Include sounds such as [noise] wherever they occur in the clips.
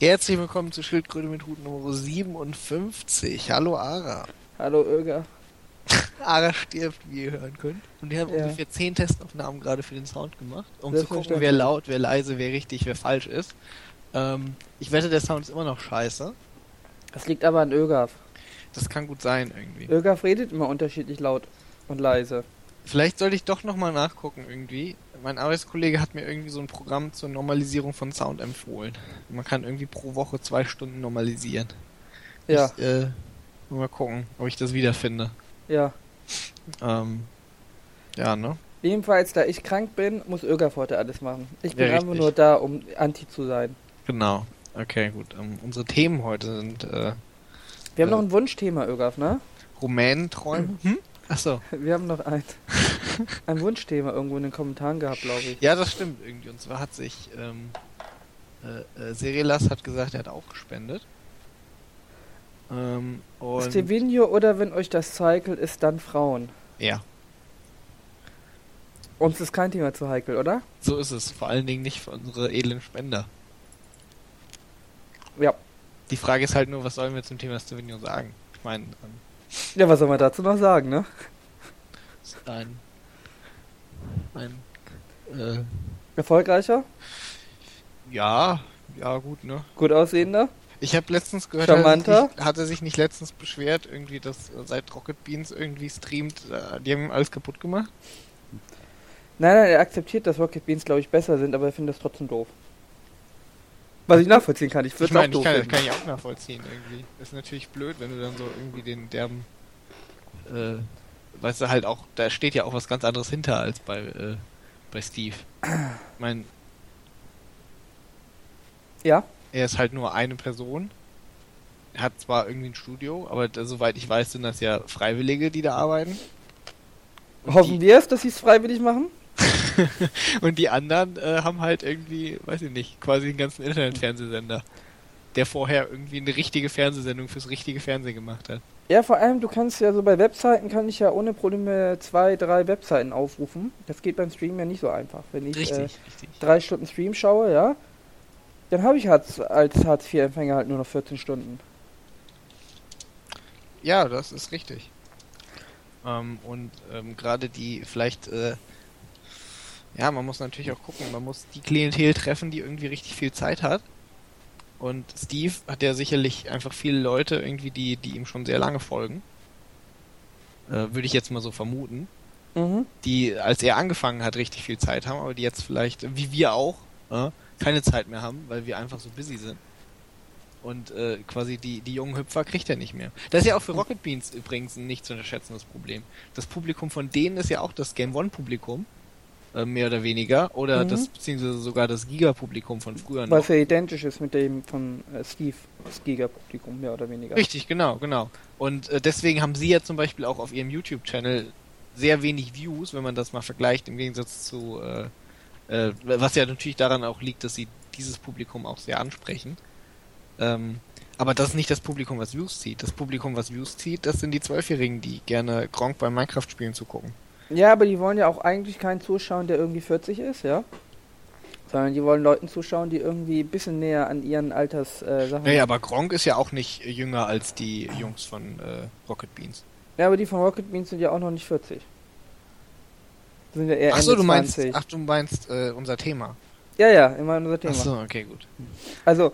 Herzlich willkommen zu Schildkröte mit Hut Nummer 57. Hallo Ara. Hallo Öger. [laughs] Ara stirbt, wie ihr hören könnt. Und wir haben Ja. ungefähr 10 Testaufnahmen gerade für den Sound gemacht, um zu gucken, wer laut, wer leise, wer richtig, wer falsch ist. Ähm, ich wette, der Sound ist immer noch scheiße. Das liegt aber an Ögaf. Das kann gut sein irgendwie. Ögaf redet immer unterschiedlich laut und leise. Vielleicht sollte ich doch nochmal nachgucken irgendwie. Mein Arbeitskollege hat mir irgendwie so ein Programm zur Normalisierung von Sound empfohlen. Man kann irgendwie pro Woche zwei Stunden normalisieren. Ja, Ich, äh, mal gucken, ob ich das wiederfinde. ja. Ähm, ja, ne? Jedenfalls, da ich krank bin, muss Ögaf heute alles machen. Ich bin Ja, einfach nur da, um Anti zu sein. Genau. Okay, gut. Ähm, unsere Themen heute sind äh, Wir haben Äh. noch ein Wunschthema, Ögaf, ne? Rumänenträume. Hm? Achso. Wir haben noch ein, ein Wunschthema irgendwo in den Kommentaren gehabt, glaube ich. Ja, das stimmt irgendwie. Und zwar hat sich ähm, äh, äh, Serilas hat gesagt, er hat auch gespendet. Ähm, und Stevenio oder wenn euch das Cycle ist, dann Frauen. ja, Uns ist kein Thema zu heikel, oder? so ist es. Vor allen Dingen nicht für unsere edlen Spender. Ja. Die Frage ist halt nur, was sollen wir zum Thema Stevenio sagen? Ich meine, ähm, Ja, was soll man dazu noch sagen, ne? ist ein ein äh, Erfolgreicher? ja, ja gut, ne? Gut aussehender? Ich habe letztens gehört, Charmanter? Hat, er sich, hat er sich nicht letztens beschwert, irgendwie, dass seit Rocket Beans irgendwie streamt, äh, die haben ihm alles kaputt gemacht? Nein, nein, er akzeptiert, dass Rocket Beans, glaube ich, besser sind, aber er findet das trotzdem doof. Was ich nachvollziehen kann. Ich Ich meine, ich kann, das kann ich auch nachvollziehen irgendwie. Ist natürlich blöd, wenn du dann so irgendwie den derben, äh, weißt du halt auch, da steht ja auch was ganz anderes hinter als bei, äh, bei Steve. Ich meine, Ja, er ist halt nur eine Person. Er hat zwar irgendwie ein Studio, aber da, soweit ich weiß, sind das ja Freiwillige, die da arbeiten. Und hoffen wir es, dass sie es freiwillig machen. [laughs] Und die anderen äh, haben halt irgendwie, weiß ich nicht, quasi den ganzen Internetfernsehsender, der vorher irgendwie eine richtige Fernsehsendung fürs richtige Fernsehen gemacht hat. Ja, vor allem, du kannst ja so bei Webseiten, kann ich ja ohne Probleme zwei, drei Webseiten aufrufen. Das geht beim Stream ja nicht so einfach. Wenn ich Richtig, äh, richtig. drei Stunden Stream schaue, ja, dann habe ich als, als Hartz-IV-Empfänger halt nur noch 14 Stunden. Ja, das ist richtig. Ähm, und ähm, gerade die vielleicht, äh, ja, man muss natürlich auch gucken, man muss die Klientel treffen, die irgendwie richtig viel Zeit hat. Und Steve hat ja sicherlich einfach viele Leute irgendwie, die, die ihm schon sehr lange folgen. Äh, Würde ich jetzt mal so vermuten. Mhm. die, als er angefangen hat, richtig viel Zeit haben, aber die jetzt vielleicht, wie wir auch, äh, keine Zeit mehr haben, weil wir einfach so busy sind. Und äh, quasi die, die jungen Hüpfer kriegt er nicht mehr. Das ist ja auch für Rocket Beans übrigens ein nicht zu unterschätzendes Problem. Das Publikum von denen ist ja auch das Game One Publikum, äh, mehr oder weniger, oder Mhm. das beziehungsweise sogar das Giga-Publikum von früher noch. Was ja identisch ist mit dem von äh, Steve, das Giga-Publikum, mehr oder weniger. Richtig, genau, genau. Und äh, deswegen haben sie ja zum Beispiel auch auf ihrem YouTube-Channel sehr wenig Views, wenn man das mal vergleicht, im Gegensatz zu, äh, äh, was ja natürlich daran auch liegt, dass sie dieses Publikum auch sehr ansprechen. Ähm, aber das ist nicht das Publikum, was Views zieht. Das Publikum, was Views zieht, das sind die Zwölfjährigen, die gerne Gronk beim Minecraft-Spielen zugucken. Ja, aber die wollen ja auch eigentlich keinen zuschauen, der irgendwie 40 ist, ja? Sondern die wollen Leuten zuschauen, die irgendwie ein bisschen näher an ihren Alters äh. Naja, aber Gronk ist ja auch nicht jünger als die Jungs von äh, Rocket Beans. Ja, aber die von Rocket Beans sind ja auch noch nicht 40. Sind ja eher Ach so, Ende du meinst, 20. ach, du meinst äh, unser Thema. Ja, ja, immer unser Thema. Ach so, okay, gut. Also,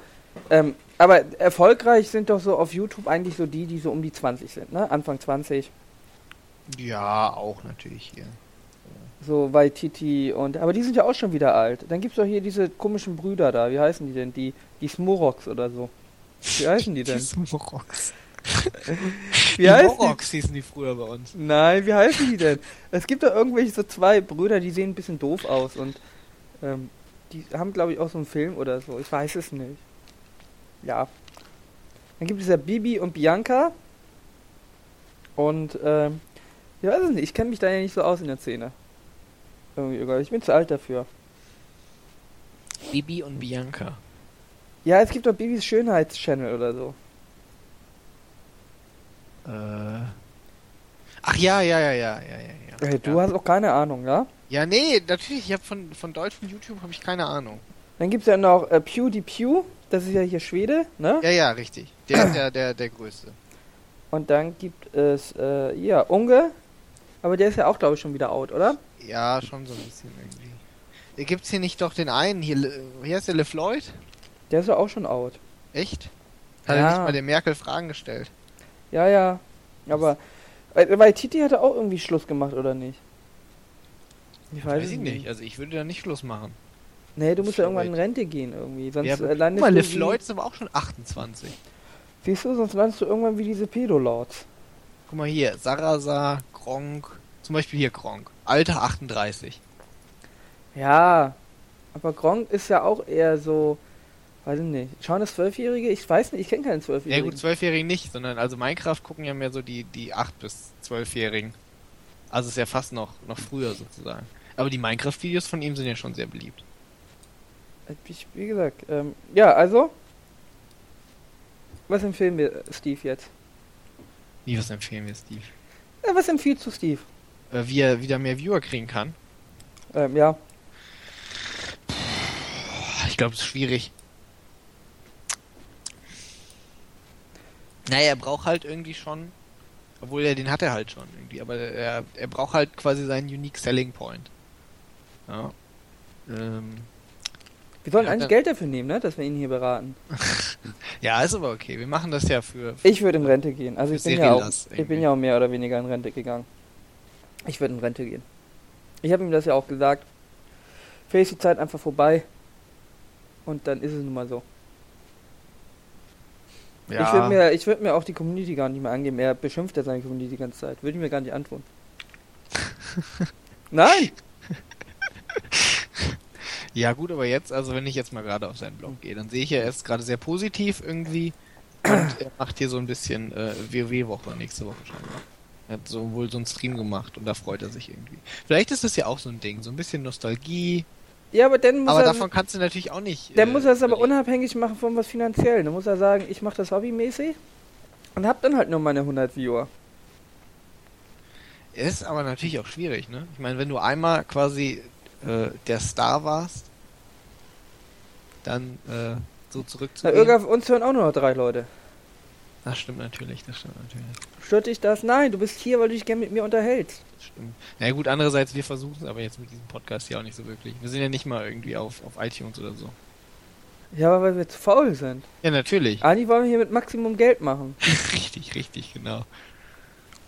ähm, aber erfolgreich sind doch so auf YouTube eigentlich so die, die so um die 20 sind, ne? Anfang 20. Ja, auch natürlich hier. So Waititi und. Aber die sind ja auch schon wieder alt. Dann gibt's doch hier diese komischen Brüder da. Wie heißen die denn? Die, die Smorox oder so. Wie heißen die [laughs] denn? Die Smorox. [laughs] Wie die heißen die? Morox hießen die früher bei uns. Nein, wie heißen die denn? Es gibt da irgendwelche so zwei Brüder, die sehen ein bisschen doof aus und ähm, die haben, glaube ich, auch so einen Film oder so. Ich weiß es nicht. Ja. Dann gibt es ja Bibi und Bianca. Und, ähm, ich weiß es nicht, ich kenne mich da ja nicht so aus in der Szene. Irgendwie, egal, ich bin zu alt dafür. Bibi und Bianca. Ja, es gibt doch Bibis Schönheitschannel oder so. Äh. Ach ja, ja, ja, ja, ja, ja. ja. Hey, du ja. hast auch keine Ahnung, ja? Ja, nee, natürlich, ich habe von, von deutschem YouTube habe ich keine Ahnung. Dann gibt es ja noch äh, PewDiePie. Das ist ja hier Schwede, ne? Ja, ja, richtig. Der ist ja der, der Größte. Und dann gibt es, äh, ja, Unge. Aber der ist ja auch, glaube ich, schon wieder out, oder? Ja, schon so ein bisschen irgendwie. Gibt's hier nicht doch den einen, hier, Le- wie heißt der, LeFloid? Der ist ja auch schon out. Echt? Hat er Ja. nicht mal der Merkel Fragen gestellt? Ja, ja. Aber, äh, weil Titi hatte auch irgendwie Schluss gemacht, oder nicht? Ich weiß, Weiß ich nicht. Also ich würde da nicht Schluss machen. Nee, du musst ja irgendwann in. Rente gehen irgendwie. Sonst Ja, äh, Guck landest mal, du LeFloid ist aber auch schon 28. Wie, siehst du, sonst landest du irgendwann wie diese Pedolords. Guck mal hier, Sarasa, Gronk, zum Beispiel hier Gronk. Alter 38. Ja, aber Gronk ist ja auch eher so, weiß ich nicht. Schauen das Zwölfjährige? Ich weiß nicht, ich kenne keinen Ja Zwölfjährigen. gut, Zwölfjährigen nicht, sondern also Minecraft gucken ja mehr so die, die 8- bis 12-Jährigen. Also ist ja fast noch, noch früher sozusagen. Aber die Minecraft-Videos von ihm sind ja schon sehr beliebt. Ich, wie gesagt, ähm, ja, also. Was empfehlen wir Steve jetzt? Wie, was empfehlen wir Steve? Ja, was empfiehlst du Steve? Äh, wie er wieder mehr Viewer kriegen kann. Ähm, ja, Ich glaube, es ist schwierig. Naja, er braucht halt irgendwie schon, obwohl er den hat er halt schon irgendwie, aber er, er braucht halt quasi seinen Unique Selling Point. Ja. Ähm, wir sollen Ja, eigentlich Geld dafür nehmen, ne, dass wir ihn hier beraten. [laughs] ja, ist aber okay. Wir machen das ja für. Ich würde in Rente gehen. Also ich Für bin, ja auch, ich bin ja auch mehr oder weniger in Rente gegangen. Ich würde in Rente gehen. Ich habe ihm das ja auch gesagt. Ist die Zeit einfach vorbei. Und dann ist es nun mal so. Ich würde mir, ich würd mir auch die Community gar nicht mehr angeben. Er beschimpft ja seine Community die ganze Zeit. Würde ich mir gar nicht antworten. [laughs] Nein! [laughs] Ja, gut, aber jetzt, also wenn ich jetzt mal gerade auf seinen Blog gehe, dann sehe ich ja, er ist gerade sehr positiv irgendwie. [clears throat] Und er macht hier so ein bisschen äh, WoW-Woche nächste Woche scheinbar. Er hat so wohl so einen Stream gemacht und da freut er sich irgendwie. Vielleicht ist das ja auch so ein Ding, so ein bisschen Nostalgie. Ja, aber dann muss Aber er, davon kannst du natürlich auch nicht. dann äh, muss er es aber unabhängig machen von was finanziell. Dann muss er sagen, ich mache das hobbymäßig und hab dann halt nur meine 100 Viewer. Ist aber natürlich auch schwierig, ne? Ich meine, wenn du einmal quasi äh, der Star warst, dann äh, so Na, zurückzugehen. Irga, uns hören auch nur noch drei Leute. Das stimmt natürlich, das stimmt natürlich. Stört dich das? Nein, du bist hier, weil du dich gerne mit mir unterhältst. Das stimmt. Na ja, gut, andererseits, wir versuchen es aber jetzt mit diesem Podcast hier auch nicht so wirklich. Wir sind ja nicht mal irgendwie auf, auf iTunes oder so. Ja, aber weil wir zu faul sind. Ja, natürlich. Eigentlich wollen wir hier mit Maximum Geld machen. [laughs] richtig, richtig, genau.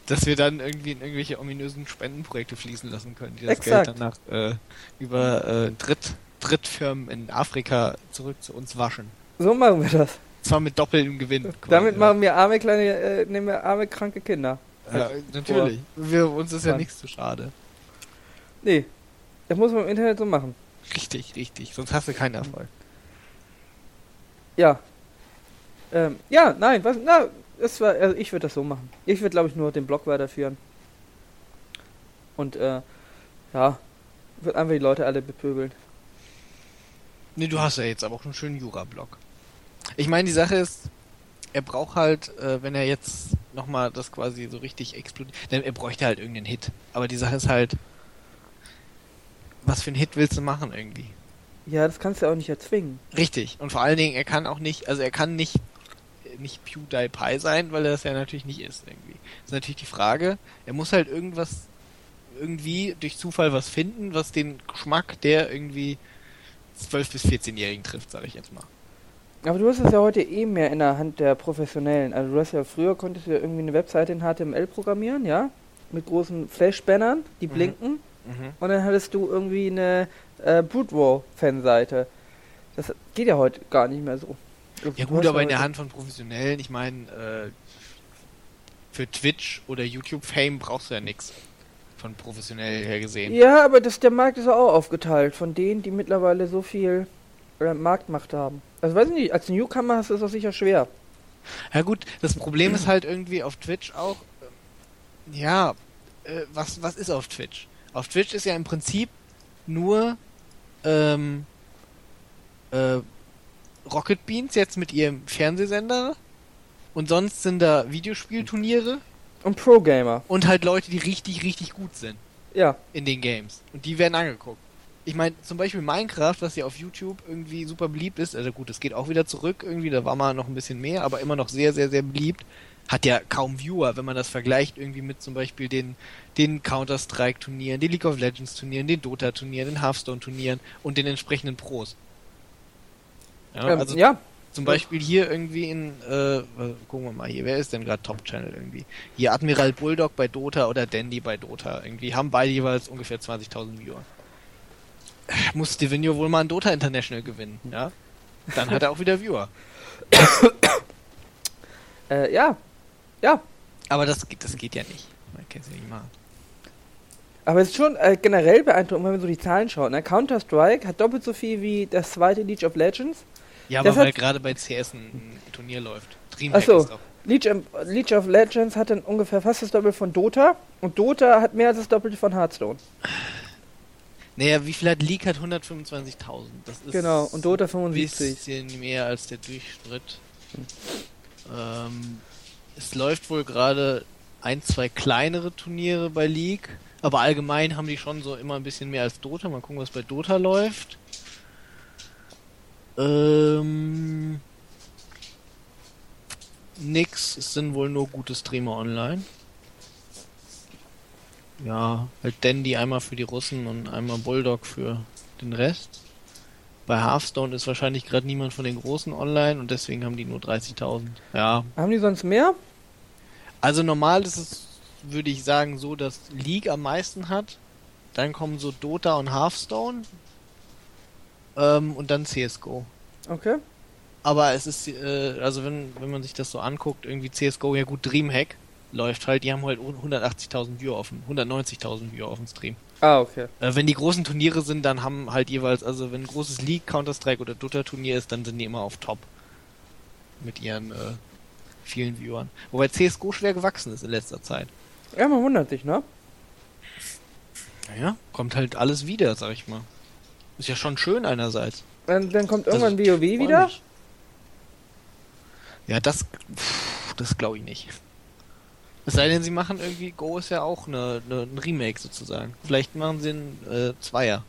Dass wir dann irgendwie in irgendwelche ominösen Spendenprojekte fließen lassen können, die das Exakt. Geld danach äh, über äh, Dritt, Drittfirmen in Afrika zurück zu uns waschen. So machen wir das. Zwar mit doppeltem Gewinn. quasi, Damit ja. machen wir arme kleine, äh, nehmen wir arme kranke Kinder. Ja, natürlich. Wir, uns ist ja Mann. nichts zu schade. Nee, das muss man im Internet so machen. Richtig, richtig. Sonst hast du keinen Erfolg. Ja. Ähm, ja, nein, was, na, das war, also ich würde das so machen. Ich würde, glaube ich, nur den Blog weiterführen. Und, äh, ja, würde einfach die Leute alle bepöbeln. Nee, du hast ja jetzt aber auch einen schönen Jura-Blog. Ich meine, die Sache ist, er braucht halt, äh, wenn er jetzt nochmal das quasi so richtig explodiert, denn er bräuchte halt irgendeinen Hit. Aber die Sache ist halt, was für einen Hit willst du machen irgendwie? Ja, das kannst du auch nicht erzwingen. Richtig. Und vor allen Dingen, er kann auch nicht, also er kann nicht, nicht PewDiePie sein, weil er das ja natürlich nicht ist irgendwie. Das ist natürlich die Frage, er muss halt irgendwas, irgendwie durch Zufall was finden, was den Geschmack der irgendwie 12- bis 14-Jährigen trifft, sage ich jetzt mal. Aber du hast es ja heute eh mehr in der Hand der Professionellen. Also du hast ja früher konntest du ja irgendwie eine Webseite in HTML programmieren, ja? Mit großen Flash-Bannern, die Mhm. blinken. Mhm. Und dann hattest du irgendwie eine äh, Bootwall-Fanseite. Das geht ja heute gar nicht mehr so. Ja gut, aber in der Hand von Professionellen, ich meine, äh, für Twitch oder YouTube-Fame brauchst du ja nichts von professionell her gesehen. Ja, aber das, der Markt ist auch aufgeteilt von denen, die mittlerweile so viel äh, Marktmacht haben. Also weiß ich nicht, als Newcomer hast du es doch sicher schwer. Ja gut, das Problem ist halt irgendwie auf Twitch auch, ähm, ja, äh, was, was ist auf Twitch? Auf Twitch ist ja im Prinzip nur ähm, äh, Rocket Beans jetzt mit ihrem Fernsehsender und sonst sind da Videospielturniere Und Pro-Gamer. und halt Leute, die richtig, richtig gut sind Ja. in den Games. Und die werden angeguckt. ich meine, zum Beispiel Minecraft, was ja auf YouTube irgendwie super beliebt ist, also gut, es geht auch wieder zurück irgendwie, da war mal noch ein bisschen mehr, aber immer noch sehr, sehr, sehr beliebt, hat ja kaum Viewer, wenn man das vergleicht irgendwie mit zum Beispiel den, den Counter-Strike-Turnieren, den League of Legends-Turnieren, den Dota-Turnieren, den Hearthstone-Turnieren und den entsprechenden Pros. Ja, Ähm, also ja, zum Beispiel hier irgendwie in, äh, gucken wir mal hier, wer ist denn gerade Top-Channel irgendwie? Hier Admiral Bulldog bei Dota oder Dandy bei Dota irgendwie, haben beide jeweils ungefähr 20.000 Viewer. Muss Stevenio wohl mal ein Dota International gewinnen, ja? Dann hat er auch wieder Viewer. äh, ja, ja. Aber das, geht- das geht ja nicht. Man kann es ja nicht machen. Aber es ist schon äh, generell beeindruckend, wenn man so die Zahlen schaut. Ne? Counter-Strike hat doppelt so viel wie das zweite League of Legends. Ja, aber weil gerade bei CS ein, ein Turnier läuft. Dreamhack so. ist doch. League, of- League of Legends hat dann ungefähr fast das Doppelte von Dota. Und Dota hat mehr als das Doppelte von Hearthstone. Naja, wie viel hat League? Hat 125.000. Das ist Genau, und Dota ein 75. bisschen mehr als der Durchschnitt. Ähm, es läuft wohl gerade ein, zwei kleinere Turniere bei League, aber allgemein haben die schon so immer ein bisschen mehr als Dota. Mal gucken, was bei Dota läuft. Ähm, nix, es sind wohl nur gute Streamer online. Ja, halt Dandy einmal für die Russen und einmal Bulldog für den Rest. Bei Hearthstone ist wahrscheinlich gerade niemand von den Großen online und deswegen haben die nur 30.000. Ja, Haben die sonst mehr? also normal ist es, würde ich sagen, so, dass League am meisten hat. Dann kommen so Dota und Hearthstone. Ähm, und dann CSGO. Okay. Aber es ist, äh, also wenn, wenn man sich das so anguckt, irgendwie CSGO, ja gut, Dreamhack läuft halt, die haben halt 180.000 Viewer offen, 190.000 Viewer auf dem Stream. Ah, okay. Äh, wenn die großen Turniere sind, dann haben halt jeweils, also wenn ein großes League, Counter-Strike oder Dota-Turnier ist, dann sind die immer auf Top. Mit ihren äh, vielen Viewern. Wobei CSGO schwer gewachsen ist in letzter Zeit. Ja, man wundert sich, ne? Naja, kommt halt alles wieder, sag ich mal. Ist ja schon schön einerseits. Dann, dann kommt Also, irgendwann WoW freu wieder. mich. Ja, das, pff, das glaube ich nicht. Es sei denn, sie machen irgendwie, Go ist ja auch eine, eine, ein Remake sozusagen. Vielleicht machen sie einen äh, Zweier.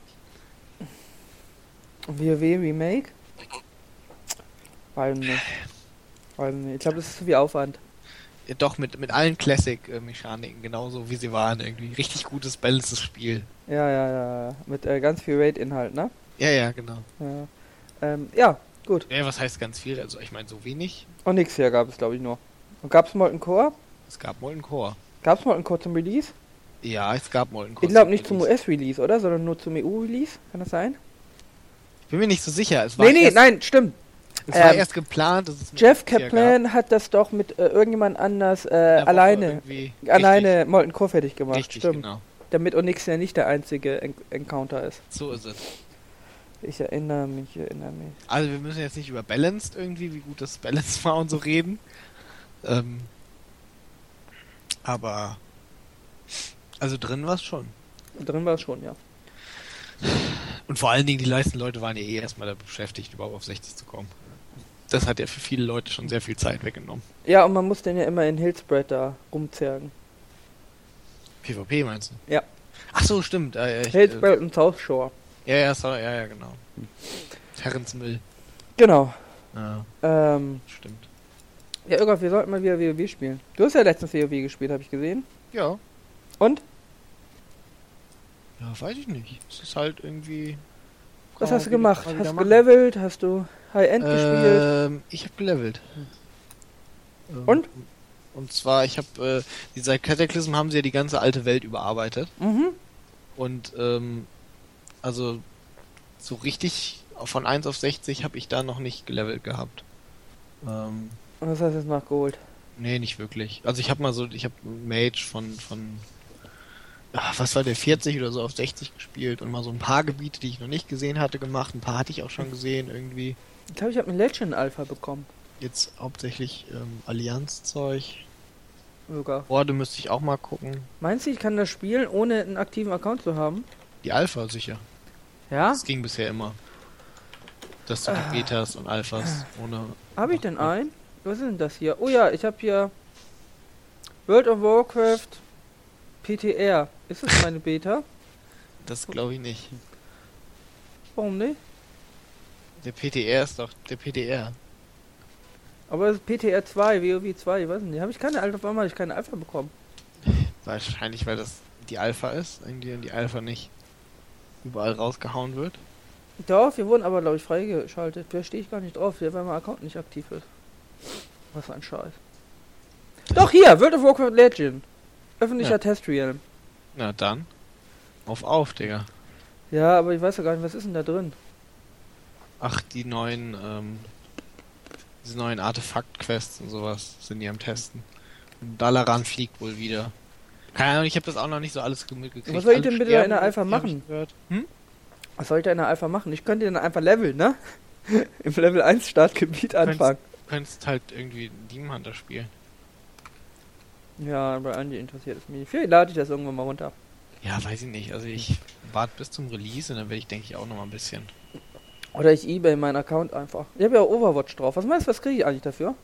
WoW Remake? Weiß nicht. Weiß nicht. Ich glaube, das ist zu viel Aufwand. Doch, mit, mit allen Classic-Mechaniken, genauso wie sie waren irgendwie. Richtig gutes, balances Spiel. Ja, ja, ja. Mit äh, ganz viel Raid-Inhalt, ne? Ja, ja, genau. Ja. Ähm, ja, gut. Ja, was heißt ganz viel? Also, ich meine, so wenig. Und nix hier gab es, glaube ich, nur. Und gab es Molten Core? Es gab Molten Core. Gab es Molten Core zum Release? Ja, es gab Molten Core. Ich glaube nicht zum Release. US-Release, oder? Sondern nur zum EU-Release? Kann das sein? Ich bin mir nicht so sicher. Es war, Nee, nee, nein, stimmt. Es war ähm, erst geplant, Jeff. Kaplan hat das doch mit äh, irgendjemand anders äh, alleine, alleine Molten Core fertig gemacht. Richtig, stimmt. genau. Damit Onyx ja nicht der einzige En Encounter ist. So ist es. Ich erinnere mich, ich erinnere mich. Also wir müssen jetzt nicht über Balanced irgendwie, wie gut das Balanced war und so reden. Ähm, aber also drin war es schon. Drin war es schon, ja. Und vor allen Dingen die meisten Leute waren ja eh erstmal da beschäftigt, überhaupt auf 60 zu kommen. Das hat ja für viele Leute schon sehr viel Zeit weggenommen. Ja, und man muss den ja immer in Hillspread da rumzergen. PvP meinst du? Ja. Ach so, stimmt. Äh, ich, äh, Hillspread und South Shore. ja, ja, sorry, ja, ja, genau. Terrence Mill. Genau. Ja, Ähm, stimmt. ja, Irgolf, wir sollten mal wieder WoW spielen. Du hast ja letztens WoW gespielt, habe ich gesehen. Ja. Und? Ja, weiß ich nicht. Es ist halt irgendwie. Was hast du gemacht? Hast du gelevelt? Hast du High-End gespielt? Ähm, ich habe gelevelt. Ähm, Und? Und zwar, ich habe, äh, die seit Cataclysm haben sie ja die ganze alte Welt überarbeitet. Mhm. Und, ähm, also, so richtig von 1 auf 60 habe ich da noch nicht gelevelt gehabt. Ähm, Und was hast du jetzt nachgeholt? nee, nicht wirklich. Also ich habe mal so, ich habe Mage von, von, ah, was war der, 40 oder so auf 60 gespielt und mal so ein paar Gebiete, die ich noch nicht gesehen hatte, gemacht. Ein paar hatte ich auch schon gesehen irgendwie. Ich glaube, ich habe eine Legend Alpha bekommen. Jetzt hauptsächlich ähm, Allianz-Zeug. Sogar. Horde müsste ich auch mal gucken. Meinst du, ich kann das spielen, ohne einen aktiven Account zu haben? Die Alpha sicher. Ja? Das ging bisher immer. Dass du Ah. Betas und Alphas ohne. Habe ich denn einen? Was ist denn das hier? Oh ja, ich habe hier World of Warcraft PTR. Ist das meine Beta? Das glaube ich nicht. Warum nicht? Der PTR ist doch der PTR. Aber es ist PTR 2, WoW 2, ich weiß nicht. Habe ich keine Alpha, warum habe ich keine Alpha bekommen? Wahrscheinlich, weil das die Alpha ist, irgendwie und die Alpha nicht überall rausgehauen wird. Doch, wir wurden aber, glaube ich, freigeschaltet. Da stehe ich gar nicht drauf, weil mein Account nicht aktiv ist. Was für ein Scheiß. Doch, hier, World of Warcraft Legend. Öffentlicher Ja. Testreal. Na dann. Auf auf, Digga. Ja, aber ich weiß ja gar nicht, was ist denn da drin? Ach, die neuen, ähm, diese neuen Artefakt-Quests und sowas sind die am Testen. Und Dalaran fliegt wohl wieder. Keine Ahnung, ich habe das auch noch nicht so alles mitgekriegt. Was soll ich Alle denn bitte in der Alpha machen? Hm? Was soll ich da in der Alpha machen? Ich könnte dann einfach leveln, ne? [laughs] Im Level 1 Startgebiet anfangen. Du könntest halt irgendwie Demon Hunter spielen. Ja, bei Andi interessiert es mich. Vielleicht lade ich das irgendwann mal runter. Ja, weiß ich nicht. Also ich warte bis zum Release und dann werde ich, denke ich, auch noch mal ein bisschen. Oder ich ebay meinen Account einfach. Ich habe ja Overwatch drauf. Was meinst du, was kriege ich eigentlich dafür?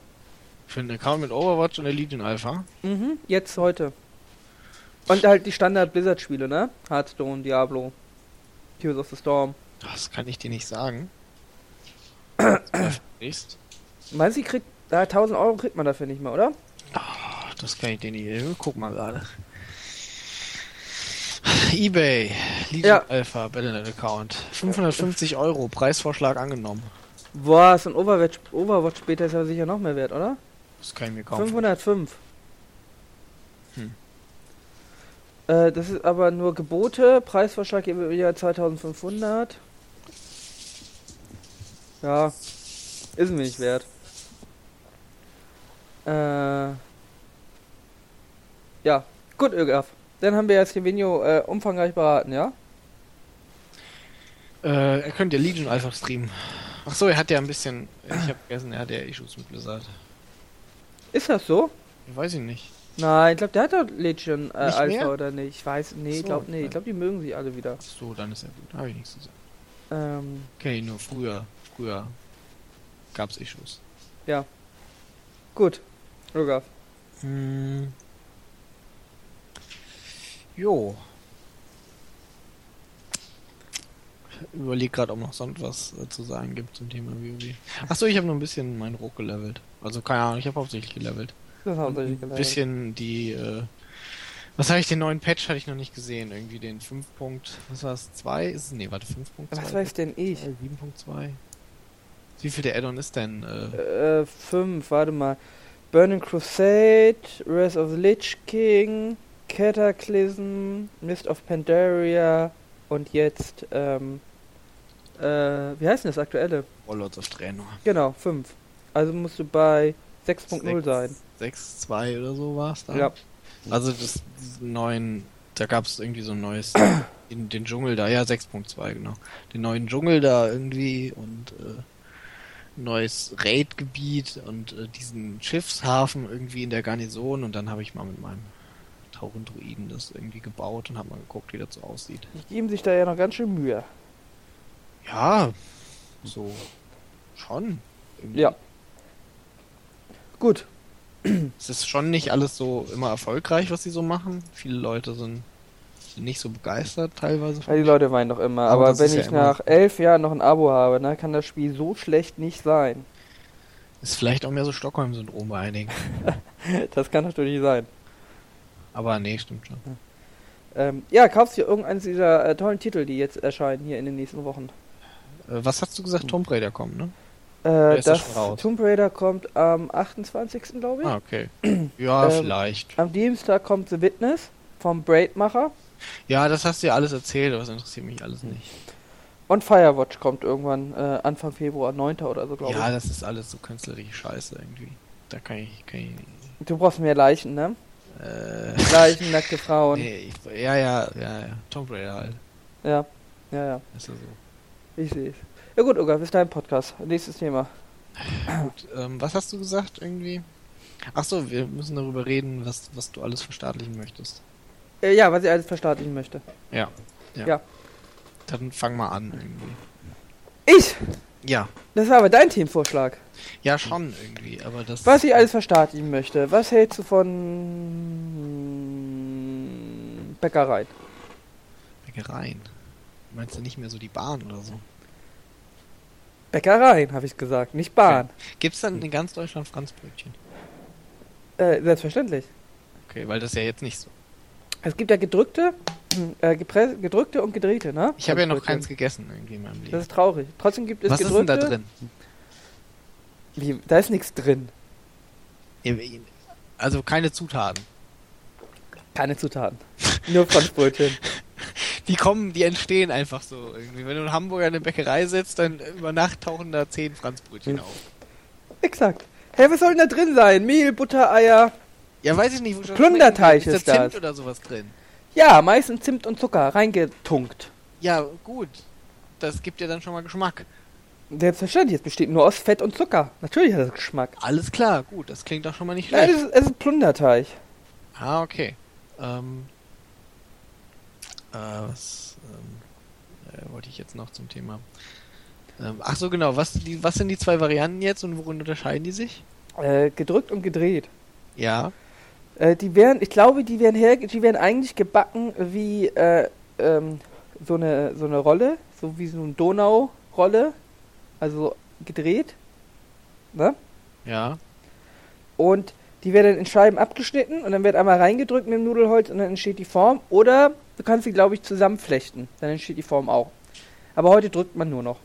Für einen Account mit Overwatch und der Legion Alpha. Mhm, jetzt heute. Und halt die Standard Blizzard Spiele, ne? Hearthstone, Diablo, Heroes of the Storm. Das kann ich dir nicht sagen. [coughs] Meinst du, ich krieg da 1000 Euro kriegt man dafür nicht mehr, oder? Ach, das kann ich dir nicht. Guck mal gerade. eBay, Legion Ja. Alpha, Battle.net Account. 550 Euro, Preisvorschlag angenommen. Boah, so ein Overwatch, Overwatch später ist ja sicher noch mehr wert, oder? Das kann ich mir kaufen. 505. Hm. Äh, das ist aber nur Gebote. Preisvorschlag im Jahr 2500. Ja, ist mir nicht wert. Äh, ja, gut, Ögaf. Dann haben wir jetzt den Video äh, umfangreich beraten, ja? Äh, er könnte ja Legion Alpha streamen. Ach so, er hat ja ein bisschen. Ich habe vergessen, er hat ja Issues mit Blizzard. Ist das so? Weiß ich nicht. Nein, ich glaube, der hat doch Legion äh, Alpha mehr? oder nicht. Ich weiß, nee, ich So, glaube, nee, ja. ich glaube, die mögen sie alle wieder. Ach so, dann ist er gut. Habe ich nichts zu sagen. Ähm, Okay, nur früher. Früher gab's Issues. gut, Ögaf. Hm. Jo. Ich überlege gerade, ob noch sonst was äh, zu sagen gibt zum Thema WoW. Achso, ich habe nur ein bisschen meinen Ruck gelevelt. Also keine Ahnung, ich habe hauptsächlich gelevelt. Das haben wir Ein nicht gelernt. bisschen die, äh, was habe ich, den neuen Patch hatte ich noch nicht gesehen. Irgendwie den 5. Punkt, was war es, 2? Ist es, nee, warte, 5.2? Was weiß denn ich? 7.2? Wie viel der Add-on ist denn? Äh, Äh, fünf, warte mal. Burning Crusade, Rise of the Lich King, Cataclysm, Mist of Pandaria und jetzt, ähm, äh, wie heißt denn das aktuelle? Warlords of Draenor. Genau, fünf. Also musst du bei 6.0 sein. 6.2 oder so war es da? Ja. Also das diesen neuen, da gab es irgendwie so ein neues, in den Dschungel da, ja 6.2 genau. Den neuen Dschungel da irgendwie und äh, neues Raid-Gebiet und äh, diesen Schiffshafen irgendwie in der Garnison und dann habe ich mal mit meinem Taurendruiden das irgendwie gebaut und habe mal geguckt, wie das so aussieht. Die geben sich da ja noch ganz schön Mühe. Ja, so schon. Irgendwie. Ja. Gut. Es ist schon nicht alles so immer erfolgreich, was sie so machen. Viele Leute sind nicht so begeistert teilweise. Ja, die Leute weinen doch immer. Aber Aber, wenn ja ich immer- nach elf Jahren noch ein Abo habe, dann kann das Spiel so schlecht nicht sein. Ist vielleicht auch mehr so Stockholm-Syndrom bei einigen. [laughs] Das kann natürlich sein. Aber nee, stimmt schon. Ähm, ja, kaufst dir irgendeines dieser äh, tollen Titel, die jetzt erscheinen hier in den nächsten Wochen. Äh, was hast du gesagt? Tomb Raider kommt, ne? Äh, das? Tomb Raider kommt am 28. glaube ich. Ah, okay. [clears throat] Ja, Ähm, vielleicht. Am Dienstag kommt The Witness vom Braid-Macher. Ja, das hast du ja alles erzählt, aber das interessiert mich alles nicht. Und Firewatch kommt irgendwann äh, Anfang Februar, 9. oder so, glaube Ja, das ist alles so künstlerische Scheiße irgendwie. Da kann ich, kann ich ich. Du brauchst mehr Leichen, ne? Äh, Leichen, nackte Frauen. nee, ich, ja, ja, ja, ja. Tomb Raider halt. Ja, ja, ja. Ist ja so. Ich sehe es. Ja gut, Uga, bis dein Podcast. Nächstes Thema. Gut, ähm, was hast du gesagt irgendwie? Ach so, wir müssen darüber reden, was, was du alles verstaatlichen möchtest. Äh, ja, was ich alles verstaatlichen möchte. Ja. Ja. Ja. Dann fang mal an irgendwie. Ich! Ja. Das war aber dein Teamvorschlag. Ja, schon irgendwie, aber das. Was ich alles verstaatlichen möchte. Was hältst du von Bäckereien? Bäckereien. Meinst du nicht mehr so die Bahn oder so? Bäckereien, habe ich gesagt, nicht Bahn. Gibt es dann in ganz Deutschland Franzbrötchen? Äh, selbstverständlich. Okay, weil das ja jetzt nicht so. Es gibt ja gedrückte, äh, gepress- gedrückte und gedrehte, ne? Ich habe ja noch keins gegessen irgendwie in meinem Das Leben. ist traurig. Trotzdem gibt es Was ist denn gedrückte. da drin? Wie, da ist nichts drin. Also keine Zutaten. Keine Zutaten. Nur Franzbrötchen. [laughs] Die kommen, die entstehen einfach so irgendwie. Wenn du in Hamburg in eine Bäckerei sitzt, dann über Nacht tauchen da zehn Franzbrötchen Hm. auf. Exakt. Hey, was soll denn da drin sein? Mehl, Butter, Eier. Ja, weiß ich nicht. wo Plunderteig schmecken will. ist da Zimt das. oder sowas drin? Ja, meistens Zimt und Zucker reingetunkt. Ja, gut. Das gibt ja dann schon mal Geschmack. Selbstverständlich, es besteht nur aus Fett und Zucker. Natürlich hat das Geschmack. Alles klar, gut. Das klingt doch schon mal nicht Nein, schlecht. es ist, es ist Plunderteig. Ah, okay. Ähm, äh, was ähm, äh, wollte ich jetzt noch zum Thema? Ähm, ach so, genau. Was, die, was sind die zwei Varianten jetzt und worin unterscheiden die sich? Äh, gedrückt und gedreht. Ja. Äh, die werden, ich glaube, die werden her, die werden eigentlich gebacken wie äh, ähm, so eine so eine Rolle, so wie so eine Donau-Rolle, also gedreht, ne? Ja. Und die werden in Scheiben abgeschnitten und dann wird einmal reingedrückt mit dem Nudelholz und dann entsteht die Form. Oder du kannst sie, glaube ich, zusammenflechten, dann entsteht die Form auch. Aber heute drückt man nur noch.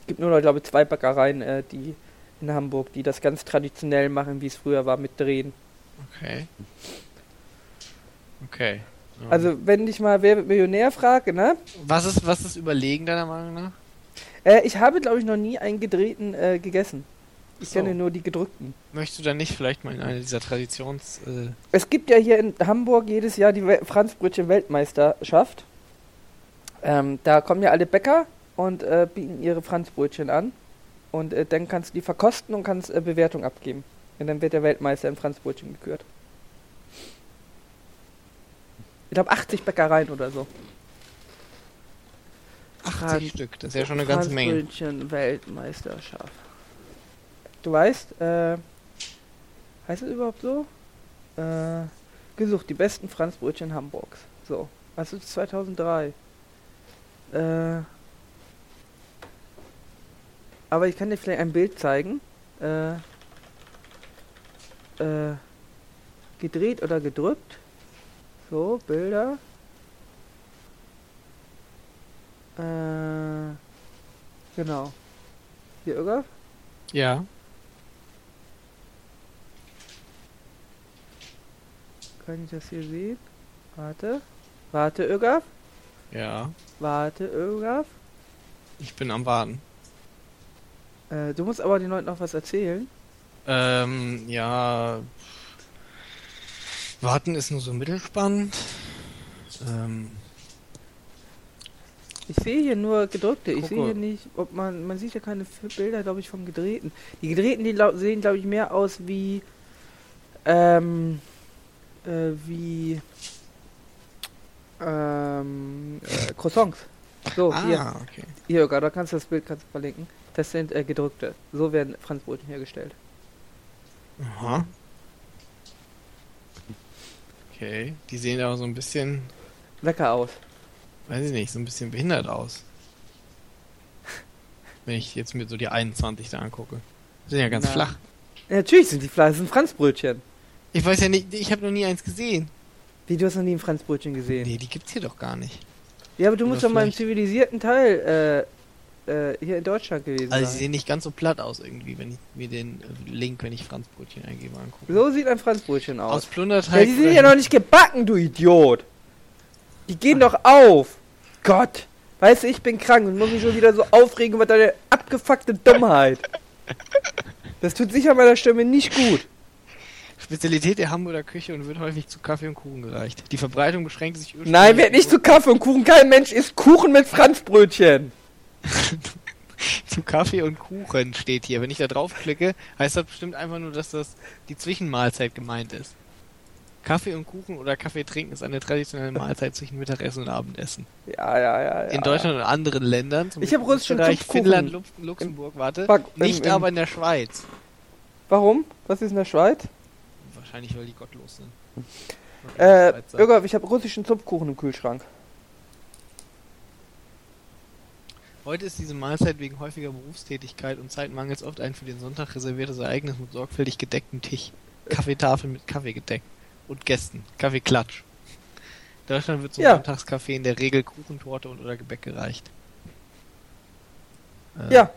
Es gibt nur noch, glaube ich, zwei Bäckereien, äh, die in Hamburg, die das ganz traditionell machen, wie es früher war mit Drehen. Okay. Okay. Ähm, Also, wenn dich mal wer wird Millionär frage, ne? was ist, was ist überlegen deiner Meinung nach? Äh, ich habe, glaube ich, noch nie einen gedrehten äh, gegessen. Ich So. kenne nur die gedrückten. Möchtest du dann nicht vielleicht mal in eine dieser Traditions... Äh, Es gibt ja hier in Hamburg jedes Jahr die We Franzbrötchen-Weltmeisterschaft. Ähm, da kommen ja alle Bäcker und äh, bieten ihre Franzbrötchen an. Und äh, dann kannst du die verkosten und kannst äh, Bewertung abgeben. Und dann wird der Weltmeister in Franzbrötchen gekürt. Ich glaube 80 Bäckereien oder so. 80 Franz- Stück, das ist ja schon eine ganze Menge. Franzbrötchen-Weltmeisterschaft. Du weißt, äh, heißt es überhaupt so? Äh, gesucht, die besten Franzbrötchen Hamburgs. So, was ist 2003? Äh, aber ich kann dir vielleicht ein Bild zeigen. Äh, äh, gedreht oder gedrückt. So, Bilder. Äh, genau. Hier, Irga? Ja. Kann ich das hier sehen? Warte. Warte, Irga. Ja. Warte, Irga. Ich bin am Warten. Äh, du musst aber den Leuten noch was erzählen. Ähm, ja. Warten ist nur so mittelspannend. Ähm, Ich sehe hier nur gedrückte. Ich sehe Gucke. hier nicht, ob man, man sieht ja keine Bilder, glaube ich, vom gedrehten. Die gedrehten, die sehen, glaube ich, mehr aus wie, ähm, äh, wie, ähm, äh, Croissants. So, hier, ah, okay. hier, da kannst du das Bild kannst du verlinken. Das sind äh, gedrückte. So werden Franzbrötchen hergestellt. Aha. Okay, die sehen aber so ein bisschen, Lecker aus. weiß ich nicht, so ein bisschen behindert aus. [laughs] Wenn ich jetzt mir so die 21 da angucke. Die sind ja ganz Na. flach. Ja, natürlich sind die Fleisch, das sind Franzbrötchen. Ich weiß ja nicht, ich habe noch nie eins gesehen. Wie, du hast noch nie ein Franzbrötchen gesehen? Nee, die gibt's hier doch gar nicht. Ja, aber du Oder musst doch mal im zivilisierten Teil äh, hier in Deutschland gewesen Also sie sehen nicht ganz so platt aus irgendwie, wenn ich mir den Link, wenn ich Franzbrötchen eingebe, angucke. So sieht ein Franzbrötchen aus. Aus Plunderteig. Ja, die sind ja noch nicht gebacken, du Idiot. Die gehen doch auf. Gott. Weißt du, ich bin krank und muss mich schon wieder so aufregen über deine abgefuckte Dummheit. Das tut sicher meiner Stimme nicht gut. Spezialität der Hamburger Küche und wird häufig zu Kaffee und Kuchen gereicht. Die Verbreitung beschränkt sich ursprünglich Nein, wird nicht zu Kaffee und Kuchen. Kein Mensch isst Kuchen mit Franzbrötchen. [laughs] zu Kaffee und Kuchen steht hier. Wenn ich da draufklicke, heißt das bestimmt einfach nur, dass das die Zwischenmahlzeit gemeint ist. Kaffee und Kuchen oder Kaffee trinken ist eine traditionelle Mahlzeit zwischen Mittagessen und Abendessen. Ja, ja, ja. ja. In Deutschland und anderen Ländern, zum Ich Beispiel hab russischen Österreich, Zupfkuchen. Finnland, Lu Luxemburg, warte, Back- nicht im- aber in der Schweiz. Warum? Was ist in der Schweiz? Wahrscheinlich, weil die gottlos sind. Äh. Irga, ich habe russischen Zupfkuchen im Kühlschrank. Heute ist diese Mahlzeit wegen häufiger Berufstätigkeit und Zeitmangels oft ein für den Sonntag reserviertes Ereignis mit sorgfältig gedecktem Tisch. Kaffeetafel mit Kaffee gedeckt. Und Gästen. Kaffeeklatsch. In Deutschland wird zum Ja. Sonntagskaffee in der Regel Kuchen, Torte und oder Gebäck gereicht. Äh, Ja.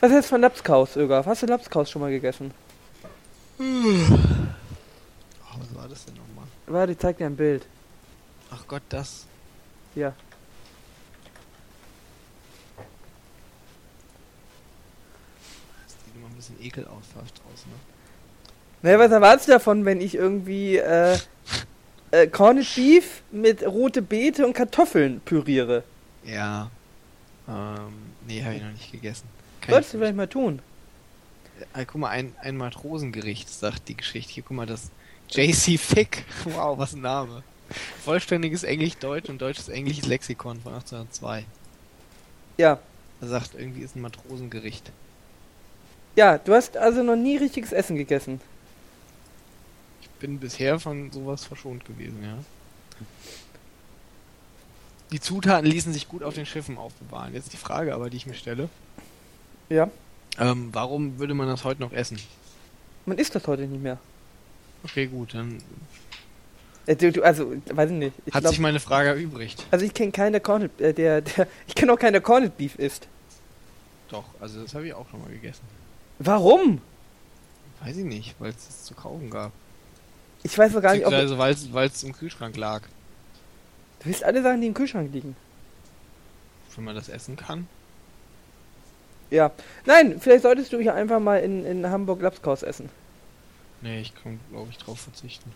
Was du von Lapskaus, Ögaf? Hast du Lapskaus schon mal gegessen? Oh, was war das denn nochmal? Warte, ich zeig dir ein Bild. Ach Gott, das. Ja. Das sieht immer ein bisschen ekelhaft aus, ne? Naja, was erwartest du davon, wenn ich irgendwie äh, äh, Corned Beef mit rote Beete und Kartoffeln püriere? Ja. Ähm, nee, habe ich noch nicht gegessen. Kann Solltest du vielleicht mal tun. Ah, guck mal, ein, ein Matrosengericht, sagt die Geschichte. Hier, guck mal, das JC Fick. [laughs] Wow, was ein Name. Vollständiges Englisch-Deutsch und deutsches-englisches Lexikon von 1802. Ja. Er sagt, irgendwie ist ein Matrosengericht. Ja, du hast also noch nie richtiges Essen gegessen. Ich bin bisher von sowas verschont gewesen, ja. Die Zutaten ließen sich gut auf den Schiffen aufbewahren. Jetzt die Frage aber, die ich mir stelle. Ja. Ähm, warum würde man das heute noch essen? Man isst das heute nicht mehr. Okay, gut, dann Äh, also, weiß ich nicht. Ich hat glaub, sich meine Frage erübrigt. also ich kenne keinen, der Corned, äh, der, der, [laughs] ich kenne auch keinen, der Corned Beef isst. Doch, also das habe ich auch schon mal gegessen. Warum? Weiß ich nicht, weil es es zu kaufen gab. Ich weiß doch gar nicht, ob... Beziehungsweise weil es im Kühlschrank lag. Du willst alle Sachen, die im Kühlschrank liegen. Wenn man das essen kann. Ja. Nein, vielleicht solltest du hier einfach mal in, in Hamburg Lapskaus essen. Nee, ich kann, glaube ich, drauf verzichten.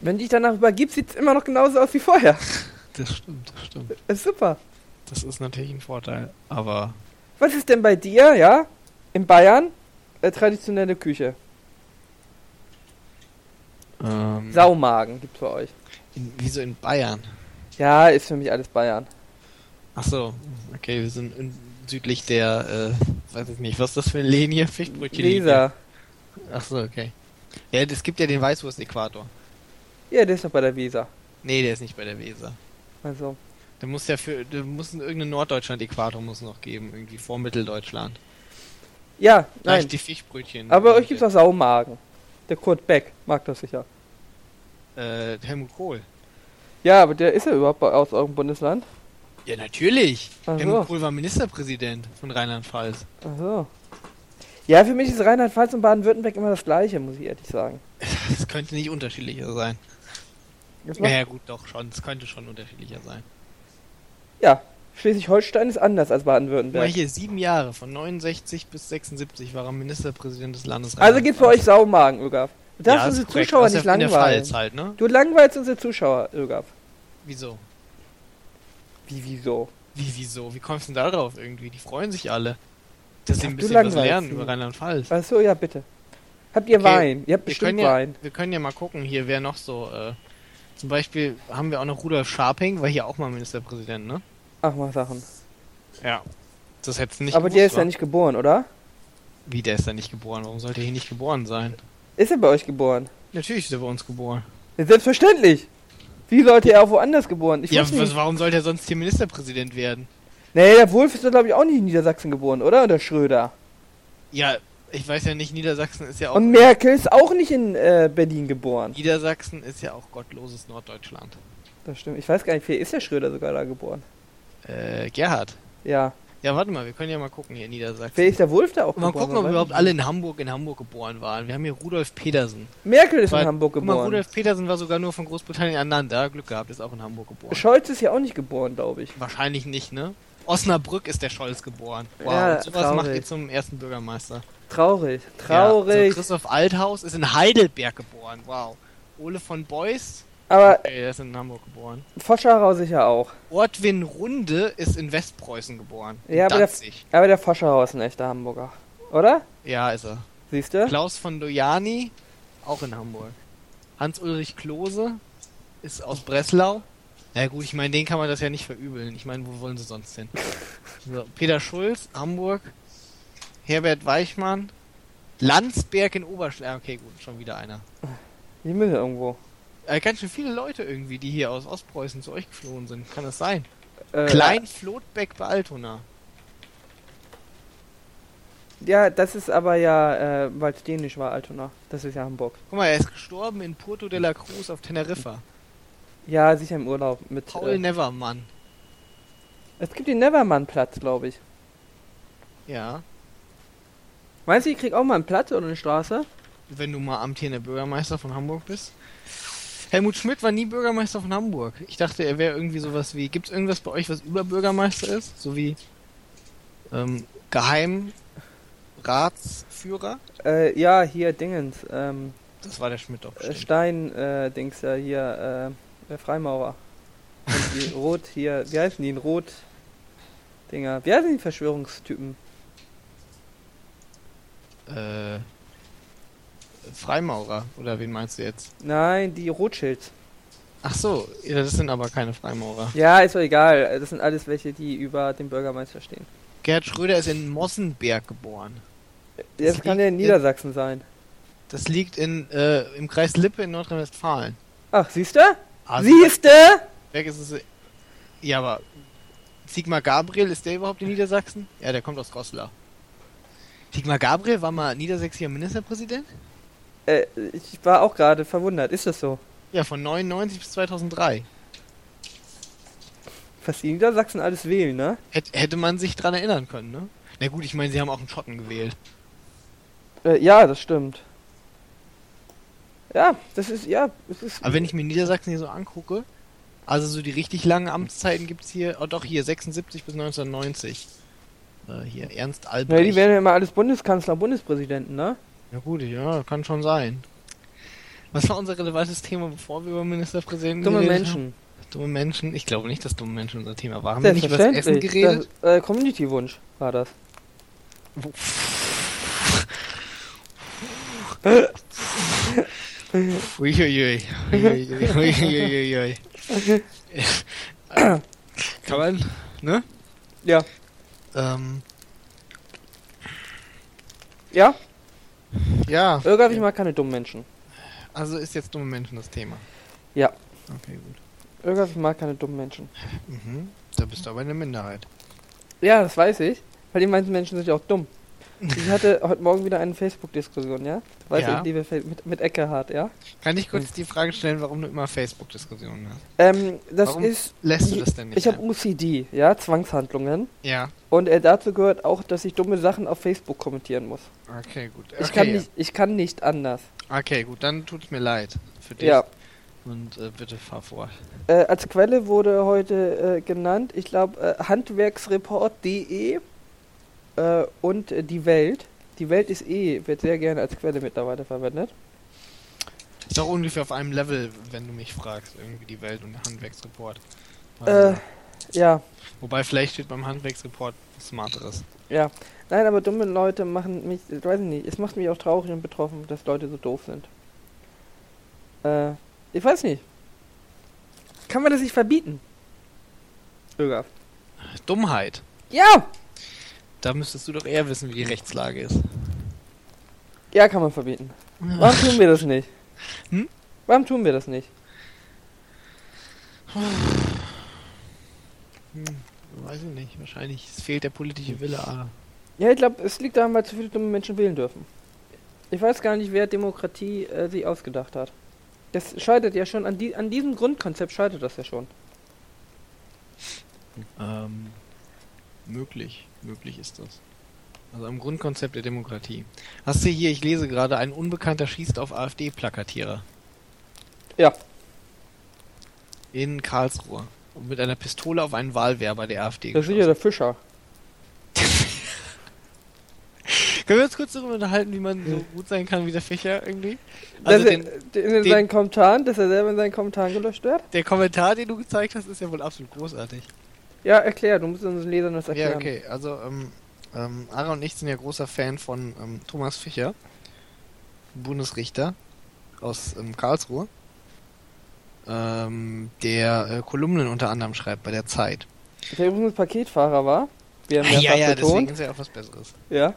Wenn dich danach übergibst, sieht es immer noch genauso aus wie vorher. [laughs] Das stimmt, das stimmt. Das ist super. Das ist natürlich ein Vorteil. Aber Was ist denn bei dir, ja? In Bayern? Äh, traditionelle Küche. ähm, Saumagen gibt's bei euch. in, wieso in Bayern? Ja, ist für mich alles Bayern. Ach so, okay, wir sind in, südlich der, äh, weiß ich nicht, was ist das für eine Linie? Fichtbrötchen. Leser. Ach so, okay. Ja, es gibt ja den Weißwurst-Äquator. Ja, der ist doch bei der Weser. Nee, der ist nicht bei der Weser. Also. Der muss ja für, der muss irgendeinen Norddeutschland-Äquator muss noch geben, irgendwie vor Mitteldeutschland. Ja, nein. die Fischbrötchen. Aber bei euch gibt's auch Saumagen. Der Kurt Beck mag das sicher. Äh, Helmut Kohl. Ja, aber der ist ja überhaupt aus eurem Bundesland. Ja, natürlich. Ach so. Helmut Kohl war Ministerpräsident von Rheinland-Pfalz. Ach so. Ja, für mich ist Rheinland-Pfalz und Baden-Württemberg immer das gleiche, muss ich ehrlich sagen. Das könnte nicht unterschiedlicher sein. Macht- Ja, gut, doch schon. Es könnte schon unterschiedlicher sein. Ja, Schleswig-Holstein ist anders als Baden-Württemberg. hier, sieben Jahre, von 69 bis 76 war er Ministerpräsident des Landes Also gibt's bei euch. Saumagen, Ögaf. Du darfst ja, unsere korrekt. Zuschauer Das nicht langweilen. Halt, ne? Du langweilst unsere Zuschauer, Ögaf. Wieso? Wie, wieso? Wie, wieso? Wie kommst du denn darauf irgendwie? Die freuen sich alle. Dass sie ein bisschen was lernen sie. über Rheinland-Pfalz. Ach so, ja, bitte. Habt ihr Okay, Wein? Ihr habt Wir bestimmt ja, Wein. wir können ja mal gucken, hier wer noch so, äh, zum Beispiel haben wir auch noch Rudolf Scharping, war hier auch mal Ministerpräsident, ne? Ach, mal Sachen. Ja. Das hättest nicht Aber der ist wa? ja nicht geboren, oder? Wie, der ist da nicht geboren? Warum sollte er hier nicht geboren sein? Ist er bei euch geboren? Natürlich ist er bei uns geboren. Ja, selbstverständlich. Wie sollte er auch woanders geboren? Ich ja, weiß was, nicht. warum sollte er sonst hier Ministerpräsident werden? Nee, der Wolf ist doch, glaube ich, auch nicht in Niedersachsen geboren, oder? Oder Schröder. Ja, ich weiß ja nicht, Niedersachsen ist ja auch... Und Merkel ist auch nicht in äh, Berlin geboren. Niedersachsen ist ja auch gottloses Norddeutschland. Das stimmt. Ich weiß gar nicht, wer ist der Schröder sogar da geboren? Äh, Gerhard. Ja. Ja, warte mal, wir können ja mal gucken hier in Niedersachsen. Wer ist der Wolf da auch Mal geboren? gucken, ob überhaupt alle in Hamburg in Hamburg geboren waren. Wir haben hier Rudolf Petersen. Merkel ist War- in Hamburg Guck mal, geboren. Rudolf Petersen war sogar nur von Großbritannien ernannt. Da Glück gehabt, ist auch in Hamburg geboren. Scholz ist ja auch nicht geboren, glaube ich. Wahrscheinlich nicht, ne? Osnabrück ist der Scholz geboren. Wow, Ja, und sowas traurig. macht ihr zum ersten Bürgermeister. Traurig. Ja, Traurig. so Christoph Althaus ist in Heidelberg geboren. Wow. Ole von Beuys, Aber okay, der ist in Hamburg geboren. Foscherau sicher auch. Ortwin Runde ist in Westpreußen geboren. Ja, aber der-. Aber der Foscherau ist ein echter Hamburger. Oder? Ja, ist er. Siehst du? Klaus von Dojani, auch in Hamburg. Hans-Ulrich Klose ist aus Breslau. Ja gut, ich meine, den kann man das ja nicht verübeln. Ich meine, wo wollen sie sonst hin? [laughs] So, Peter Schulz, Hamburg. Herbert Weichmann. Landsberg in Oberschleiß. Okay, gut, schon wieder einer. Die müssen irgendwo. Äh, ganz schön viele Leute irgendwie, die hier aus Ostpreußen zu euch geflohen sind. Kann das sein? Äh, Klein Flotbeck bei Altona. Ja, das ist aber ja, äh, weil es dänisch war, Altona. Das ist ja Hamburg. Guck mal, er ist gestorben in Porto de la Cruz auf Teneriffa. Ja, sicher im Urlaub mit. Paul Äh, Nevermann. es gibt den Nevermann-Platz, glaube ich. Ja. Meinst du, ich krieg auch mal einen Platz oder eine Straße? Wenn du mal amtierender Bürgermeister von Hamburg bist. Helmut Schmidt war nie Bürgermeister von Hamburg. Ich dachte, er wäre irgendwie sowas wie. Gibt es irgendwas bei euch, was Überbürgermeister ist? So wie ähm, Geheimratsführer? Äh, ja, hier Dingens. Ähm, Das war der Schmidt doch. bestimmt. Stein, äh, Dings, äh, hier, äh, der Freimaurer. Die [laughs] Rot hier, wie heißen die? Rot. Dinger. Wie heißen die Verschwörungstypen? Äh, Freimaurer, oder wen meinst du jetzt? Nein, die Rothschilds. Ach so, das sind aber keine Freimaurer. Ja, ist doch egal. Das sind alles welche, die über dem Bürgermeister stehen. Gerhard Schröder ist in Mossenberg geboren. Das Das kann ja in liegt in- Niedersachsen sein. Das liegt in, äh, im Kreis Lippe in Nordrhein-Westfalen. Ach, siehst du? Also, Siehst du? Weg ist es. Ja, aber Sigmar Gabriel, ist der überhaupt in Niedersachsen? Ja, der kommt aus Goslar. Sigmar Gabriel war mal niedersächsischer Ministerpräsident? Äh, ich war auch gerade verwundert. Ist das so? Ja, von 99 bis 2003. Was die Niedersachsen alles wählen, ne? Hätt, hätte man sich dran erinnern können, ne? Na gut, ich meine, sie haben auch einen Schotten gewählt. Äh, ja, das stimmt. Ja, das ist, ja, es ist. Aber wenn ich mir Niedersachsen hier so angucke, also so die richtig langen Amtszeiten gibt's hier, oh doch, hier 76 bis 1990. Äh, hier Ernst Ja, Albrecht. die werden ja immer alles Bundeskanzler, Bundespräsidenten, ne? Ja gut, ja, kann schon sein. Was war unser relevantes Thema, bevor wir über Ministerpräsidenten Dumme geredet Menschen. haben? Dumme Menschen? Ich glaube nicht, dass dumme Menschen unser Thema waren. Haben wir nicht über das Essen geredet? Das, äh, Community-Wunsch war das. Uiuiui. Uiuiui. Kann man, ne? Ja. Ähm, Ja? Ja, Irrgard, ich mag keine dummen Menschen. also ist jetzt dumme Menschen das Thema. Ja. Okay, gut. Ich mag keine dummen Menschen. Mhm. Da bist du aber in der Minderheit. Ja, das weiß ich. Weil die meisten Menschen sind ja auch dumm. Ich hatte heute Morgen wieder eine Facebook-Diskussion, ja? Weiß Ja. ich, liebe Fe mit, mit Eckehard, ja? Kann ich kurz die Frage stellen, warum du immer Facebook-Diskussionen hast? Ähm, das Warum ist. Lässt du das denn nicht? Ich habe? OCD, ja? Zwangshandlungen. ja, Und äh, dazu gehört auch, dass ich dumme Sachen auf Facebook kommentieren muss. okay, gut. Ich, okay, kann nicht, ich kann nicht anders. Okay, gut, dann tut es mir leid für dich. Ja. Und äh, bitte fahr vor. Äh, als Quelle wurde heute äh, genannt, ich glaube, äh, handwerksreport.de äh, und äh, die Welt. Die Welt ist eh, wird sehr gerne als Quelle mittlerweile verwendet. Ist doch ungefähr auf einem Level, wenn du mich fragst, irgendwie die Welt und der Handwerksreport. Äh, Also, ja, wobei vielleicht steht beim Handwerksreport was Smarteres. ja. Nein, aber dumme Leute machen mich, ich weiß nicht, es macht mich auch traurig und betroffen, dass Leute so doof sind. Äh, ich weiß nicht. Kann man das nicht verbieten? Ögaf. Dummheit. Ja! Da müsstest du doch eher wissen, wie die Rechtslage ist. Ja, kann man verbieten. Warum tun wir das nicht? Hm? Warum tun wir das nicht? Hm, weiß ich nicht. Wahrscheinlich es fehlt der politische Wille. Ah. Ja, ich glaube, es liegt daran, weil zu viele dumme Menschen wählen dürfen. Ich weiß gar nicht, wer Demokratie äh, sich ausgedacht hat. Das scheitert ja schon, an, die, an diesem Grundkonzept scheitert das ja schon. Ähm, möglich. Möglich ist das. Also am Grundkonzept der Demokratie. Hast du hier, ich lese gerade, ein Unbekannter schießt auf AfD-Plakatierer. Ja. In Karlsruhe. Und mit einer Pistole auf einen Wahlwerber der AfD Das ist ja der Fischer. [laughs] Können wir uns kurz darüber unterhalten, wie man so gut sein kann wie der Fischer irgendwie? Also den, in, in den- seinen Kommentaren, dass er selber in seinen Kommentaren gelöscht wird? der Kommentar, den du gezeigt hast, ist ja wohl absolut großartig. Ja, erklär, du musst unseren Lesern das erklären. Ja, okay. Also, ähm, ähm, Ara und ich sind ja großer Fan von ähm, Thomas Fischer, Bundesrichter aus ähm, Karlsruhe, ähm, der äh, Kolumnen unter anderem schreibt bei der Zeit. Der übrigens Paketfahrer war. Wir haben ja, ja, mehrfach deswegen ist er auch was Besseres. Ja.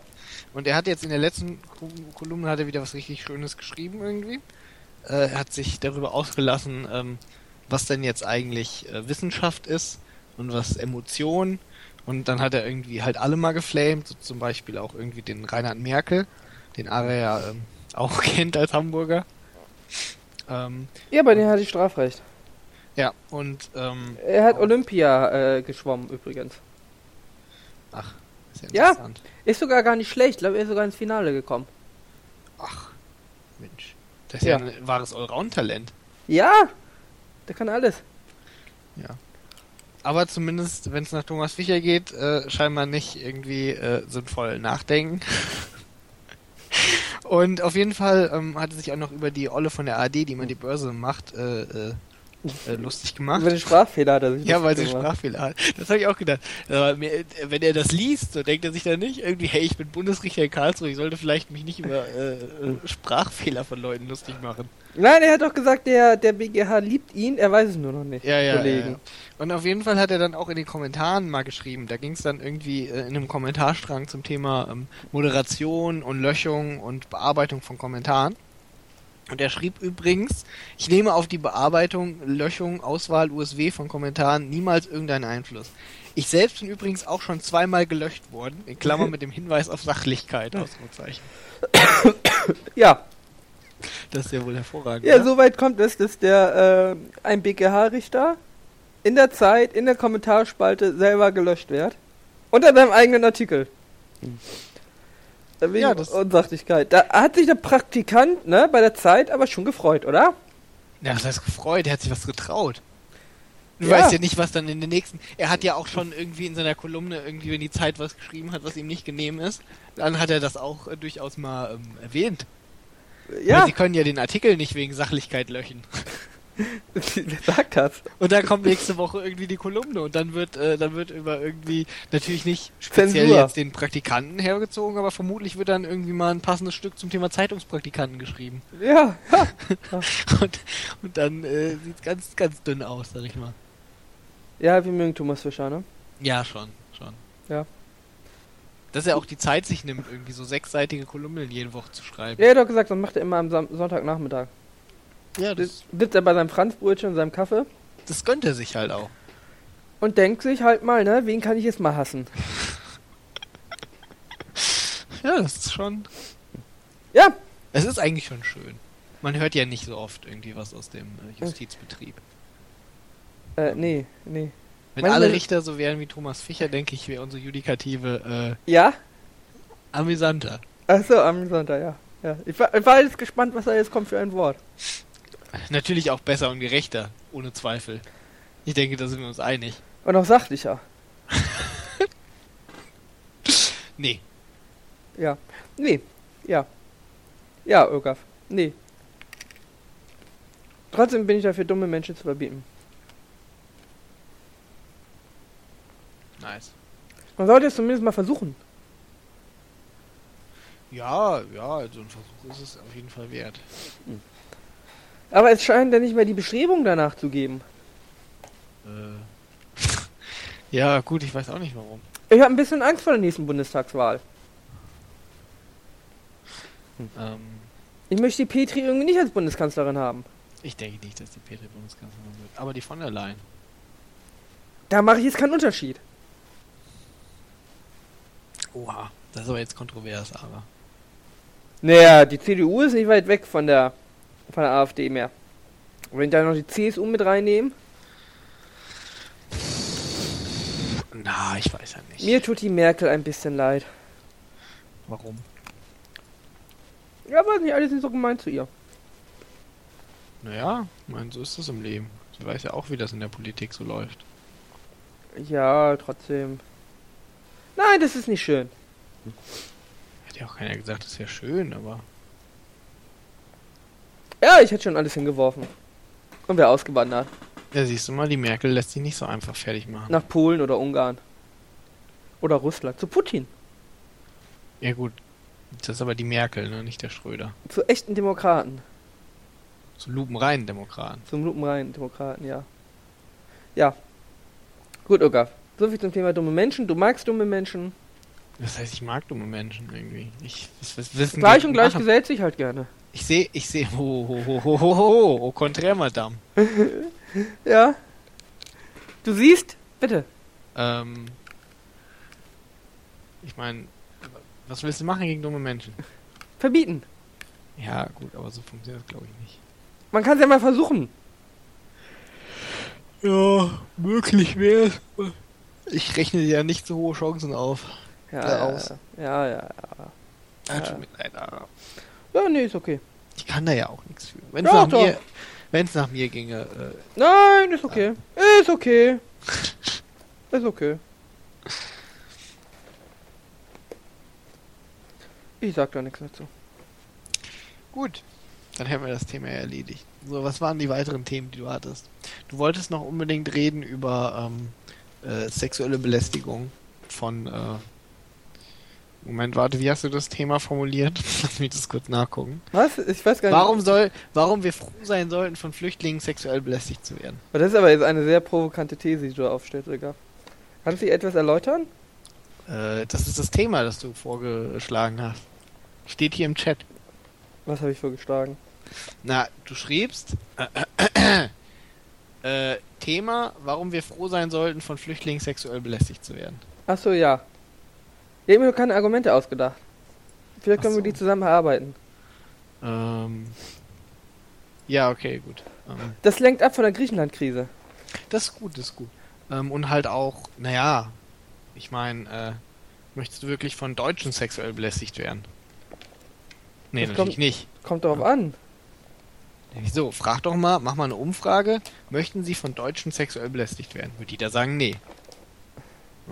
Und er hat jetzt in der letzten Ko- Kolumne hat er wieder was richtig Schönes geschrieben irgendwie. Äh, er hat sich darüber ausgelassen, ähm, was denn jetzt eigentlich äh, Wissenschaft ist und was Emotion. Und dann hat er irgendwie halt alle mal geflamed, so zum Beispiel auch irgendwie den Reinhard Merkel, den Ara ja ähm, auch [laughs] kennt als Hamburger. Ähm, ja, bei dem hatte ich Strafrecht. Ja, und ähm, er hat Olympia äh, geschwommen übrigens. Ach, ist ja interessant. Ja, ist sogar gar nicht schlecht. Ich glaube, er ist sogar ins Finale gekommen. Ach, Mensch. Das ist ja, ja ein wahres Allround-Talent. Ja, der kann alles. Ja. Aber zumindest, wenn es nach Thomas Fischer geht, äh, scheinbar nicht irgendwie äh, sinnvoll nachdenken. [laughs] Und auf jeden Fall ähm, hat er sich auch noch über die Olle von der AD, die man die Börse macht, äh, äh, äh, lustig gemacht. Über den Sprachfehler hat er sich Ja, weil sie Sprachfehler hat. Das habe ich auch gedacht. Aber mir, wenn er das liest, so denkt er sich dann nicht irgendwie, hey, ich bin Bundesrichter in Karlsruhe, ich sollte vielleicht mich nicht über äh, äh Sprachfehler von Leuten lustig machen. Nein, er hat doch gesagt, der, der BGH liebt ihn, er weiß es nur noch nicht. Ja, ja, Kollegen. Ja, Und auf jeden Fall hat er dann auch in den Kommentaren mal geschrieben. Da ging es dann irgendwie äh, in einem Kommentarstrang zum Thema ähm, Moderation und Löschung und Bearbeitung von Kommentaren. Und er schrieb übrigens, ich nehme auf die Bearbeitung, Löschung, Auswahl, USW von Kommentaren niemals irgendeinen Einfluss. Ich selbst bin übrigens auch schon zweimal gelöscht worden, in Klammern mit dem Hinweis auf Sachlichkeit, Ausrufezeichen. [coughs] Ja. Das ist ja wohl hervorragend. Ja, soweit kommt es, dass der äh, ein BGH-Richter in der Zeit, in der Kommentarspalte selber gelöscht wird. Unter seinem eigenen Artikel. Hm. Wegen ja, das Unsachlichkeit. Da hat sich der Praktikant, ne, bei der Zeit aber schon gefreut, oder? Ja, das heißt gefreut, er hat sich was getraut. Du ja. weißt ja nicht, was dann in den nächsten. Er hat ja auch schon irgendwie in seiner Kolumne irgendwie, wenn die Zeit was geschrieben hat, was ihm nicht genehm ist, dann hat er das auch äh, durchaus mal ähm, erwähnt. Ja. Weil sie können ja den Artikel nicht wegen Sachlichkeit löschen. [laughs] Wer sagt das? Und dann kommt nächste Woche irgendwie die Kolumne und dann wird, äh, dann wird über irgendwie, natürlich nicht speziell Zensur. jetzt den Praktikanten hergezogen, aber vermutlich wird dann irgendwie mal ein passendes Stück zum Thema Zeitungspraktikanten geschrieben. Ja, ja. [laughs] und, und dann äh, sieht es ganz, ganz dünn aus, sag ich mal. Ja, wir mögen Thomas Fischer, ne? Ja, schon, schon. Ja. Dass er auch die Zeit sich nimmt, irgendwie so sechsseitige Kolumnen jede Woche zu schreiben. Ja, er hat doch gesagt, das macht er immer am Sonntagnachmittag. Ja, das sitzt er bei seinem Franzbrötchen und seinem Kaffee. Das gönnt er sich halt auch. Und denkt sich halt mal, ne, wen kann ich jetzt mal hassen? ja, das ist schon. Ja. Es ist eigentlich schon schön. Man hört ja nicht so oft irgendwie was aus dem äh, Justizbetrieb. Äh, nee, nee. Wenn Meine alle Richter so wären wie Thomas Fischer, denke ich, wäre unsere Judikative äh, ja? amüsanter. Achso, amüsanter, ja. ja. Ich, war, ich war jetzt gespannt, was da jetzt kommt für ein Wort. Natürlich auch besser und gerechter, ohne Zweifel. Ich denke, da sind wir uns einig. Und auch sachlicher. [laughs] nee. Ja. Nee. Ja. Ja, Ögaf. Nee. Trotzdem bin ich dafür, dumme Menschen zu verbieten. Nice. Man sollte es zumindest mal versuchen. Ja, ja, also ein Versuch ist es auf jeden Fall wert. Hm. Aber es scheint ja nicht mehr die Bestrebung danach zu geben. Äh. ja, gut, ich weiß auch nicht warum. Ich habe ein bisschen Angst vor der nächsten Bundestagswahl. Hm. Ähm. Ich möchte die Petri irgendwie nicht als Bundeskanzlerin haben. Ich denke nicht, dass die Petri Bundeskanzlerin wird. Aber die von der Leyen. Da mache ich jetzt keinen Unterschied. Oha, das ist aber jetzt kontrovers, aber. Naja, die CDU ist nicht weit weg von der von der AfD mehr. wenn ich da noch die CSU mit reinnehmen? Na, ich weiß ja nicht. Mir tut die Merkel ein bisschen leid. Warum? Ja, weil nicht alles nicht so gemeint zu ihr. Naja, ich meine, so ist das im Leben. Sie weiß ja auch, wie das in der Politik so läuft. Ja, trotzdem. Nein, das ist nicht schön. Hat ja auch keiner gesagt, das wäre schön, aber. Ja, ich hätte schon alles hingeworfen. Und wäre ausgewandert. Ja, siehst du mal, die Merkel lässt sich nicht so einfach fertig machen. Nach Polen oder Ungarn. Oder Russland. Zu Putin. Ja, gut. Das ist aber die Merkel, ne? nicht der Schröder. Zu echten Demokraten. Zu lupenreinen Demokraten. Zum lupenreinen Demokraten, ja. Ja. Gut, Ogaf. So viel zum Thema dumme Menschen. Du magst dumme Menschen. Das heißt, ich mag dumme Menschen irgendwie. Ich, das, das wissen gleich und gleich gesellt sich halt gerne. Ich sehe, ich sehe, ho, ho, ho, ho, ho, ho, au contraire, Madame. [laughs] ja. Du siehst, Bitte. Ähm, ich meine, was willst du machen gegen dumme Menschen? Verbieten. Ja, gut, aber so funktioniert das glaube ich nicht. Man kann es ja mal versuchen. Ja, möglich wäre Ich rechne dir ja nicht so hohe Chancen auf. Ja, Äh, aus. ja, ja, ja. Ja. Ja. Tut mir leid, aber Ja, nee, ist okay. ich kann da ja auch nichts für. Wenn es nach, doch. mir- wenn's nach mir ginge, äh, Nein, ist okay. Ist okay. [laughs] Ist okay. Ich sag da nichts dazu. Gut, dann hätten wir das Thema ja erledigt. So, was waren die weiteren Themen, die du hattest? Du wolltest noch unbedingt reden über ähm, äh, sexuelle Belästigung von. Moment, warte, wie hast du das Thema formuliert? [laughs] Lass mich das kurz nachgucken. Was? Ich weiß gar nicht. Warum soll, warum wir froh sein sollten, von Flüchtlingen sexuell belästigt zu werden? Das ist aber jetzt eine sehr provokante These, die du aufstellst, Digga. Kannst du etwas erläutern? Äh, das ist das Thema, das du vorgeschlagen hast. Steht hier im Chat. Was habe ich vorgeschlagen? Na, du schriebst äh, äh, Thema, warum wir froh sein sollten, von Flüchtlingen sexuell belästigt zu werden. Ach so, ja. Ich habe mir nur keine Argumente ausgedacht. Vielleicht können wir so. die zusammen erarbeiten. Ähm, ja, okay, gut. Ähm, Das lenkt ab von der Griechenland-Krise. das ist gut, das ist gut. Ähm, und halt auch, naja, ich meine, äh, möchtest du wirklich von Deutschen sexuell belästigt werden? Nee, Das natürlich kommt- nicht. Kommt darauf an. Wieso? Frag doch mal, mach mal eine Umfrage. Möchten Sie von Deutschen sexuell belästigt werden? Würde die da sagen, nee.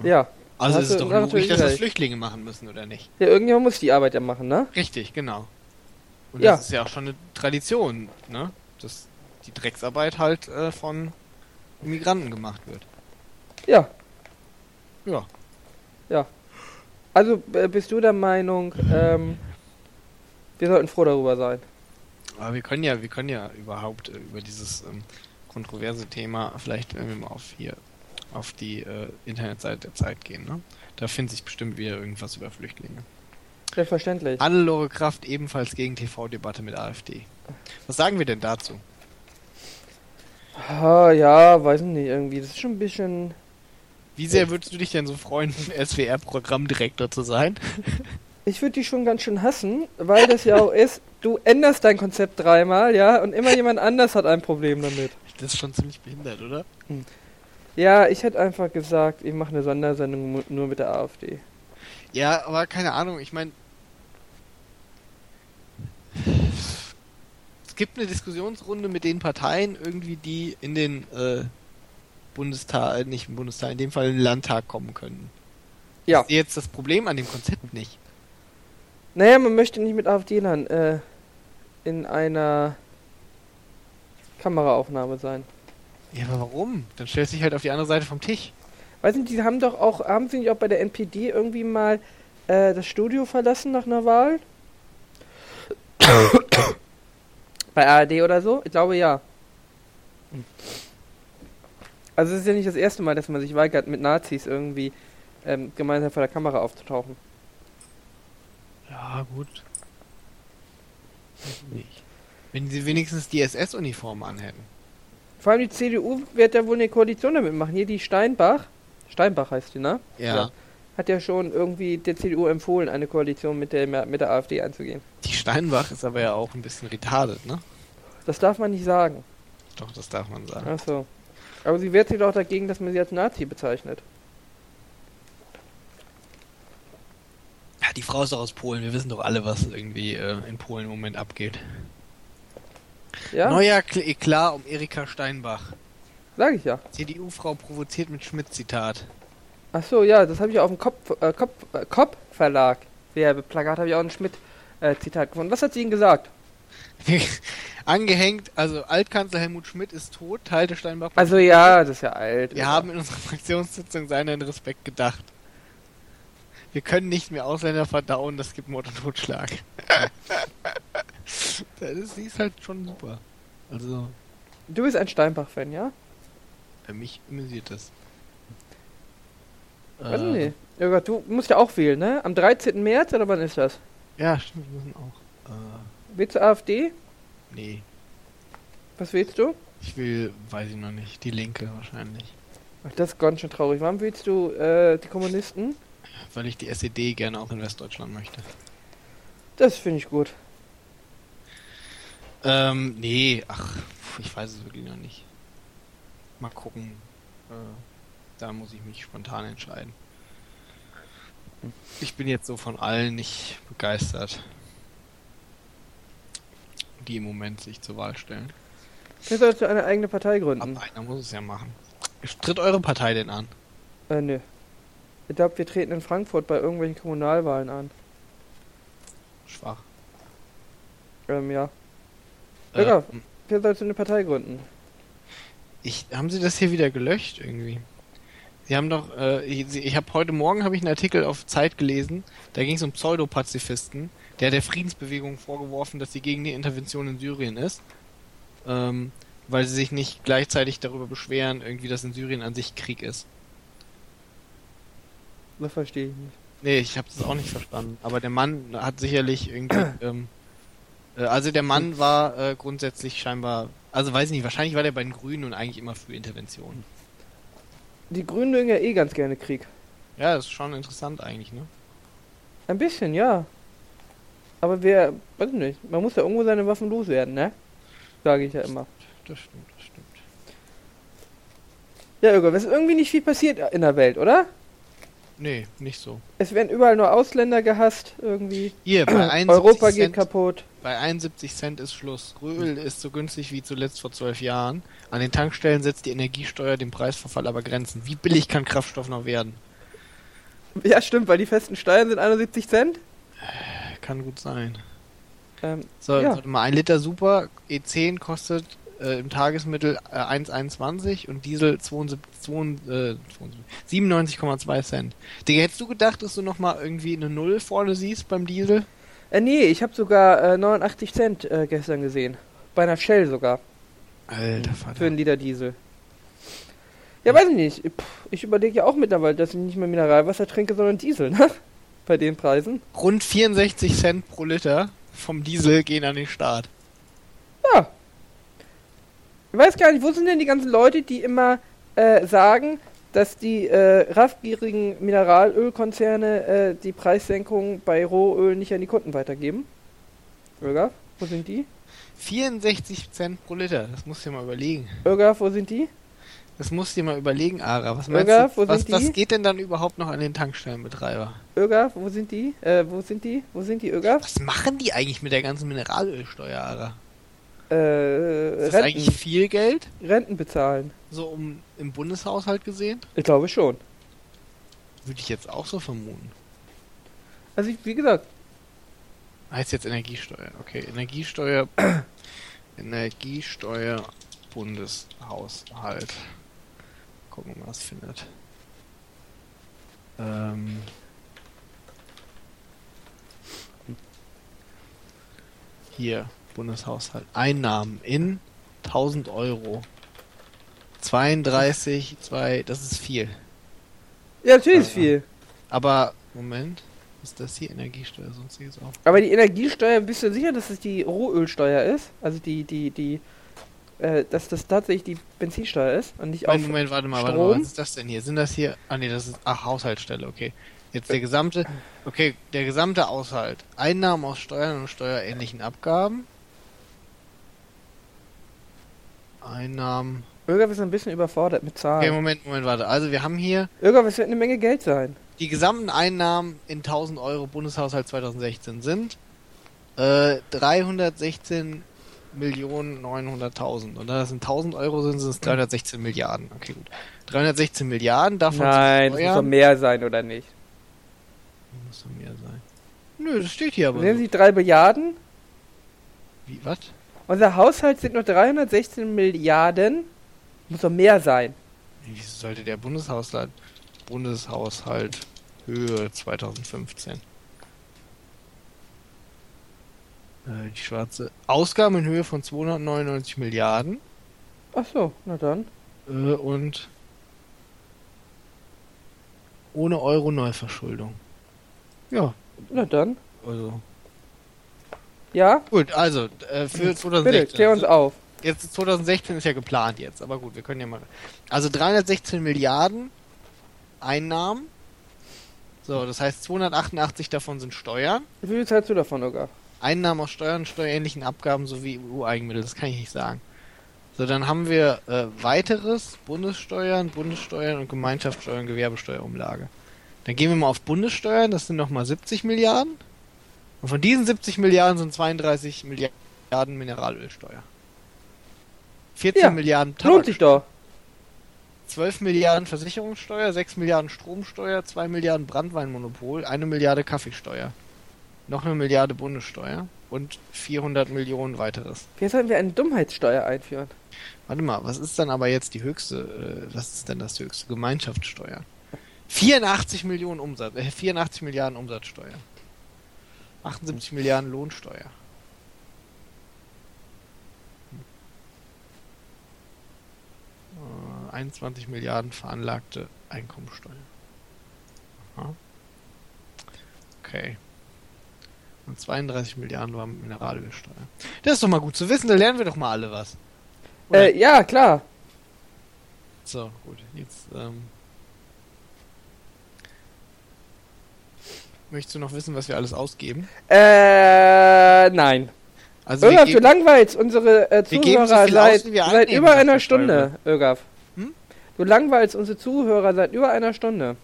Ja. Also ist es doch logisch, dass das. Flüchtlinge machen müssen, oder nicht? Ja, irgendjemand muss die Arbeit ja machen, ne? Richtig, genau. Und Ja. das ist ja auch schon eine Tradition, ne? Dass die Drecksarbeit halt äh, von Migranten gemacht wird. Ja. Ja. Also äh, bist du der Meinung, ähm, wir sollten froh darüber sein. Aber wir können ja, wir können ja überhaupt äh, über dieses ähm, kontroverse Thema vielleicht, wenn wir mal auf hier auf die äh, Internetseite der Zeit gehen, ne? Da findet sich bestimmt wieder irgendwas über Flüchtlinge. Selbstverständlich. Hannelore Kraft ebenfalls gegen TV-Debatte mit AfD. Was sagen wir denn dazu? Ah, ja, weiß nicht, irgendwie. Das ist schon ein bisschen. Wie sehr würdest du dich denn so freuen, SWR-Programmdirektor zu sein? [laughs] Ich würde die schon ganz schön hassen, weil das ja auch ist, du änderst dein Konzept dreimal, ja, und immer jemand anders hat ein Problem damit. Das ist schon ziemlich behindert, oder? Ja, ich hätte einfach gesagt, ich mache eine Sondersendung nur mit der AfD. Ja, aber keine Ahnung, ich meine. Es gibt eine Diskussionsrunde mit den Parteien, irgendwie, die in den äh, Bundestag, äh, nicht im Bundestag, in dem Fall in den Landtag kommen können. Ja. Ich sehe jetzt das Problem an dem Konzept nicht. Naja, man möchte nicht mit AfD-Lern äh, in einer Kameraaufnahme sein. Ja, aber warum? Dann stellst du dich halt auf die andere Seite vom Tisch. Weiß nicht, die haben doch auch, haben sie nicht auch bei der NPD irgendwie mal äh, das Studio verlassen nach einer Wahl? [coughs] bei ARD oder so? Ich glaube ja. Also es ist ja nicht das erste Mal, dass man sich weigert, mit Nazis irgendwie ähm, gemeinsam vor der Kamera aufzutauchen. Ja, gut. Nicht. Wenn sie wenigstens die SS-Uniform anhätten. Vor allem die CDU wird ja wohl eine Koalition damit machen. Hier die Steinbach, Steinbach heißt die, ne? Ja. Ja. Hat ja schon irgendwie der CDU empfohlen, eine Koalition mit der, mit der AfD einzugehen. Die Steinbach ist aber ja auch ein bisschen retardet, ne? Das darf man nicht sagen. Doch, das darf man sagen. Ach so. Aber sie wehrt sich doch dagegen, dass man sie als Nazi bezeichnet. Ja, die Frau ist doch aus Polen. Wir wissen doch alle, was irgendwie äh, in Polen im Moment abgeht. Ja, Neuer Kl- Eklat um Erika Steinbach. sag ich ja. CDU-Frau provoziert mit Schmidt-Zitat. Ach so, ja, das habe ich auf dem Kopf, äh, Kopf, äh, Kopf Verlag. Werbeplakat habe ich auch ein Schmidt-Zitat gefunden. Was hat sie Ihnen gesagt? [laughs] Angehängt, also Altkanzler Helmut Schmidt ist tot, teilte Steinbach. Also ja, das ist ja alt. Wir haben in unserer Fraktionssitzung seinen Respekt gedacht. Wir können nicht mehr Ausländer verdauen, das gibt Mord und Totschlag. [laughs] das ist, sie ist halt schon super. Also, Du bist ein Steinbach-Fan, ja? für mich amüsiert das. Weiß Äh, nicht. Ja Gott, du musst ja auch wählen, ne? Am 13. März oder wann ist das? Ja, stimmt, wir müssen auch. Äh, Willst du AfD? nee. Was willst du? Ich will, weiß ich noch nicht, die Linke wahrscheinlich. Ach, das ist ganz schön traurig. Warum willst du äh, die Kommunisten? Weil ich die SED gerne auch in Westdeutschland möchte. Das finde ich gut. Ähm, nee, ach, ich weiß es wirklich noch nicht. Mal gucken. Äh, da muss ich mich spontan entscheiden. Ich bin jetzt so von allen nicht begeistert, die im Moment sich zur Wahl stellen. Sollst du eine eigene Partei gründen. Aber einer muss es ja machen. Tritt eure Partei denn an? Äh, nö. Ich glaube, wir treten in Frankfurt bei irgendwelchen Kommunalwahlen an. Schwach. Ähm, ja. Äh, Ja. Wer sollst du eine Partei gründen? ich, haben sie das hier wieder gelöscht irgendwie? Sie haben doch, äh, ich, ich habe heute Morgen habe ich einen Artikel auf Zeit gelesen, da ging es um Pseudopazifisten, der der Friedensbewegung vorgeworfen, dass sie gegen die Intervention in Syrien ist, ähm, weil sie sich nicht gleichzeitig darüber beschweren, irgendwie, dass in Syrien an sich Krieg ist. Das verstehe ich nicht. Nee, ich habe das auch nicht verstanden. Aber der Mann hat sicherlich irgendwie, [clears throat] ähm, äh, also der Mann war äh, grundsätzlich scheinbar, also weiß ich nicht, wahrscheinlich war der bei den Grünen und eigentlich immer für Intervention. Die Grünen mögen ja eh ganz gerne Krieg. Ja, das ist schon interessant eigentlich, ne? Ein bisschen, ja. Aber wer, weiß ich nicht, man muss ja irgendwo seine Waffen loswerden, ne? Sage ich ja immer. Das stimmt, das stimmt. Ja, Irgo, es ist irgendwie nicht viel passiert in der Welt, oder? Nee, nicht so. Es werden überall nur Ausländer gehasst, irgendwie. Hier, bei [clears throat] 71 Europa geht Cent, kaputt. bei 71 Cent ist Schluss. Öl ist so günstig wie zuletzt vor zwölf Jahren. An den Tankstellen setzt die Energiesteuer dem Preisverfall aber Grenzen. Wie billig kann Kraftstoff noch werden? Ja, stimmt, weil die festen Steuern sind 71 Cent. Kann gut sein. Ähm, So, Ja. warte mal, ein Liter Super E10 kostet äh, im Tagesmittel äh, 1,21 und Diesel 72 äh, 97,2 Cent. Digga, hättest du gedacht, dass du nochmal irgendwie eine Null vorne siehst beim Diesel? äh, nee, ich habe sogar äh, 89 Cent äh, gestern gesehen. Bei einer Shell sogar. Alter Für Vater. einen Liter Diesel. Ja, weiß ich nicht. Ich überlege ja auch mittlerweile, dass ich nicht mehr Mineralwasser trinke, sondern Diesel, ne? [laughs] Bei den Preisen. Rund 64 Cent pro Liter vom Diesel gehen an den Staat. Ja. Ich weiß gar nicht, wo sind denn die ganzen Leute, die immer äh, sagen, dass die äh, raffgierigen Mineralölkonzerne äh, die Preissenkung bei Rohöl nicht an die Kunden weitergeben? Irgaf, wo sind die? 64 Cent pro Liter, das musst du dir mal überlegen. Irgaf, wo sind die? Das musst du dir mal überlegen, Ara. Was meinst Irga, wo du? Was, was geht denn dann überhaupt noch an den Tankstellenbetreiber? Irgaf, wo sind die? Äh, wo sind die? Wo sind die Irgaf? Was machen die eigentlich mit der ganzen Mineralölsteuer, Ara? Äh, Ist das eigentlich Renten, viel Geld? Renten bezahlen. So um im Bundeshaushalt gesehen? Ich glaube schon. Würde ich jetzt auch so vermuten. Also ich, wie gesagt, Heißt jetzt Energiesteuer. Okay, Energiesteuer. [clears throat] Energiesteuer Bundeshaushalt. Gucken, was findet. Ähm. Hier, Bundeshaushalt. Einnahmen in 1000 Euro. 32, 2, das ist viel. ja, natürlich ist viel. Aber, Moment. Ist das hier Energiesteuer? Sonstiges auch. Aber die Energiesteuer, bist du sicher, dass es die Rohölsteuer ist? Also die, die, die, äh, dass das tatsächlich die Benzinsteuer ist und nicht auf. Moment, Moment, warte mal, warte mal, was ist das denn hier? Sind das hier? Ah nee, das ist ach Haushaltsstelle, okay. Jetzt der gesamte, okay, der gesamte Haushalt. Einnahmen aus Steuern und steuerähnlichen Abgaben. Einnahmen. Irgaf ist ein bisschen überfordert mit Okay, Zahlen. Moment, Moment, warte. Also wir haben hier es wird eine Menge Geld sein. die gesamten Einnahmen in 1000 Euro Bundeshaushalt 2016 sind äh, 316 Millionen 900.000. Und da das sind 1000 Euro sind, sind es 316 Milliarden. Okay, gut. 316 Milliarden, davon Nein, es muss doch mehr sein, oder nicht? Muss doch mehr sein. Nö, das steht hier aber. Sehen So. Sie drei Milliarden? Wie, was? Unser Haushalt sind nur 316 Milliarden. Muss doch mehr sein. Wieso sollte der Bundeshaushalt Bundeshaushalt Höhe 2015? Äh, die schwarze Ausgaben in Höhe von 299 Milliarden Ach so, na dann. äh, und ohne Euro Neuverschuldung. Ja, Na dann. also Ja? gut, also äh, für Bitte, 2016. klär uns auf. jetzt 2016 ist ja geplant jetzt, aber gut, wir können ja mal. Also 316 Milliarden Einnahmen. So, das heißt 288 davon sind Steuern. Wie viel zahlst du davon, Oga? Einnahmen aus Steuern, steuerähnlichen Abgaben sowie EU-Eigenmittel, das kann ich nicht sagen. So, dann haben wir äh, weiteres, Bundessteuern, Bundessteuern und Gemeinschaftssteuern, Gewerbesteuerumlage. Dann gehen wir mal auf Bundessteuern, das sind nochmal 70 Milliarden. Und von diesen 70 Milliarden sind 32 Milliarden Mineralölsteuer. 14 Ja, Milliarden Lohnt sich doch. 12 Milliarden Versicherungssteuer, 6 Milliarden Stromsteuer, 2 Milliarden Brandweinmonopol, 1 Milliarde Kaffeesteuer. Noch eine Milliarde Bundessteuer und 400 Millionen weiteres. Jetzt sollten wir eine Dummheitssteuer einführen. Warte mal, was ist dann aber jetzt die höchste, äh, was ist denn das höchste? Gemeinschaftssteuer. 84 Millionen Umsatz, äh, 84 Milliarden Umsatzsteuer. 78 Milliarden Lohnsteuer. Hm. Äh, 21 Milliarden veranlagte Einkommensteuer. Aha. Okay. Und 32 Milliarden war Mineralölsteuer. Das ist doch mal gut zu wissen, da lernen wir doch mal alle was. Äh, ja, klar. So, gut. Jetzt, ähm. Möchtest du noch wissen, was wir alles ausgeben? Äh, nein. Also Ögaf, du langweilst unsere äh, so Zuhörer viel seit, aus, seit über einer Stunde, Ögaf. Hm? Du langweilst unsere Zuhörer seit über einer Stunde.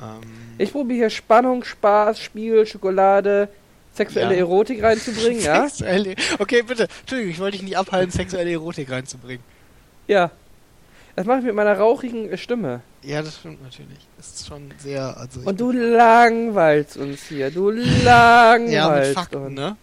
ähm, Ich probiere hier Spannung, Spaß, Spiel, Schokolade, sexuelle Ja. Erotik reinzubringen, ja? [laughs] Sexuelle. Okay, bitte. Entschuldigung, ich wollte dich nicht abhalten, sexuelle Erotik reinzubringen. Ja. Das mache ich mit meiner rauchigen Stimme. Ja, das stimmt natürlich. Das ist schon sehr. Also Und du langweilst uns hier. Du langweilst ja, mit Fakten, uns. ne?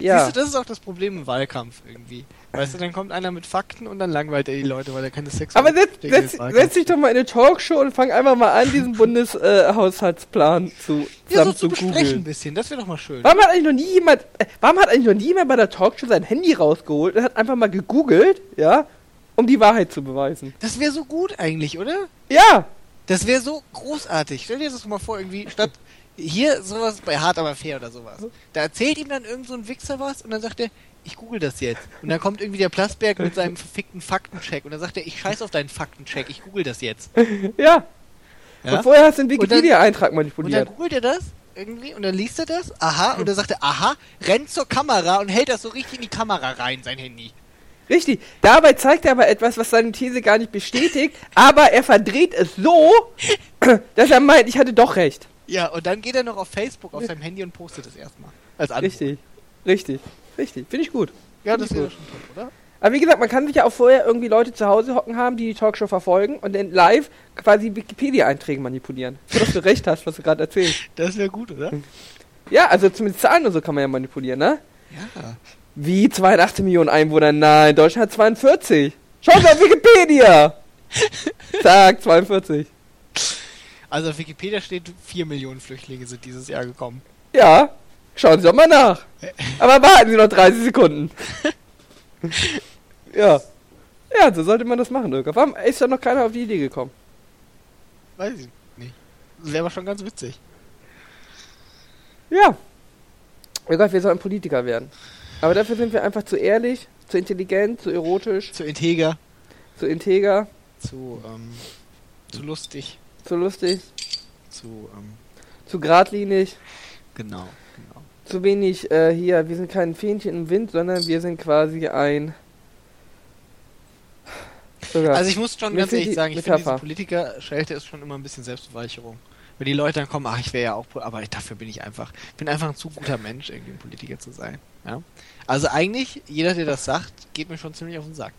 Ja. Siehst du, das ist auch das Problem im Wahlkampf irgendwie. Weißt du, dann kommt einer mit Fakten und dann langweilt er die Leute, weil er keine sexuelle Aber setz, setz, setz dich doch mal in eine Talkshow und fang einfach mal an, diesen Bundeshaushaltsplan zu, ja, so zu zu besprechen ein bisschen. Das wäre doch mal schön. Warum hat eigentlich noch nie jemand, äh, warum hat eigentlich noch nie jemand bei der Talkshow sein Handy rausgeholt und hat einfach mal gegoogelt, ja, um die Wahrheit zu beweisen? Das wäre so gut eigentlich, oder? Ja, Das wäre so großartig. Stell dir das mal vor, irgendwie, statt hier sowas bei Hart aber fair oder sowas. Da erzählt ihm dann irgend so ein Wichser was und dann sagt er, ich google das jetzt. Und dann kommt irgendwie der Plasberg mit seinem verfickten Faktencheck und dann sagt er, ich scheiß auf deinen Faktencheck, ich google das jetzt. [laughs] ja. Ja? Und vorher hast du den Wikipedia-Eintrag Und dann manipuliert. googelt er das irgendwie und dann liest er das, aha, und dann sagt er, aha, rennt zur Kamera und hält das so richtig in die Kamera rein, sein Handy. Richtig. Dabei zeigt er aber etwas, was seine These gar nicht bestätigt, aber er verdreht es so, [coughs] dass er meint, ich hatte doch recht. Ja, und dann geht er noch auf Facebook auf seinem Handy und postet es erstmal. Als Antwort. Richtig. Richtig. Richtig. Finde ich gut. Ja, das Finde wäre ich schon top, oder? Aber wie gesagt, man kann sich ja auch vorher irgendwie Leute zu Hause hocken haben, die die Talkshow verfolgen und dann live quasi Wikipedia-Einträge manipulieren. So, dass du recht hast, was du gerade erzählst. Das wäre gut, oder? Ja, also zumindest Zahlen und so kann man ja manipulieren, ne? Ja. Wie 82 Millionen Einwohner? Nein, Deutschland hat 42. Schaut auf Wikipedia! [laughs] Zack, 42. Also auf Wikipedia steht, 4 Millionen Flüchtlinge sind dieses Jahr gekommen. Ja, schauen Sie doch mal nach. [laughs] Aber warten Sie noch 30 Sekunden. [laughs] ja. Ja, so sollte man das machen, Irka. Warum ist da noch keiner auf die Idee gekommen? Weiß ich nicht. Das wäre aber schon ganz witzig. Ja. Irka, wir sollten Politiker werden. Aber dafür sind wir einfach zu ehrlich, zu intelligent, zu erotisch, Zu integer, zu integer, zu, ähm, zu lustig, zu lustig, zu, ähm, zu geradlinig, genau, genau. zu wenig äh, hier. Wir sind kein Fähnchen im Wind, sondern wir sind quasi ein. Also ich muss schon ganz ehrlich sagen, ich finde diese. Politiker-Schelte ist schon immer ein bisschen Selbstbeweicherung. Wenn die Leute dann kommen, ach, ich wäre ja auch, aber dafür bin ich einfach, bin einfach ein zu guter Mensch, irgendwie ein Politiker zu sein. Ja? Also eigentlich, jeder, der das sagt, geht mir schon ziemlich auf den Sack.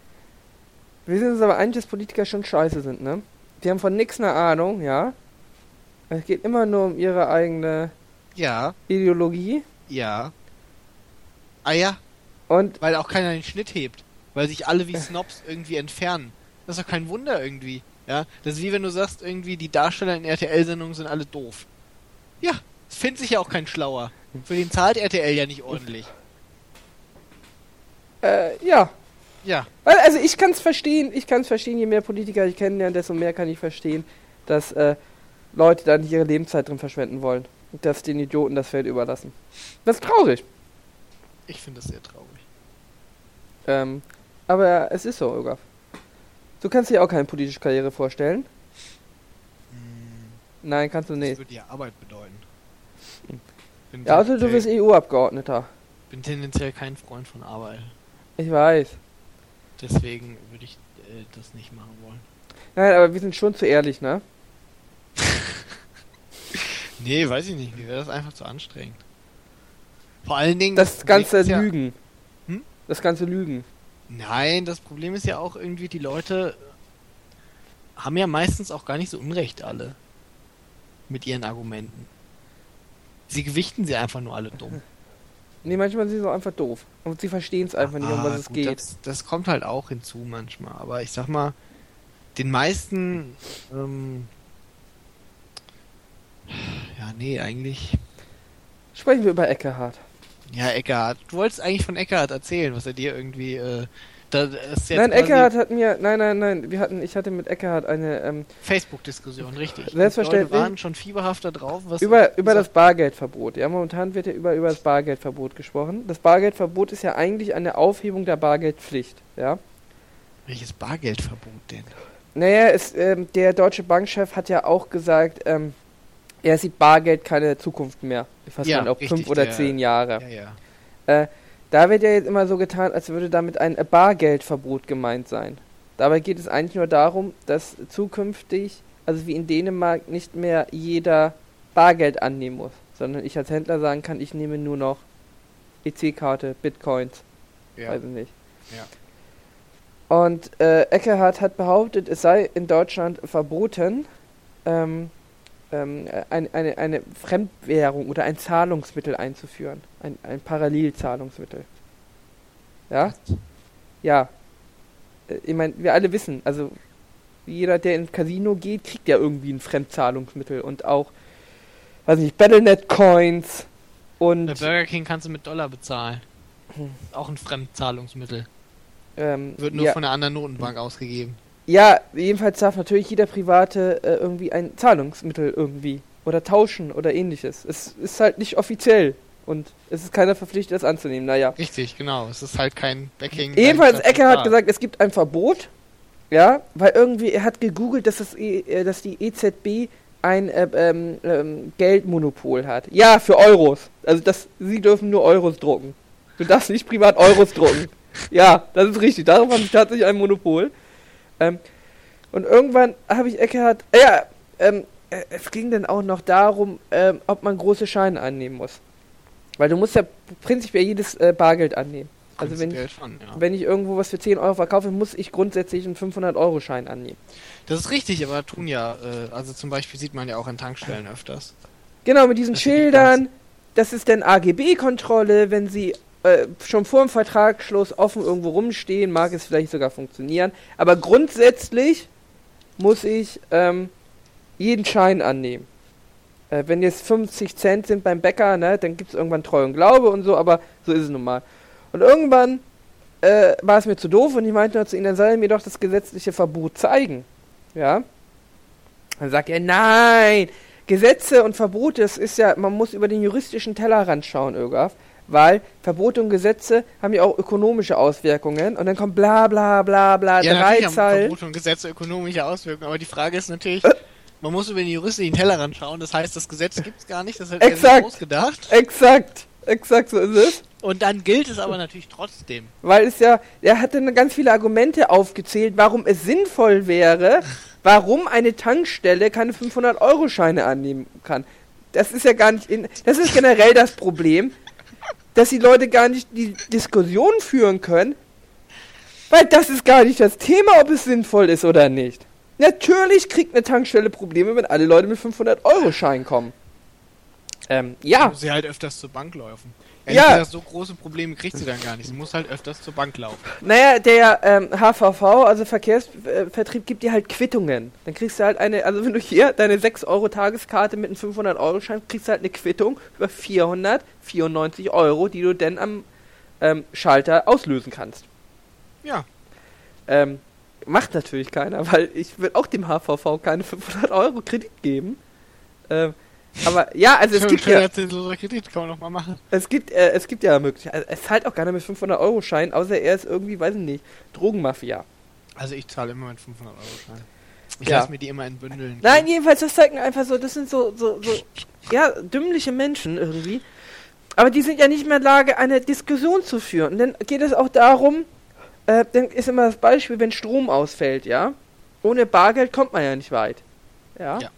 Wir sind uns aber einig, dass Politiker schon scheiße sind, ne? Die haben von nix eine Ahnung, ja? Es geht immer nur um ihre eigene Ja, Ideologie ja. Ah ja, und weil auch keiner den Schnitt hebt. Weil sich alle wie Snobs irgendwie entfernen. Das ist doch kein Wunder irgendwie. Ja, das ist wie wenn du sagst, irgendwie die Darsteller in RTL-Sendungen sind alle doof. Ja, es findet sich ja auch kein Schlauer. Für den zahlt RTL ja nicht ordentlich. äh, ja. Ja, Weil, also ich kann es verstehen, ich kann es verstehen, je mehr Politiker ich kennenlerne, desto mehr kann ich verstehen, dass äh, Leute dann ihre Lebenszeit drin verschwenden wollen. Und dass den Idioten das Feld überlassen. Das ist traurig. ich finde das sehr traurig. Ähm, Aber es ist so, Olga. Du kannst dir auch keine politische Karriere vorstellen. Nein, kannst du Das nicht. würde ja Arbeit bedeuten. Bin Ja, außer du bist EU-Abgeordneter. bin tendenziell kein Freund von Arbeit. Ich weiß. Deswegen würde ich äh, das nicht machen wollen. Nein, aber wir sind schon zu ehrlich, ne? [laughs] Nee, weiß ich nicht. Mir wäre das einfach zu anstrengend. Vor allen Dingen. Das ganze ist ja, Lügen. Hm? Das ganze Lügen. Nein, das Problem ist ja auch irgendwie, die Leute haben ja meistens auch gar nicht so Unrecht alle. Mit ihren Argumenten. Sie gewichten sie einfach nur alle dumm. [laughs] Nee, manchmal sind sie so einfach doof. Und sie verstehen es einfach nicht, um Ah, was es gut, geht. Das, das kommt halt auch hinzu manchmal. Aber ich sag mal, den meisten. Ähm, ja, nee, eigentlich. Sprechen wir über Eckehard. Ja, Eckhardt. Du wolltest eigentlich von Eckhardt erzählen, was er dir irgendwie. Äh, da nein, Eckehard hat mir. Nein, nein, nein. Wir hatten, ich hatte mit Eckehard eine. Ähm, Facebook-Diskussion, richtig. Selbstverständlich. Leute waren schon fieberhafter drauf. Was über, über das Bargeldverbot. Ja, momentan wird ja über, über das Bargeldverbot gesprochen. Das Bargeldverbot ist ja eigentlich eine Aufhebung der Bargeldpflicht. Ja. Welches Bargeldverbot denn? Naja, es, ähm, der deutsche Bankchef hat ja auch gesagt, ähm, er sieht Bargeld keine Zukunft mehr. Fast Ja, auch fünf oder der- zehn Jahre. Ja, ja. Da wird ja jetzt immer so getan, als würde damit ein Bargeldverbot gemeint sein. Dabei geht es eigentlich nur darum, dass zukünftig, also wie in Dänemark, nicht mehr jeder Bargeld annehmen muss, sondern ich als Händler sagen kann, ich nehme nur noch EC-Karte, Bitcoins, ja. weiß ich nicht. Ja. Und äh, Eckehard hat behauptet, es sei in Deutschland verboten, ähm, ähm, ein, eine, eine Fremdwährung oder ein Zahlungsmittel einzuführen. Ein, ein Parallelzahlungsmittel. Ja? Ja. Äh, Ich meine, wir alle wissen, also jeder, der ins Casino geht, kriegt ja irgendwie ein Fremdzahlungsmittel und auch, weiß nicht, Battlenet Coins und Bei Burger King kannst du mit Dollar bezahlen. Hm. Auch ein Fremdzahlungsmittel. ähm, Wird nur ja, von einer anderen Notenbank ausgegeben. Ja, jedenfalls darf natürlich jeder Private äh, irgendwie ein Zahlungsmittel irgendwie oder tauschen oder ähnliches. Es ist halt nicht offiziell und es ist keiner verpflichtet, das anzunehmen. Naja. Richtig, genau. Es ist halt kein Backing. Jedenfalls, Ecker hat gesagt, es gibt ein Verbot, ja, weil irgendwie, er hat gegoogelt, dass, das e, äh, dass die EZB ein äh, ähm, ähm, Geldmonopol hat. Ja, für Euros. Also, das, sie dürfen nur Euros drucken. Du darfst nicht privat Euros drucken. [laughs] Ja, das ist richtig. Darauf haben sie tatsächlich ein Monopol. Ähm, und irgendwann habe ich Eckhardt. Äh, ja, ähm, äh, es ging dann auch noch darum, ähm, ob man große Scheine annehmen muss. Weil du musst ja prinzipiell jedes äh, Bargeld annehmen. Also wenn ich, schon, ja. wenn ich irgendwo was für 10 Euro verkaufe, muss ich grundsätzlich einen 500-Euro-Schein annehmen. Das ist richtig, aber tun ja, äh, also zum Beispiel sieht man ja auch an Tankstellen öfters. Genau, mit diesen Schildern. Das ist dann AGB-Kontrolle. Wenn sie äh, schon vor dem Vertragsschluss offen irgendwo rumstehen, mag es vielleicht sogar funktionieren. Aber grundsätzlich muss ich ähm, jeden Schein annehmen. Äh, wenn jetzt 50 Cent sind beim Bäcker, ne, dann gibt es irgendwann Treu und Glaube und so, aber so ist es nun mal. Und irgendwann äh, war es mir zu doof und ich meinte noch zu ihnen, dann soll er mir doch das gesetzliche Verbot zeigen. Ja. Dann sagt er, nein, Gesetze und Verbote, das ist ja, man muss über den juristischen Tellerrand schauen, Ögaf, weil Verbote und Gesetze haben ja auch ökonomische Auswirkungen und dann kommt bla bla bla bla, Ja, haben Dreizahl. Verbote und Gesetze ökonomische Auswirkungen, aber die Frage ist natürlich, man muss über den juristischen Tellerrand schauen, das heißt, das Gesetz gibt's gar nicht, das hat Exakt. er ausgedacht. Exakt, exakt so ist es. Und dann gilt es aber natürlich trotzdem. Weil es ja, er hatte dann ganz viele Argumente aufgezählt, warum es sinnvoll wäre, warum eine Tankstelle keine 500-Euro-Scheine annehmen kann. Das ist ja gar nicht in, das ist generell das Problem, dass die Leute gar nicht die Diskussion führen können, weil das ist gar nicht das Thema, ob es sinnvoll ist oder nicht. Natürlich kriegt eine Tankstelle Probleme, wenn alle Leute mit 500-Euro-Schein kommen. Ähm, ja. Sie halt öfters zur Bank laufen. Ja. Gesagt, so große Probleme kriegt sie dann gar nicht. Sie muss halt öfters zur Bank laufen. Naja, der ähm, HVV, also Verkehrsvertrieb, gibt dir halt Quittungen. Dann kriegst du halt eine, also wenn du hier deine 6 Euro Tageskarte mit einem 500 Euro Schein, kriegst du halt eine Quittung über 494 Euro, die du dann am ähm, Schalter auslösen kannst. Ja. Ähm, macht natürlich keiner, weil ich will auch dem HVV keine 500 Euro Kredit geben. Ähm, Aber ja, also es gibt ja, Kredit kann man noch mal machen. es gibt, äh, es gibt ja Möglichkeiten. Also, es zahlt auch nicht mit 500 Euro Schein, außer er ist irgendwie, weiß ich nicht, Drogenmafia. Also ich zahle immer mit 500 Euro Schein. Ich Ja. lasse mir die immer in Bündeln. Nein, jedenfalls, das zeigt mir einfach so, das sind so, so, so, ja, dümmliche Menschen irgendwie. Aber die sind ja nicht mehr in der Lage, eine Diskussion zu führen. Und dann geht es auch darum, äh, dann ist immer das Beispiel, wenn Strom ausfällt, ja. Ohne Bargeld kommt man ja nicht weit. Ja. Ja.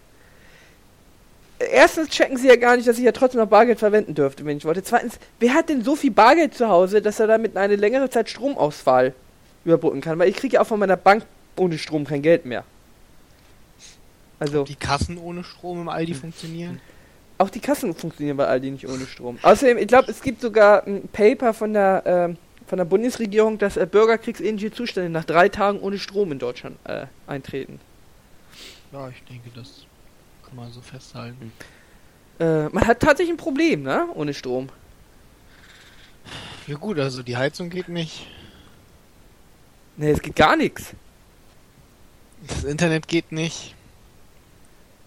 Erstens checken sie ja gar nicht, dass ich ja trotzdem noch Bargeld verwenden dürfte, wenn ich wollte. Zweitens, wer hat denn so viel Bargeld zu Hause, dass er damit eine längere Zeit Stromausfall überbrücken kann? Weil ich kriege ja auch von meiner Bank ohne Strom kein Geld mehr. Also. Die Kassen ohne Strom im Aldi funktionieren. Auch die Kassen funktionieren bei Aldi nicht ohne Strom. Außerdem, ich glaube, es gibt sogar ein Paper von der, ähm, von der Bundesregierung, dass äh, bürgerkriegsähnliche Zustände nach drei Tagen ohne Strom in Deutschland äh, eintreten. Ja, ich denke, das man so festhalten. Äh, man hat tatsächlich ein Problem, ne? Ohne Strom. Ja gut, also die Heizung geht nicht. Ne, es geht gar nichts. Das Internet geht nicht.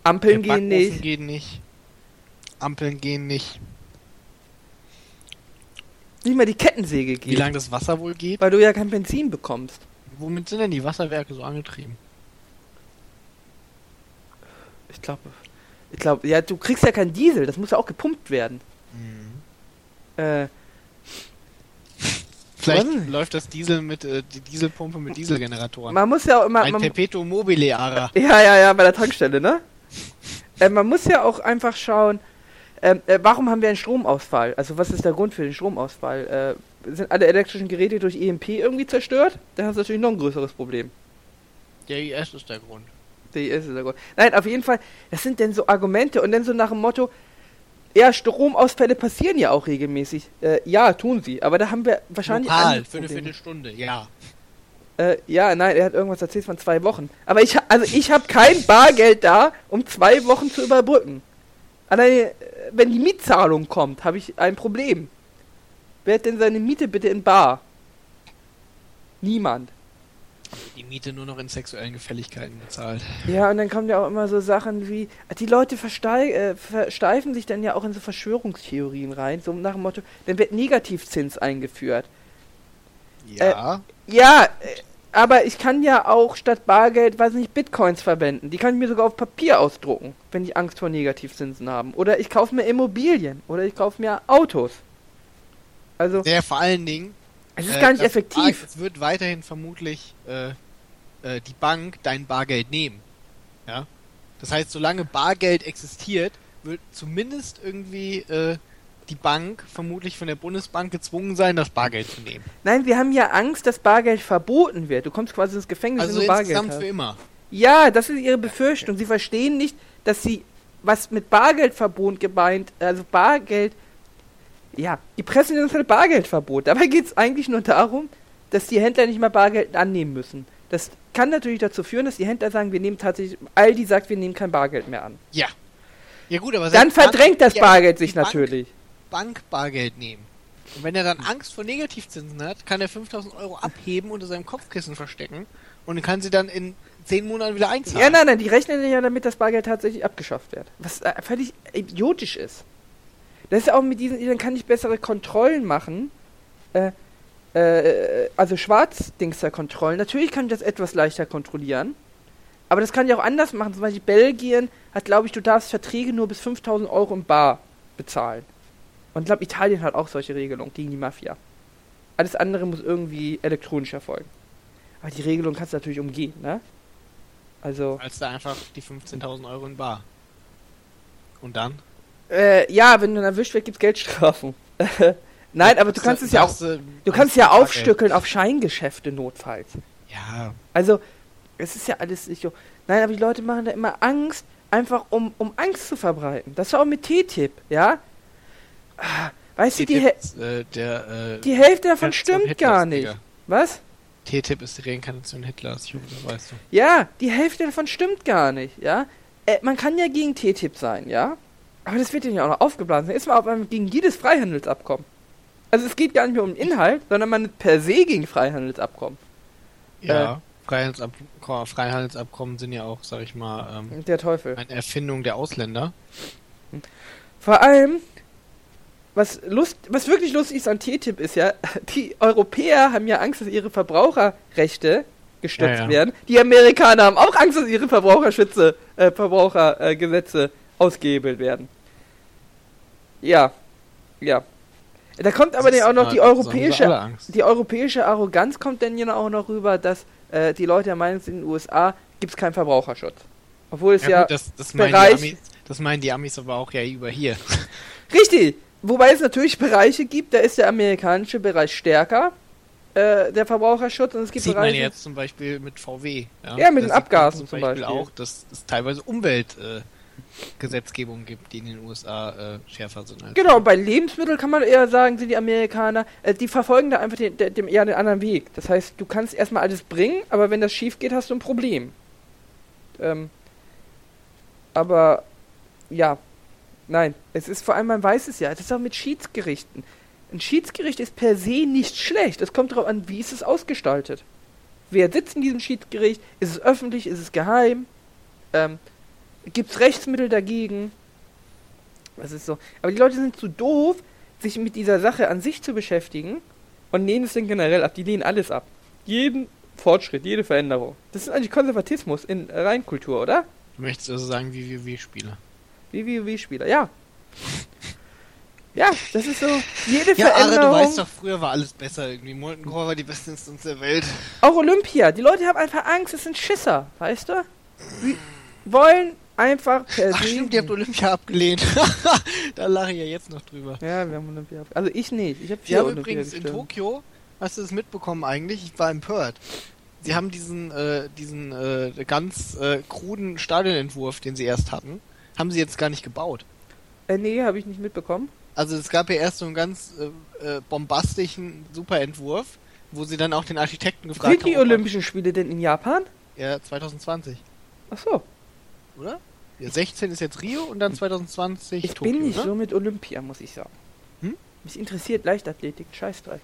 Ampeln der gehen nicht. geht nicht. Ampeln gehen nicht. Nicht mal die Kettensäge Wie geht. lange das Wasser wohl geht? Weil du ja kein Benzin bekommst. Womit sind denn die Wasserwerke so angetrieben? Ich glaube. Ich glaube, ja, du kriegst ja kein Diesel, das muss ja auch gepumpt werden. Äh, Vielleicht Was? läuft das Diesel mit äh, die Dieselpumpe mit Dieselgeneratoren. man muss ja auch immer. Ein Man, Perpetuum mobile Ara. Ja, ja, ja, bei der Tankstelle, ne? äh, man muss ja auch einfach schauen, ähm, äh, warum haben wir einen Stromausfall? Also was ist der Grund für den Stromausfall? Äh, sind alle elektrischen Geräte durch EMP irgendwie zerstört? Dann hast du natürlich noch ein größeres Problem. Der IS ist der Grund. Der IS ist der Grund. Nein, auf jeden Fall, das sind denn so Argumente und dann so nach dem Motto, ja, Stromausfälle passieren ja auch regelmäßig. Äh, ja, tun sie, aber da haben wir wahrscheinlich Lokal, für eine. Viertelstunde, ja. Äh, ja, nein, er hat irgendwas erzählt von zwei Wochen. Aber ich, also ich habe kein Bargeld da, um zwei Wochen zu überbrücken. Allein, äh, wenn die Mietzahlung kommt, habe ich ein Problem. Wer hat denn seine Miete bitte in Bar? Niemand. Die Miete nur noch in sexuellen Gefälligkeiten bezahlt. Ja, und dann kommen ja auch immer so Sachen wie, die Leute äh, versteifen sich dann ja auch in so Verschwörungstheorien rein, so nach dem Motto, dann wird Negativzins eingeführt. Ja. Ja, äh, aber ich kann ja auch statt Bargeld, weiß nicht, Bitcoins verwenden. Die kann ich mir sogar auf Papier ausdrucken, wenn ich Angst vor Negativzinsen habe. Oder ich kaufe mir Immobilien. Oder ich kaufe mir Autos. Also, Der vor allen Dingen. Es ist äh, gar nicht effektiv. Es wird weiterhin vermutlich äh, äh, die Bank dein Bargeld nehmen. Ja. Das heißt, solange Bargeld existiert, wird zumindest irgendwie äh, die Bank vermutlich von der Bundesbank gezwungen sein, das Bargeld zu nehmen. Nein, wir haben ja Angst, dass Bargeld verboten wird. Du kommst quasi ins Gefängnis, Also wenn du Bargeld insgesamt hast. für immer. Ja, das ist ihre Befürchtung. Sie verstehen nicht, dass sie was mit Bargeldverbot gemeint, also Bargeld, ja, die pressen uns halt Bargeldverbot. Dabei geht es eigentlich nur darum, dass die Händler nicht mehr Bargeld annehmen müssen. Das kann natürlich dazu führen, dass die Händler sagen, wir nehmen tatsächlich, Aldi sagt, wir nehmen kein Bargeld mehr an. Ja. Ja gut, aber Dann selbst Bank- verdrängt das ja, Bargeld die sich Bank- natürlich. Bank Bargeld nehmen. Und wenn er dann Angst vor Negativzinsen hat, kann er 5000 Euro abheben unter seinem Kopfkissen verstecken und kann sie dann in 10 Monaten wieder einzahlen. Ja, nein, nein, die rechnen ja damit, dass Bargeld tatsächlich abgeschafft wird. Was äh, völlig idiotisch ist. Das ist auch mit diesen, dann kann ich bessere Kontrollen machen. Äh, äh, also Schwarzdingster-Kontrollen. Natürlich kann ich das etwas leichter kontrollieren. Aber das kann ich auch anders machen. Zum Beispiel Belgien hat, glaube ich, du darfst Verträge nur bis 5000 Euro im Bar bezahlen. Und ich glaube, Italien hat auch solche Regelungen gegen die Mafia. Alles andere muss irgendwie elektronisch erfolgen. Aber die Regelung kannst du natürlich umgehen, ne? Also. Als da einfach die 15.000 Euro in Bar. Und dann? Äh, ja, wenn du dann erwischt wirst, gibt's Geldstrafen. [laughs] Nein, aber du kannst es ja auch, du, kannst ja aufstückeln auf Scheingeschäfte notfalls. Ja, Also, es ist ja alles nicht so. Nein, aber die Leute machen da immer Angst, einfach um, um Angst zu verbreiten. Das war auch mit TTIP, ja? Weißt du, die, äh, der, äh, die Hälfte davon stimmt Hitlers, gar nicht. Digga. Was? TTIP ist die Reinkarnation Hitlers, Jugend, weißt du. Ja, die Hälfte davon stimmt gar nicht, ja? Äh, man kann ja gegen TTIP sein, ja? Aber das wird ja nicht auch noch aufgeblasen. Ist man auf einmal gegen jedes Freihandelsabkommen. Also es geht gar nicht mehr um den Inhalt, sondern man ist per se gegen Freihandelsabkommen. Ja, Freihandelsabkommen, Freihandelsabkommen sind ja auch, sag ich mal, ähm, Der Teufel. eine Erfindung der Ausländer. Vor allem, was, Lust, was wirklich lustig ist an TTIP ist ja, [laughs] die Europäer haben ja Angst, dass ihre Verbraucherrechte gestützt Ja, ja. werden. Die Amerikaner haben auch Angst, dass ihre Verbraucherschütze, äh, Verbrauchergesetze ausgehebelt werden. Ja, ja. Da kommt aber dann auch noch ist- die europäische die europäische Arroganz kommt dann ja auch noch rüber, dass äh, die Leute der Meinung sind, in den USA gibt es keinen Verbraucherschutz. Obwohl es ja, gut, das, das, meinen die Bereich- Amis, das meinen die Amis aber auch ja über hier. [laughs] richtig. Wobei es natürlich Bereiche gibt, da ist der amerikanische Bereich stärker, äh, der Verbraucherschutz, und es gibt sieht man Bereiche. jetzt zum Beispiel mit VW. Ja, mit Da den man Abgasen zum Beispiel, auch, dass es teilweise Umweltgesetzgebung äh, Gesetzgebung gibt, die in den USA äh, schärfer sind. Als Genau, bei Lebensmitteln kann man eher sagen, sind die Amerikaner, äh, die verfolgen da einfach den, den, eher den anderen Weg. Das heißt, du kannst erstmal alles bringen, aber wenn das schief geht, hast du ein Problem. Ähm, aber, ja, nein, es ist vor allem, man weiß es ja, es ist auch mit Schiedsgerichten. Ein Schiedsgericht ist per se nicht schlecht, es kommt darauf an, wie ist es ausgestaltet. Wer sitzt in diesem Schiedsgericht? Ist es öffentlich? Ist es geheim? Ähm, Gibt es Rechtsmittel dagegen? Das ist so. Aber die Leute sind zu doof, sich mit dieser Sache an sich zu beschäftigen und lehnen es dann generell ab. Die lehnen alles ab. Jeden Fortschritt, jede Veränderung. Das ist eigentlich Konservatismus in Reinkultur, oder? Du möchtest also sagen, wie WoW-Spieler. Wie WoW-Spieler, ja. Ja, das ist so. Jede Ja, Are, du Veränderung. weißt doch, früher war alles besser irgendwie. Molten Core war die beste Instanz der Welt. Auch Olympia. Die Leute haben einfach Angst, es sind Schisser, weißt du? Die wollen einfach per Ach stimmt, ihr habt Olympia abgelehnt. [laughs] da lache ich ja jetzt noch drüber. Ja, wir haben Olympia. Also ich nicht. Ich habe vier Olympia übrigens in gestimmt. Tokio, hast du das mitbekommen eigentlich? Ich war empört. Sie haben diesen, äh, diesen äh, ganz äh, kruden Stadionentwurf, den sie erst hatten, haben sie jetzt gar nicht gebaut. Äh, nee, habe ich nicht mitbekommen. Also es gab ja erst so einen ganz äh, äh, bombastischen Superentwurf, wo sie dann auch den Architekten gefragt Sind die haben. ob er- Olympischen Spiele denn in Japan? Ja, 2020, Ach so. Oder? Ja, 16 ist jetzt Rio und dann 2020 Ich Tokio, bin nicht ne? so mit Olympia, muss ich sagen. Hm? Mich interessiert Leichtathletik, Scheißdreck.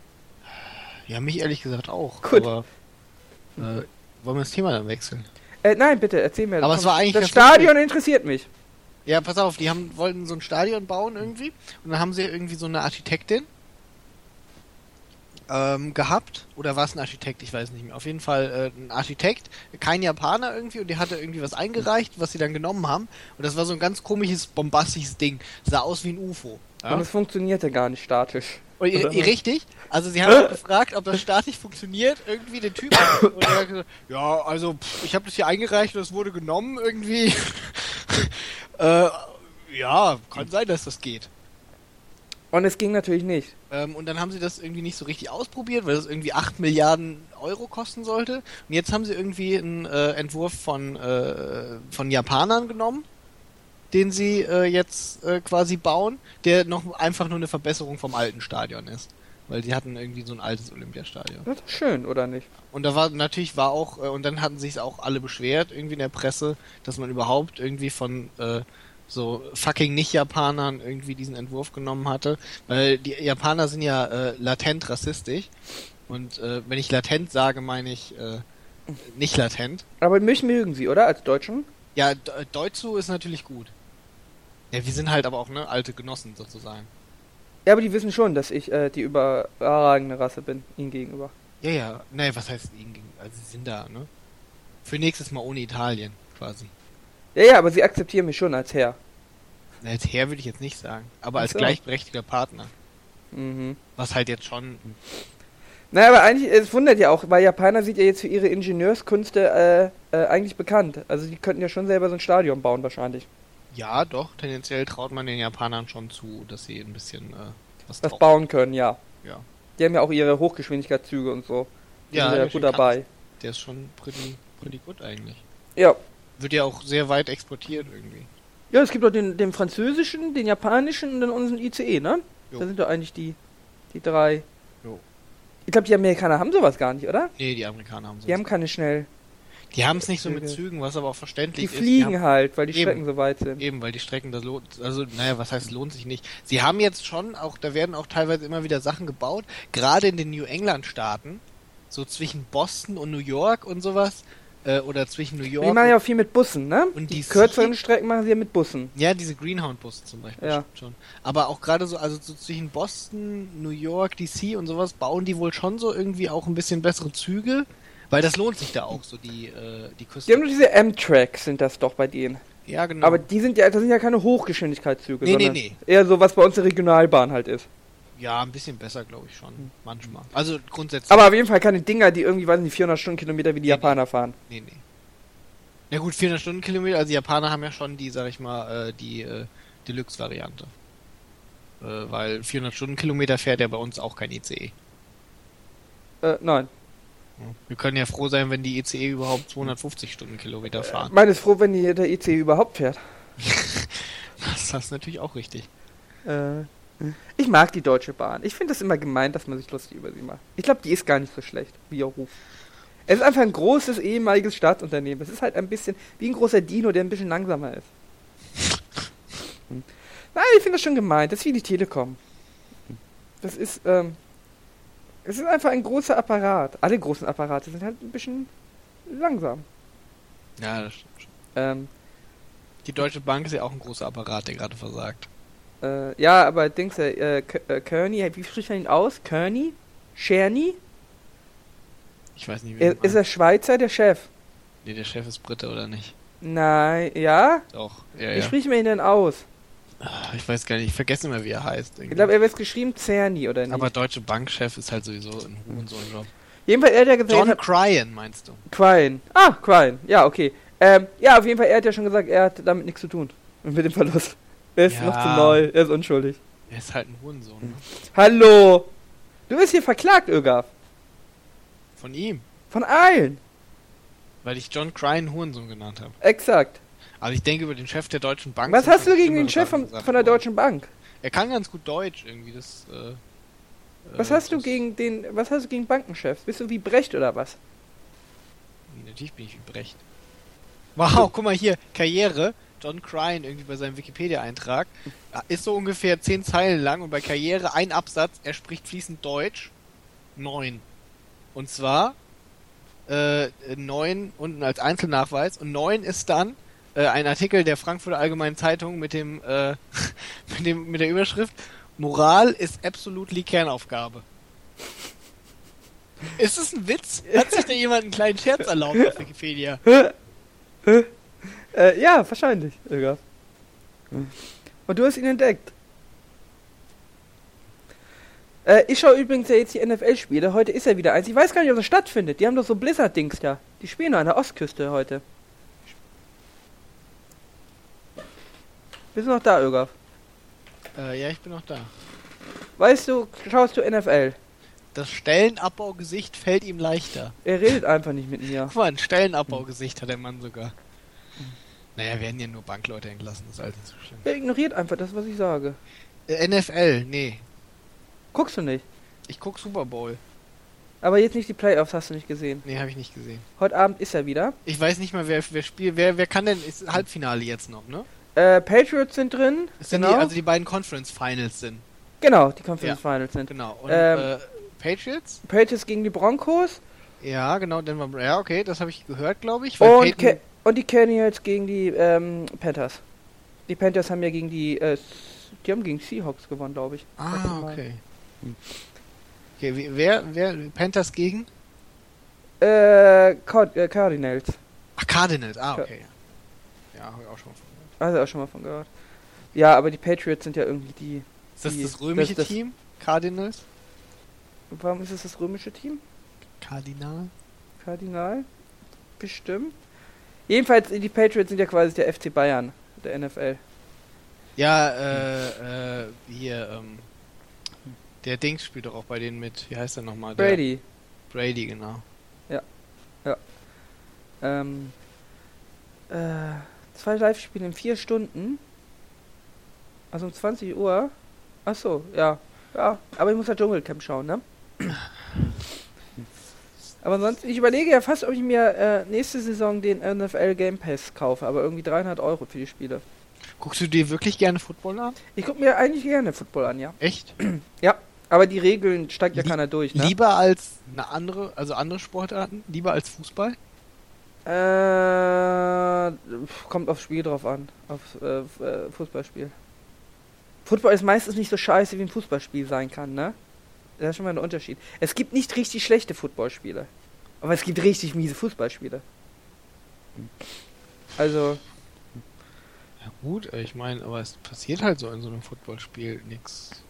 Ja, mich ehrlich gesagt auch. Gut. Aber äh, wollen wir das Thema dann wechseln? Äh, nein, bitte, erzähl mir. Aber es war eigentlich das Stadion interessiert mich. Ja, pass auf, die haben, wollten so ein Stadion bauen irgendwie und dann haben sie irgendwie so eine Architektin ähm, gehabt. Oder war es ein Architekt? Ich weiß nicht mehr. Auf jeden Fall äh, ein Architekt, kein Japaner irgendwie und die hatte irgendwie was eingereicht, was sie dann genommen haben. Und das war so ein ganz komisches, bombastisches Ding. Sah aus wie ein UFO. Ja? Und es funktionierte gar nicht statisch. Und, ihr, richtig? Also sie haben [laughs] gefragt, ob das statisch funktioniert, irgendwie den Typ. Und er hat gesagt, ja, also pff, ich habe das hier eingereicht und es wurde genommen irgendwie. [laughs] äh, ja, kann sein, dass das geht. Und es ging natürlich nicht. Ähm, und dann haben sie das irgendwie nicht so richtig ausprobiert, weil das irgendwie 8 Milliarden Euro kosten sollte. Und jetzt haben sie irgendwie einen äh, Entwurf von, äh, von Japanern genommen, den sie äh, jetzt äh, quasi bauen, der noch einfach nur eine Verbesserung vom alten Stadion ist. Weil die hatten irgendwie so ein altes Olympiastadion. Das ist schön, oder nicht? Und da war natürlich war auch, äh, und dann hatten sich auch alle beschwert, irgendwie in der Presse, dass man überhaupt irgendwie von äh, so fucking Nicht-Japanern irgendwie diesen Entwurf genommen hatte. Weil die Japaner sind ja äh, latent rassistisch. Und äh, wenn ich latent sage, meine ich äh, nicht latent. Aber mich mögen sie, oder? Als Deutschen? Ja, äh, Deutschu ist natürlich gut. Ja, wir sind halt aber auch ne alte Genossen sozusagen. Ja, aber die wissen schon, dass ich äh, die überragende Rasse bin, ihnen gegenüber. Ja, ja. Nee, was heißt ihnen gegen- Also sie sind da, ne? Für nächstes Mal ohne Italien, quasi. Ja, ja, aber sie akzeptieren mich schon als Herr. Als Herr würde ich jetzt nicht sagen, aber als so. gleichberechtigter Partner. Mhm. Was halt jetzt schon. Naja, aber eigentlich, es wundert ja auch, weil Japaner sind ja jetzt für ihre Ingenieurskünste äh, äh, eigentlich bekannt. Also die könnten ja schon selber so ein Stadion bauen wahrscheinlich. Ja, doch, tendenziell traut man den Japanern schon zu, dass sie ein bisschen äh, was, Was bauen können, ja. Ja. Die haben ja auch ihre Hochgeschwindigkeitszüge und so. Die Ja, sind ja gut kann- dabei. Der ist schon pretty, pretty gut eigentlich. Ja. Wird ja auch sehr weit exportiert irgendwie. Ja, es gibt doch den, den französischen, den japanischen und dann unseren ICE, ne? Jo. Das sind doch eigentlich die, die drei. Jo. Ich glaube, die Amerikaner haben sowas gar nicht, oder? Nee, die Amerikaner haben so. Die haben keine schnell. Die haben es nicht so mit Züge. Zügen, was aber auch Die verständlich ist. fliegen haben, halt, weil die Eben. Strecken so weit sind. Eben, weil die Strecken, das lohnt, also, naja, was heißt lohnt sich nicht? Sie haben jetzt schon, auch, da werden auch teilweise immer wieder Sachen gebaut, gerade in den New England Staaten, so zwischen Boston und New York und sowas, äh, oder zwischen New York. Die machen ja auch viel mit Bussen, ne? Und die DC? kürzeren Strecken machen sie ja mit Bussen. Ja, diese Greenhound-Busse zum Beispiel Ja. schon. Aber auch gerade so, also so zwischen Boston, New York, DC und sowas, bauen die wohl schon so irgendwie auch ein bisschen bessere Züge, weil das lohnt sich da auch so, die, äh, die Küste. Die haben nur diese M-Tracks, sind das doch bei denen. ja, genau. Aber die sind ja, das sind ja keine Hochgeschwindigkeitszüge, Nee, nee, sondern nee. eher so, was bei uns die Regionalbahn halt ist. Ja, ein bisschen besser, glaube ich schon. Manchmal. Also grundsätzlich. Aber auf jeden Fall keine Dinger, die irgendwie, weiß nicht, 400 Stundenkilometer wie die Nee, Japaner fahren. Nee, nee. Na gut, 400 Stundenkilometer, also die Japaner haben ja schon die, sag ich mal, äh, die äh, Deluxe-Variante. Äh, weil 400 Stundenkilometer fährt ja bei uns auch kein ICE. Äh, nein. Wir können ja froh sein, wenn die ICE überhaupt 250 Stundenkilometer fahren. Meine ist froh, wenn die, der IC überhaupt fährt. [laughs] Das ist natürlich auch richtig. Äh, ich mag die Deutsche Bahn. Ich finde das immer gemein, dass man sich lustig über sie macht. Ich glaube, die ist gar nicht so schlecht, wie ihr Ruf. Es ist einfach ein großes ehemaliges Staatsunternehmen. Es ist halt ein bisschen wie ein großer Dino, der ein bisschen langsamer ist. Hm. Nein, ich finde das schon gemein. Das ist wie die Telekom. Das ist, ähm, es ist einfach ein großer Apparat. Alle großen Apparate sind halt ein bisschen langsam. Ja, das stimmt. Ähm, Die Deutsche Bank ist ja auch ein großer Apparat, der gerade versagt. Äh, ja, aber Dings, äh, K- äh, Kearney, wie spricht man ihn aus? Kearney? Czerny? Ich weiß nicht, wie Er, man- ist er Schweizer, der Chef? Nee, der Chef ist Brite oder nicht? Nein, ja? Doch. Ja, Wie ja. spricht man ihn denn aus? Ah, Ich weiß gar nicht, ich vergesse immer, wie er heißt. Ich glaube, er wird geschrieben Czerny, oder nicht? Aber Deutsche Bankchef ist halt sowieso ein Hurensohn-Job. Jedenfalls, er hat ja gesagt, John Cryan, meinst du? Quine. Ah, Quine. Ja, okay. Ähm, ja, auf jeden Fall, er hat ja schon gesagt, er hat damit nichts zu tun. [laughs] Mit dem Verlust. Er ist Ja. noch zu neu, er ist unschuldig. Er ist halt ein Hurensohn. Ne? Hallo! Du wirst hier verklagt, Ögaf. Von ihm. Von allen. Weil ich John Cryan Hurensohn genannt habe. Exakt. Also ich denke über den Chef der Deutschen Bank. Was hast du schon gegen den Chef von, von der. Deutschen Bank? Er kann ganz gut Deutsch irgendwie. Das. Äh, Was äh, hast du das- gegen den, was hast du gegen Bankenchefs? Bist du wie Brecht oder was? Natürlich bin ich wie Brecht. Wow, guck mal hier, Karriere. John Cryan irgendwie bei seinem Wikipedia-Eintrag. Ist so ungefähr zehn Zeilen lang und bei Karriere ein Absatz, er spricht fließend Deutsch. Neun. Und zwar äh, neun unten als Einzelnachweis und neun ist dann äh, ein Artikel der Frankfurter Allgemeinen Zeitung mit dem, äh, [laughs] mit dem mit der Überschrift Moral ist absolutely Kernaufgabe. Ist es ein Witz? Hat sich da jemand einen kleinen Scherz erlaubt auf Wikipedia? [laughs] Äh, ja, wahrscheinlich, Ögaf. Und du hast ihn entdeckt. Äh, ich schaue übrigens ja jetzt die NFL-Spiele. Heute ist ja wieder eins. Ich weiß gar nicht, ob das stattfindet. Die haben doch so Blizzard-Dings da. Die spielen an der Ostküste heute. Bist du noch da, Ögaf? Äh, ja, ich bin noch da. Weißt du, schaust du NFL? Das Stellenabbau-Gesicht fällt ihm leichter. Er redet einfach nicht mit mir. Guck mal, ein Stellenabbau-Gesicht hat der Mann sogar. Naja, werden ja nur Bankleute entlassen, das ist alles nicht so schlimm. Er ignoriert einfach das, was ich sage. Äh, NFL, nee. Guckst du nicht. Ich guck Super Bowl. Aber jetzt nicht die Playoffs, hast du nicht gesehen. Nee, habe ich nicht gesehen. Heute Abend ist er wieder. Ich weiß nicht mal, wer, wer spielt. Wer, wer kann denn. Ist Halbfinale jetzt noch, ne? Äh, Patriots sind drin. Es sind genau. die, also die beiden Conference Finals sind. genau, die Conference Finals sind. Genau. Und Ähm, äh, Patriots? Patriots gegen die Broncos Ja, genau, Denver. Ja, okay, das habe ich gehört, glaube ich. Und, Peyton, und die Cardinals gegen die ähm, Panthers. Die Panthers haben ja gegen die, äh, die haben gegen Seahawks gewonnen, glaube ich. Ah, okay. Okay, wie, wer, wer, Panthers gegen? Äh, Card äh, Cardinals. Ach, Cardinals, ah, okay. Ja, habe ich auch schon mal von gehört. Du auch schon mal von gehört. Ja, aber die Patriots sind ja irgendwie die. Ist das Die- das römische das- das- Team? Cardinals? Warum ist es das römische Team? Kardinal? Kardinal? Bestimmt. Jedenfalls, die Patriots sind ja quasi der FC Bayern der NFL. Ja, äh, äh, hier, ähm, der Dings spielt doch auch bei denen mit. Wie heißt der nochmal? Der- Brady. Brady, genau. Ähm, äh, zwei Live-Spiele in vier Stunden. Also um 20 Uhr. Ach so, ja. Ja, aber ich muss ja Dschungelcamp schauen, ne? Aber ansonsten, ich überlege ja fast, ob ich mir äh, nächste Saison den NFL Game Pass kaufe, aber irgendwie 300 Euro für die Spiele. Guckst du dir wirklich gerne Football an? Ich gucke mir eigentlich gerne Football an, ja. Echt? Aber die Regeln steigt ja Lie- keiner durch, ne? Lieber als eine andere, also andere Sportarten? Lieber als Fußball? Äh, kommt aufs Spiel drauf an. Aufs äh, äh, Fußballspiel. Football ist meistens nicht so scheiße, wie ein Fußballspiel sein kann, ne? Das ist schon mal ein Unterschied. Es gibt nicht richtig schlechte Footballspiele. Aber es gibt richtig miese Fußballspiele. Also, Ja gut, ich meine, aber es passiert halt so in so einem Footballspiel nichts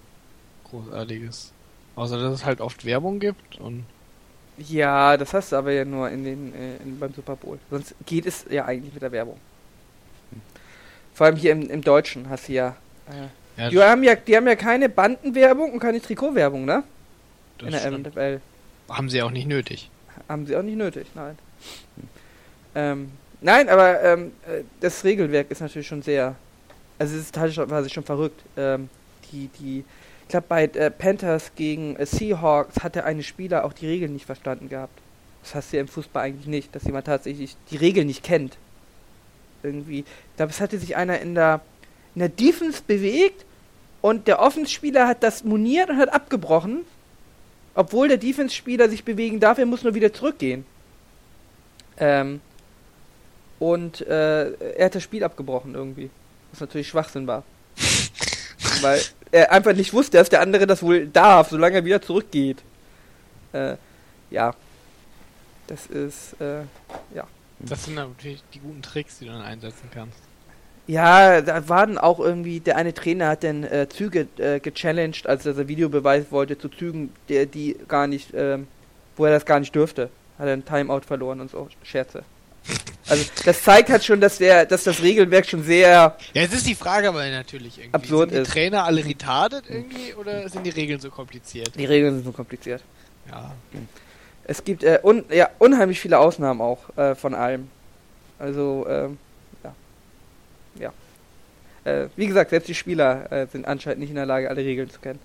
Großartiges. Außer dass es halt oft Werbung gibt und ja, das hast du aber ja nur in den, äh, in, beim Super Bowl. Sonst geht es ja eigentlich mit der Werbung. Vor allem hier im, im Deutschen hast du ja. Äh, ja, die, haben ja die haben ja keine Bandenwerbung und keine Trikotwerbung, ne? Das in der stimmt. NFL. haben sie auch nicht nötig. Haben sie auch nicht nötig, nein. Ähm, nein, aber ähm, äh, das Regelwerk ist natürlich schon sehr. Also es ist teilweise schon verrückt. Ähm, die, die, ich glaube bei äh, Panthers gegen äh, Seahawks hatte eine Spieler auch die Regeln nicht verstanden gehabt. Das hast du ja im Fußball eigentlich nicht, dass jemand tatsächlich die Regeln nicht kennt. Irgendwie. Ich glaube, es hatte sich einer in der, in der Defense bewegt und der Offenspieler hat das moniert und hat abgebrochen obwohl der Defense-Spieler sich bewegen darf, er muss nur wieder zurückgehen. Ähm, und äh, er hat das Spiel abgebrochen irgendwie. Was natürlich Schwachsinn war. [laughs] Weil er einfach nicht wusste, dass der andere das wohl darf, solange er wieder zurückgeht. Äh, ja. Das ist, äh, ja. Das sind natürlich die guten Tricks, die du dann einsetzen kannst. Ja, da waren auch irgendwie, der eine Trainer hat dann äh, Züge äh, gechallenged, als er Videobeweis wollte zu Zügen, der die gar nicht, ähm, wo er das gar nicht dürfte. Hat er einen Timeout verloren und so Scherze. Also das zeigt halt schon, dass der, dass das Regelwerk schon sehr, Ja, jetzt ist die Frage aber natürlich irgendwie. Absurd sind die ist. Trainer alle retarded irgendwie oder sind die Regeln so kompliziert? die Regeln sind so kompliziert. Ja. Es gibt äh, un, ja, unheimlich viele Ausnahmen auch äh, von allem. Also, ähm, ja. Äh, wie gesagt, selbst die Spieler äh, sind anscheinend nicht in der Lage, alle Regeln zu kennen.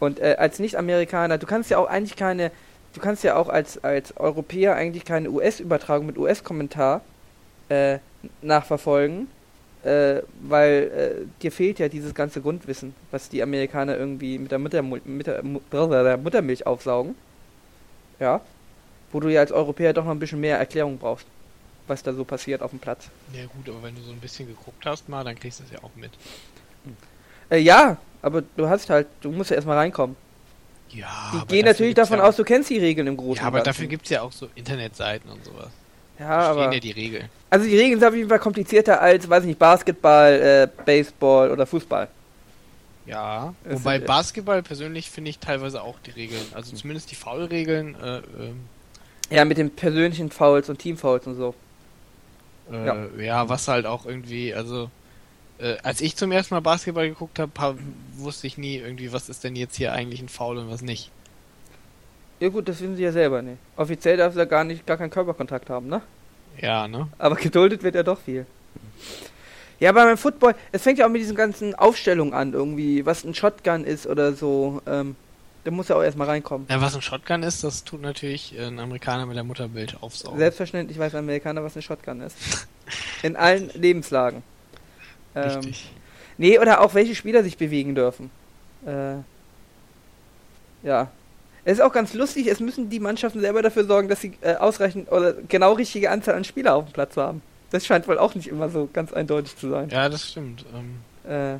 Und äh, als Nicht-Amerikaner, du kannst ja auch eigentlich keine, du kannst ja auch als, als Europäer eigentlich keine US-Übertragung mit US-Kommentar äh, nachverfolgen, äh, weil äh, dir fehlt ja dieses ganze Grundwissen, was die Amerikaner irgendwie mit der, Muttermul mit der, der Muttermilch aufsaugen. Ja. Wo du ja als Europäer doch noch ein bisschen mehr Erklärung brauchst, was da so passiert auf dem Platz. Ja gut, aber wenn du so ein bisschen geguckt hast mal, dann kriegst du es ja auch mit. Äh, ja, aber du hast halt, du musst ja erstmal reinkommen. Ja, Die gehen natürlich davon ja aus, du kennst die Regeln im Großen Ja, aber und dafür Ganzen. gibt es ja auch so Internetseiten und sowas. Ja, Da stehen aber. ja die Regeln. Also die Regeln sind auf jeden Fall komplizierter als, weiß ich nicht, Basketball, äh, Baseball oder Fußball. Ja, Es wobei sind- Basketball persönlich finde ich teilweise auch die Regeln, also zumindest die Foul-Regeln, äh, ähm, Ja, mit den persönlichen Fouls und Teamfouls und so. Äh, Ja. ja. was halt auch irgendwie, also äh, als ich zum ersten Mal Basketball geguckt habe, wusste ich nie irgendwie, was ist denn jetzt hier eigentlich ein Foul und was nicht. Ja gut, das wissen sie ja selber nicht. Offiziell darf ja gar nicht, gar keinen Körperkontakt haben, ne? Ja, ne? Aber geduldet wird ja doch viel. Ja, aber beim Football, es fängt ja auch mit diesen ganzen Aufstellungen an, irgendwie, was ein Shotgun ist oder so. Ähm, da muss ja auch erstmal reinkommen. Ja, was ein Shotgun ist, das tut natürlich äh, ein Amerikaner mit der Mutterbild aufsaugen. Selbstverständlich weiß ein Amerikaner, was eine Shotgun ist. [laughs] In allen Lebenslagen. Ähm, Richtig. nee, oder auch welche Spieler sich bewegen dürfen. Äh, ja. Es ist auch ganz lustig, es müssen die Mannschaften selber dafür sorgen, dass sie äh, ausreichend oder genau richtige Anzahl an Spieler auf dem Platz haben. Das scheint wohl auch nicht immer so ganz eindeutig zu sein. Ja, das stimmt. Ähm, Äh,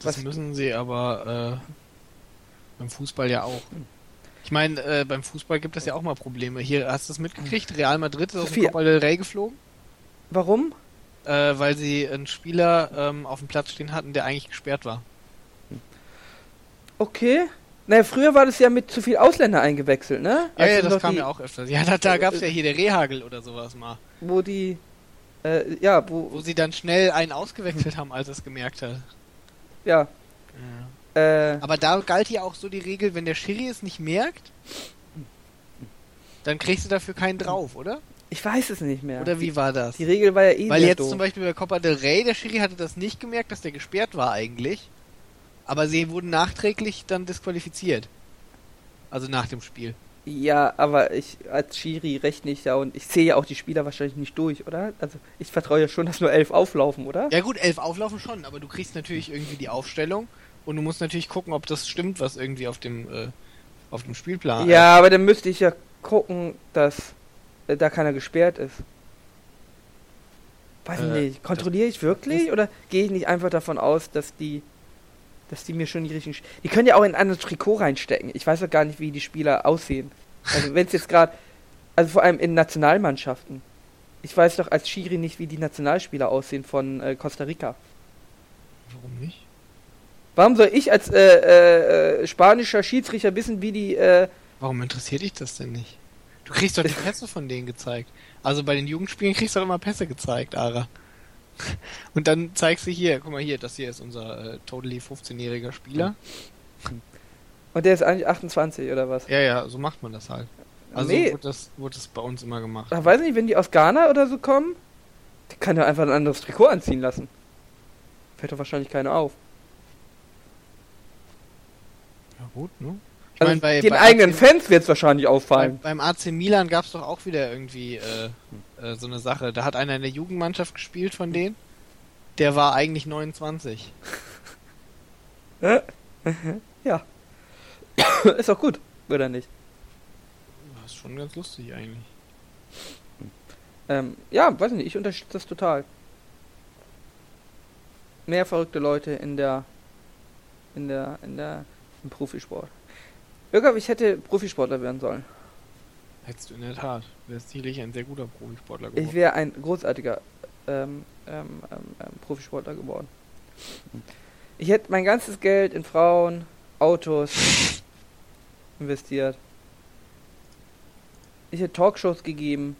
das Was- müssen sie aber äh, beim Fußball ja auch. Ich meine, äh, beim Fußball gibt es ja auch mal Probleme. Hier, hast du es mitgekriegt? Real Madrid ist aus dem. Copa del Rey geflogen, warum? äh, weil sie einen Spieler ähm, auf dem Platz stehen hatten, der eigentlich gesperrt war. Okay. Naja, früher war das ja mit zu viel Ausländer eingewechselt, ne? Ja, Als ja, das kam die, ja auch öfters. Ja, da, da gab es ja hier der Rehagel oder sowas mal. Wo die, äh, ja, wo, Wo sie dann schnell einen ausgewechselt haben, als er es gemerkt hat. ja, äh, Aber da galt ja auch so die Regel, wenn der Schiri es nicht merkt, dann kriegst du dafür keinen drauf, oder? ich weiß es nicht mehr. Oder wie war das? Die Regel war ja eh Weil jetzt doof. zum Beispiel bei Copa del Rey, der Schiri hatte das nicht gemerkt, dass der gesperrt war eigentlich. Aber sie wurden nachträglich dann disqualifiziert. Also nach dem Spiel. Ja, aber ich als Schiri rechne ich ja und ich sehe ja auch die Spieler wahrscheinlich nicht durch, oder? Also ich vertraue ja schon, dass nur elf auflaufen, oder? Ja gut, elf auflaufen schon, aber du kriegst natürlich irgendwie die Aufstellung und du musst natürlich gucken, ob das stimmt, was irgendwie auf dem äh, auf dem Spielplan. Ja, aber dann müsste ich ja gucken, dass äh, da keiner gesperrt ist. Weiß ich Äh, nicht. Kontrolliere ich wirklich oder gehe ich nicht einfach davon aus, dass die dass die mir schon die richtigen. Die können ja auch in ein anderes Trikot reinstecken. Ich weiß doch gar nicht, wie die Spieler aussehen. Also wenn es jetzt gerade, also vor allem in Nationalmannschaften. Ich weiß doch als Schiri nicht, wie die Nationalspieler aussehen von äh, Costa Rica. Warum nicht? Warum soll ich als äh, äh, spanischer Schiedsrichter wissen, wie die äh, Warum interessiert dich das denn nicht? Du kriegst doch die [laughs] Pässe von denen gezeigt. Also bei den Jugendspielen kriegst du doch immer Pässe gezeigt, Ara. [laughs] Und dann zeigst du hier, guck mal hier, das hier ist unser äh, totally 15-jähriger Spieler. und der ist eigentlich 28 oder was? Ja, ja, so macht man das halt. Also Nee. wurde, das, wurde das bei uns immer gemacht. Ach, weiß nicht, wenn die aus Ghana oder so kommen, die kann ja einfach ein anderes Trikot anziehen lassen. Fällt doch wahrscheinlich keiner auf. Ja gut, ne? Ich Also mein, bei, den bei eigenen AC Fans wird es wahrscheinlich Bei, auffallen. beim AC Milan gab es doch auch wieder irgendwie äh, äh, so eine Sache. Da hat einer in der Jugendmannschaft gespielt von denen. Der war eigentlich 29. [laughs] ja. [coughs] ist doch gut, oder nicht? Das ist schon ganz lustig eigentlich. Ähm, ja, weiß nicht, ich unterstütze das total. Mehr verrückte Leute in der, in der, in der, im Profisport. Irga, ich hätte Profisportler werden sollen. Hättest du in der Tat. Wärst sicherlich ein sehr guter Profisportler Ich geworden. wäre ein großartiger ähm, ähm, ähm, ähm, Profisportler geworden. Ich hätte mein ganzes Geld in Frauen, Autos [laughs] investiert. Ich hätte Talkshows gegeben.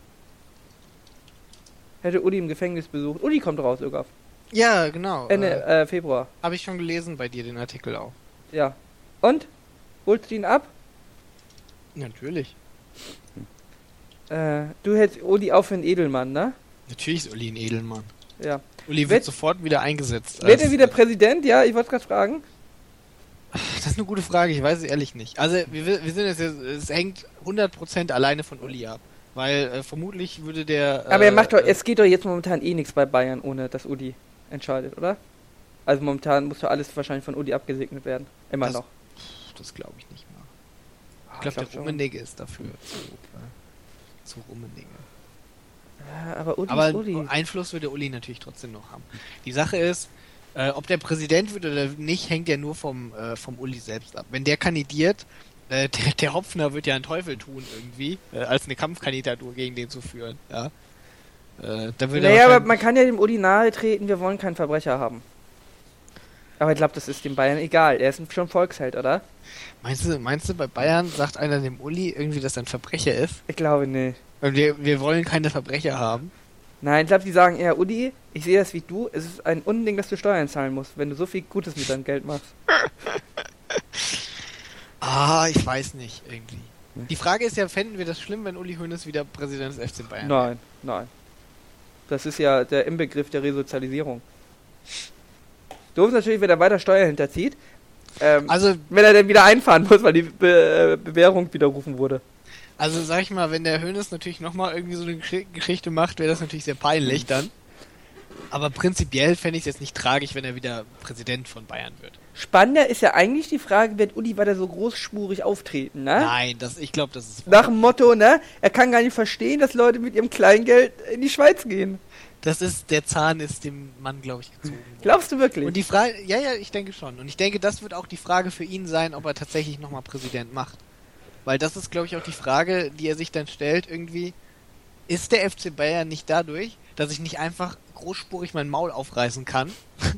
Hätte Uli im Gefängnis besucht. Uli kommt raus, Irga. Ja, genau. Ende Äh, äh, Februar. Habe ich schon gelesen bei dir den Artikel auch. Ja. Und? Holst du ihn ab? Natürlich. Äh, du hättest Uli auch für einen Edelmann, ne? Natürlich ist Uli ein Edelmann. Ja. Uli wird Wird- sofort wieder eingesetzt. Wird er wieder Präsident? Ja, ich wollte gerade fragen. Das ist eine gute Frage, ich weiß es ehrlich nicht. Also wir, wir sind jetzt, es hängt 100% alleine von Uli ab. Weil äh, vermutlich würde der... Aber er äh, macht doch, äh, es geht doch jetzt momentan eh nichts bei Bayern, ohne dass Uli entscheidet, oder? Also momentan muss doch alles wahrscheinlich von Uli abgesegnet werden. Immer Das- noch. Das glaube ich nicht mal. Ah, Ich glaube, der glaub schon. Rummenigge ist dafür zu, äh, zu Rummenigge. Ja, aber Uli Aber Uli. Einfluss würde Uli natürlich trotzdem noch haben. Die Sache ist, äh, ob der Präsident wird oder nicht, hängt ja nur vom, äh, vom Uli selbst ab. Wenn der kandidiert, äh, [laughs] der, der Hopfner wird ja einen Teufel tun irgendwie, äh, als eine Kampfkandidatur gegen den zu führen. Ja. Äh, Naja, aber man kann ja dem Uli nahe treten, wir wollen keinen Verbrecher haben. Aber ich glaube, das ist den Bayern egal. Er ist schon Volksheld, oder? Meinst du, meinst du, bei Bayern sagt einer dem Uli irgendwie, dass er ein Verbrecher ist? Ich glaube nicht. Weil wir, wir wollen keine Verbrecher haben. Nein, ich glaube, die sagen eher, Uli, ich sehe das wie du, es ist ein Unding, dass du Steuern zahlen musst, wenn du so viel Gutes mit deinem Geld machst. [laughs] Ah, ich weiß nicht, irgendwie. Die Frage ist ja, fänden wir das schlimm, wenn Uli Hoeneß wieder Präsident des FC Bayern Nein, nein. Das ist ja der Inbegriff der Resozialisierung. Doof ist natürlich, wenn er weiter Steuer hinterzieht. Ähm, Also, wenn er dann wieder einfahren muss, weil die Be äh, Bewährung widerrufen wurde. also sag ich mal, wenn der Hoeneß natürlich nochmal irgendwie so eine Gesch Geschichte macht, wäre das natürlich sehr peinlich dann. Aber prinzipiell fände ich es jetzt nicht tragisch, wenn er wieder Präsident von Bayern wird. Spannender ist ja eigentlich die Frage, wird Uli weiter so großspurig auftreten, ne? Nein, das, ich glaube, das ist. Nach dem Motto, ne? Er kann gar nicht verstehen, dass Leute mit ihrem Kleingeld in die Schweiz gehen. Das ist, der Zahn ist dem Mann, glaube ich, gezogen. worden. Glaubst du wirklich? Und die Frage, ja, ja, ich denke schon. Und ich denke, das wird auch die Frage für ihn sein, ob er tatsächlich nochmal Präsident macht. Weil das ist, glaube ich, auch die Frage, die er sich dann stellt, irgendwie, ist der FC Bayern nicht dadurch, dass ich nicht einfach großspurig mein Maul aufreißen kann, [laughs]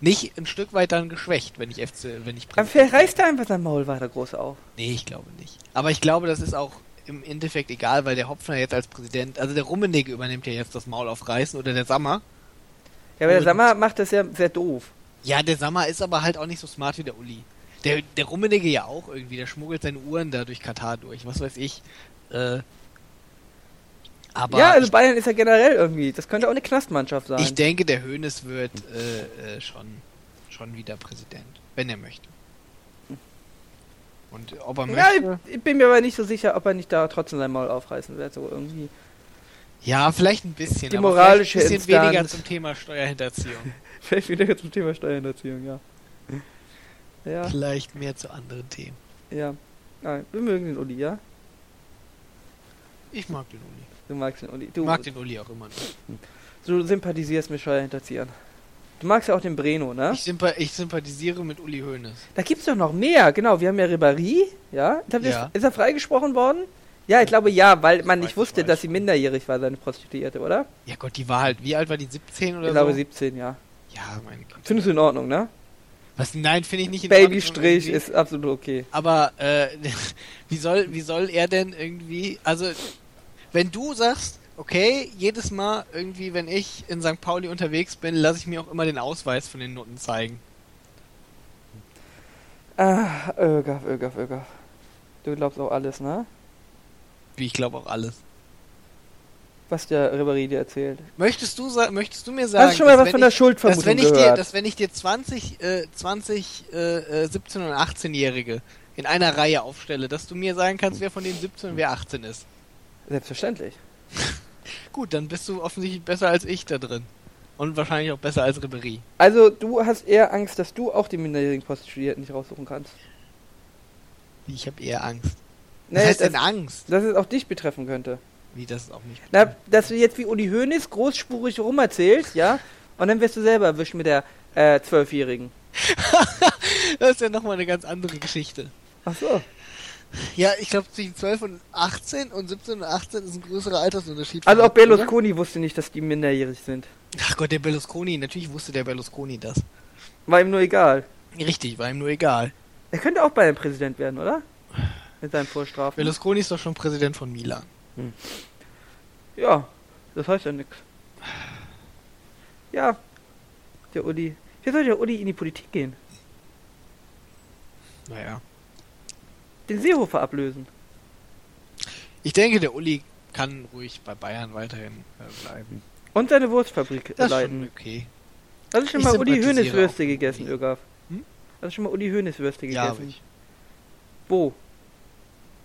nicht ein Stück weit dann geschwächt, wenn ich FC, wenn ich Aber vielleicht reißt er einfach sein Maul weiter groß auf. Nee, ich glaube nicht. Aber ich glaube, das ist auch im Endeffekt egal, weil der Hopfner jetzt als Präsident, also der Rummenigge übernimmt ja jetzt das Maul aufreißen oder der Sammer. Ja, aber der Und- Sammer macht das ja sehr doof. Ja, der Sammer ist aber halt auch nicht so smart wie der Uli. Der, der Rummenigge ja auch irgendwie, der schmuggelt seine Uhren da durch Katar durch, was weiß ich. Äh, aber ja, also Bayern ist ja generell irgendwie. Das könnte auch eine Knastmannschaft sein. ich denke, der Hoeneß wird äh, äh, schon, schon wieder Präsident, wenn er möchte. Und ob er ja, möchte... ich, ich bin mir aber nicht so sicher, ob er nicht da trotzdem sein Maul aufreißen wird. So irgendwie. Ja, vielleicht ein bisschen. Die aber moralische vielleicht ein bisschen weniger Instanz. zum Thema Steuerhinterziehung. [laughs] Vielleicht wieder zum Thema Steuerhinterziehung, ja. Ja, vielleicht mehr zu anderen Themen. ja. Nein, wir mögen den Uli, ja? Ich mag den Uli. Du magst den Uli. Ich Du, mag den Uli auch immer noch. du sympathisierst mit Steuerhinterziehern. Du magst ja auch den Breno, ne? Ich, sympa ich sympathisiere mit Uli Hoeneß. Da gibt's doch noch mehr. Genau, wir haben ja Ribéry, ja? Ist er- Ja. Ist er freigesprochen worden? Ja, ich glaube ja, weil man nicht ich wusste, dass sie minderjährig war, seine Prostituierte, oder? Ja Gott, die war halt, wie alt war die? 17 oder Ich glaube so? 17, ja. Ja, meine Güte. Findest du in Ordnung, ne? Was? Nein, finde ich nicht in Ordnung Babystrich ist absolut okay. Aber äh, [laughs] wie soll wie soll er denn irgendwie also wenn du sagst, okay, jedes Mal irgendwie, wenn ich in St. Pauli unterwegs bin, lasse ich mir auch immer den Ausweis von den Noten zeigen. Ah, Ögaf, Ögaf, Ögaf. Du glaubst auch alles, ne? Wie ich glaube auch alles. Was der Ribéry dir erzählt. Möchtest du möchtest du mir sagen, Hast du schon mal dass was wenn von der ich, dass wenn ich dir, gehört? dass wenn ich dir 20 äh, 20 äh, äh, 17 und 18-Jährige in einer Reihe aufstelle, dass du mir sagen kannst, wer von den 17 und wer 18 ist. Selbstverständlich. [laughs] Gut, dann bist du offensichtlich besser als ich da drin. Und wahrscheinlich auch besser als Ribéry. Also, du hast eher Angst, dass du auch die minderjährigen Prostituierten nicht raussuchen kannst. Ich habe eher Angst. Was Nee, heißt das, denn Angst? dass es auch dich betreffen könnte. Wie das ist auch nicht. Na, dass du jetzt wie Uli Hoeneß großspurig rumerzählst, ja? Und dann wirst du selber erwischt mit der äh, Zwölfjährigen. [laughs] Das ist ja nochmal eine ganz andere Geschichte. Ach so. Ja, ich glaube zwischen 12 und 18 und 17 und 18 ist ein größerer Altersunterschied. Also auch vorhanden, oder? Berlusconi wusste nicht, dass die minderjährig sind. Ach Gott, der Berlusconi, natürlich wusste der Berlusconi das. War ihm nur egal. Richtig, war ihm nur egal. Er könnte auch Bayern Präsident werden, oder? Mit seinen Vorstrafen. Berlusconi ist doch schon Präsident von Milan. Ja, das heißt ja nix. Ja, der Uli. Wie soll der Uli in die Politik gehen? Naja. Den Seehofer ablösen. Ich denke, der Uli kann ruhig bei Bayern weiterhin äh, bleiben. Und seine Wurstfabrik Das ist leiten. schon okay. Hast du schon Ich mal Uli Hoeneß Würste gegessen. Ögaf? Hm? Hast du schon mal Uli Hoeneß Würste Ja, gegessen? ich. Wo?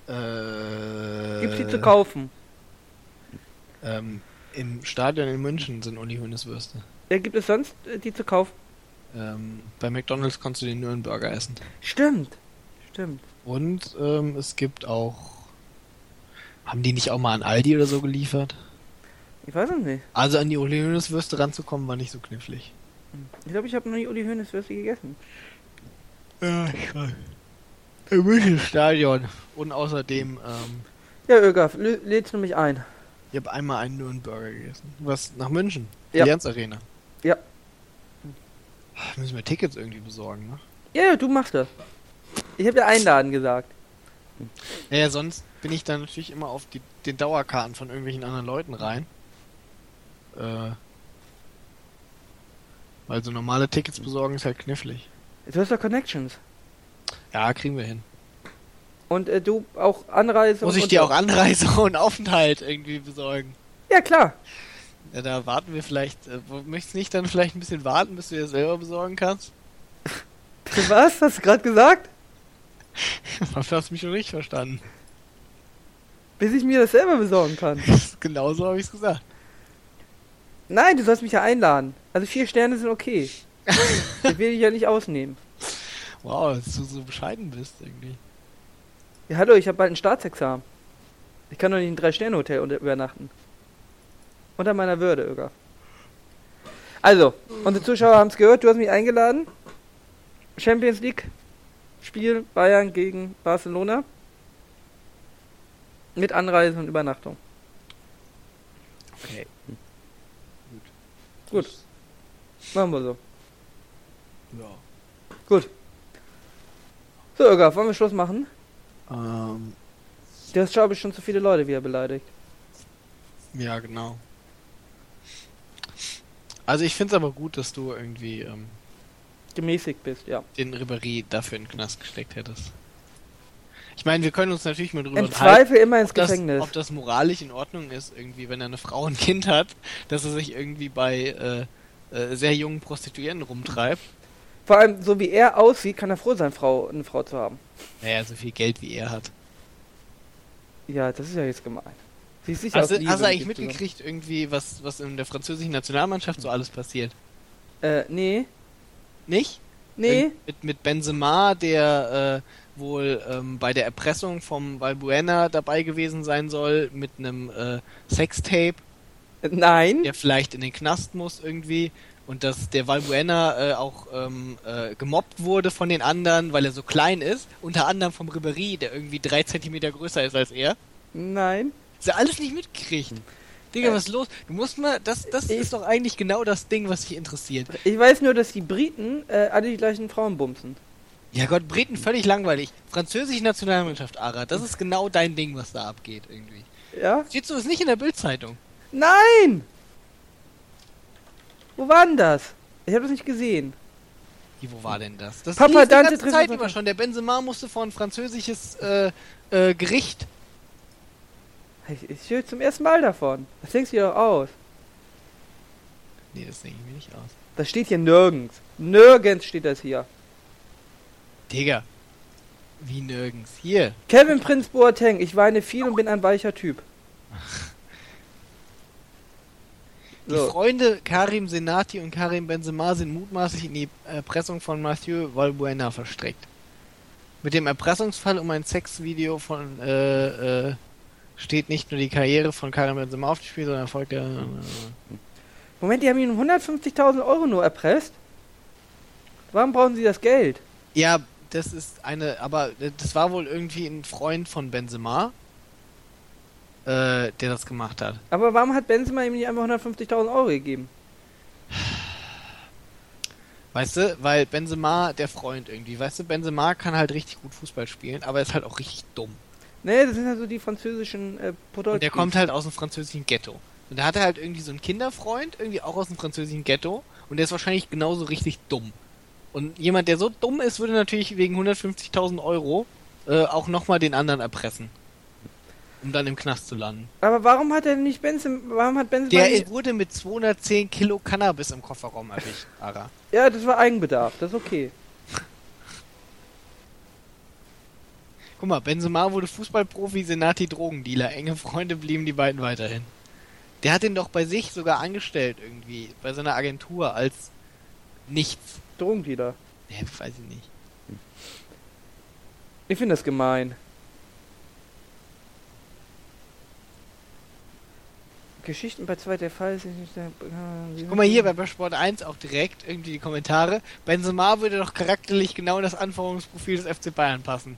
Äh, Gibt's die zu kaufen? Ähm, Im Stadion in München sind Uli Hoeneß Würste. Ja, gibt es sonst äh, die zu kaufen? Ähm, bei McDonalds kannst du den Nürnberger essen. Stimmt. Stimmt. Und ähm, es gibt auch. Haben die nicht auch mal an Aldi oder so geliefert? Ich weiß es nicht. Also an die Uli Hoeneß Würste ranzukommen war nicht so knifflig. Ich glaube, ich habe noch nie Uli Hoeneß Würste gegessen. Ja, ich weiß. Im München Stadion. Und außerdem, ähm, Ja, Ögaf, lä- lädst du mich ein? ich habe einmal einen Nürnberger gegessen. Was? Nach München? Ja. Allianz Arena. Ja. Müssen wir Tickets irgendwie besorgen, ne? Ja, ja, du machst das. Ich habe ja einladen gesagt. Naja, sonst bin ich dann natürlich immer auf die, den Dauerkarten von irgendwelchen anderen Leuten rein. Äh, weil so normale Tickets besorgen ist halt knifflig. Du hast doch Connections. Ja, kriegen wir hin. Und äh, du auch Anreise Muss und ich dir auch. Anreise [laughs] und Aufenthalt irgendwie besorgen? Ja, klar. Ja, da warten wir vielleicht. Äh, möchtest du nicht dann vielleicht ein bisschen warten, bis du dir selber besorgen kannst? [laughs] Was? Hast du gerade gesagt? [laughs] du hast mich schon richtig verstanden. Bis ich mir das selber besorgen kann. [laughs] Genauso habe ich es gesagt. Nein, du sollst mich ja einladen. Also vier Sterne sind okay. [laughs] Ich will dich ja nicht ausnehmen. Wow, dass du so bescheiden bist irgendwie. Ja, hallo, ich habe bald ein Staatsexamen. Ich kann doch nicht in ein Drei-Sterne-Hotel übernachten. Unter meiner Würde, Öger. Also, unsere Zuschauer haben es gehört, du hast mich eingeladen. Champions League Spiel Bayern gegen Barcelona. Mit Anreise und Übernachtung. Okay. Gut. Machen wir so. Ja. Gut. So, Öger, wollen wir Schluss machen? Ähm, Du hast, glaube ich, schon zu viele Leute wieder beleidigt. ja, genau. Also ich finde es aber gut, dass du irgendwie ähm, Gemäßigt bist, ja. den Ribéry dafür in den Knast gesteckt hättest. Ich meine, wir können uns natürlich mal drüber Im Zweifel immer ins ob das, Gefängnis. ob das moralisch in Ordnung ist, irgendwie, wenn er eine Frau und ein Kind hat, dass er sich irgendwie bei äh, äh, sehr jungen Prostituierten rumtreibt. Vor allem, so wie er aussieht, kann er froh sein, Frau, eine Frau zu haben. Naja, so viel Geld wie er hat. Ja, das ist ja jetzt gemein. Sie ist sicher Hast du, hast du eigentlich mitgekriegt, irgendwie, was, was in der französischen Nationalmannschaft so alles passiert? Äh, nee. Nicht? Nee. Irgend- Mit, mit Benzema, der wohl ähm, bei der Erpressung vom Valbuena dabei gewesen sein soll mit einem äh, Sextape, Nein. der vielleicht in den Knast muss irgendwie und dass der Valbuena äh, auch ähm, äh, gemobbt wurde von den anderen, weil er so klein ist, unter anderem vom Ribery, der irgendwie drei Zentimeter größer ist als er. Nein. Dass er alles nicht mitkriegt. Digga, Äh, was ist los? Du musst mal, das, das ich- ist doch eigentlich genau das Ding, was dich interessiert. Ich weiß nur, dass die Briten äh, alle die gleichen Frauen bumsen. Ja Gott, Briten völlig langweilig. Französische Nationalmannschaft, Ara, das ist genau dein Ding, was da abgeht irgendwie. Ja? Steht so, ist nicht in der Bildzeitung. Nein! Wo war denn das? Ich habe das nicht gesehen. Wie, wo war denn das? Das Papa hieß die Dante ganze Zeit über schon. Der Benzema musste vor ein französisches äh, äh, Gericht. Ich, ich höre zum ersten Mal davon. Das denkst du dir doch aus. Nee, das denke ich mir nicht aus. Das steht hier nirgends. Nirgends steht das hier. Digga. Wie nirgends. Hier. Kevin Prince Boateng, ich weine viel und bin ein weicher Typ. Die Freunde Karim Senati und Karim Benzema sind mutmaßlich in die Erpressung von Mathieu Valbuena verstrickt. Mit dem Erpressungsfall um ein Sexvideo von äh, äh, steht nicht nur die Karriere von Karim Benzema auf dem Spiel, sondern folgt der. Moment, die haben ihn um 150.000 Euro nur erpresst? Warum brauchen sie das Geld? Ja, das ist eine, aber äh, das war wohl irgendwie ein Freund von Benzema, äh, der das gemacht hat. Aber warum hat Benzema ihm nicht einfach 150.000 Euro gegeben? Weißt du, weil Benzema der Freund irgendwie, weißt du, Benzema kann halt richtig gut Fußball spielen, aber er ist halt auch richtig dumm. Ne, das sind halt so die französischen äh, Podolskis. Und der kommt halt aus dem französischen Ghetto. Und da hat er halt irgendwie so einen Kinderfreund, irgendwie auch aus dem französischen Ghetto. Und der ist wahrscheinlich genauso richtig dumm. Und jemand, der so dumm ist, würde natürlich wegen 150.000 Euro äh, auch nochmal den anderen erpressen. Um dann im Knast zu landen. Aber warum hat er nicht Benzema, warum hat Benzema Der nicht... wurde mit 210 Kilo Cannabis im Kofferraum erwischt, Ara. Ja, das war Eigenbedarf, das ist okay. Guck mal, Benzema wurde Fußballprofi, Senati Drogendealer. Enge Freunde blieben die beiden weiterhin. Der hat ihn doch bei sich sogar angestellt irgendwie, bei seiner Agentur als nichts. Drogendealer. Ja, weiß ich nicht. Ich finde das gemein. Geschichten bei zwei der Fall ist nicht der... Guck mal hier bei Sport 1 auch direkt irgendwie die Kommentare. Benzema würde doch charakterlich genau in das Anforderungsprofil des FC Bayern passen.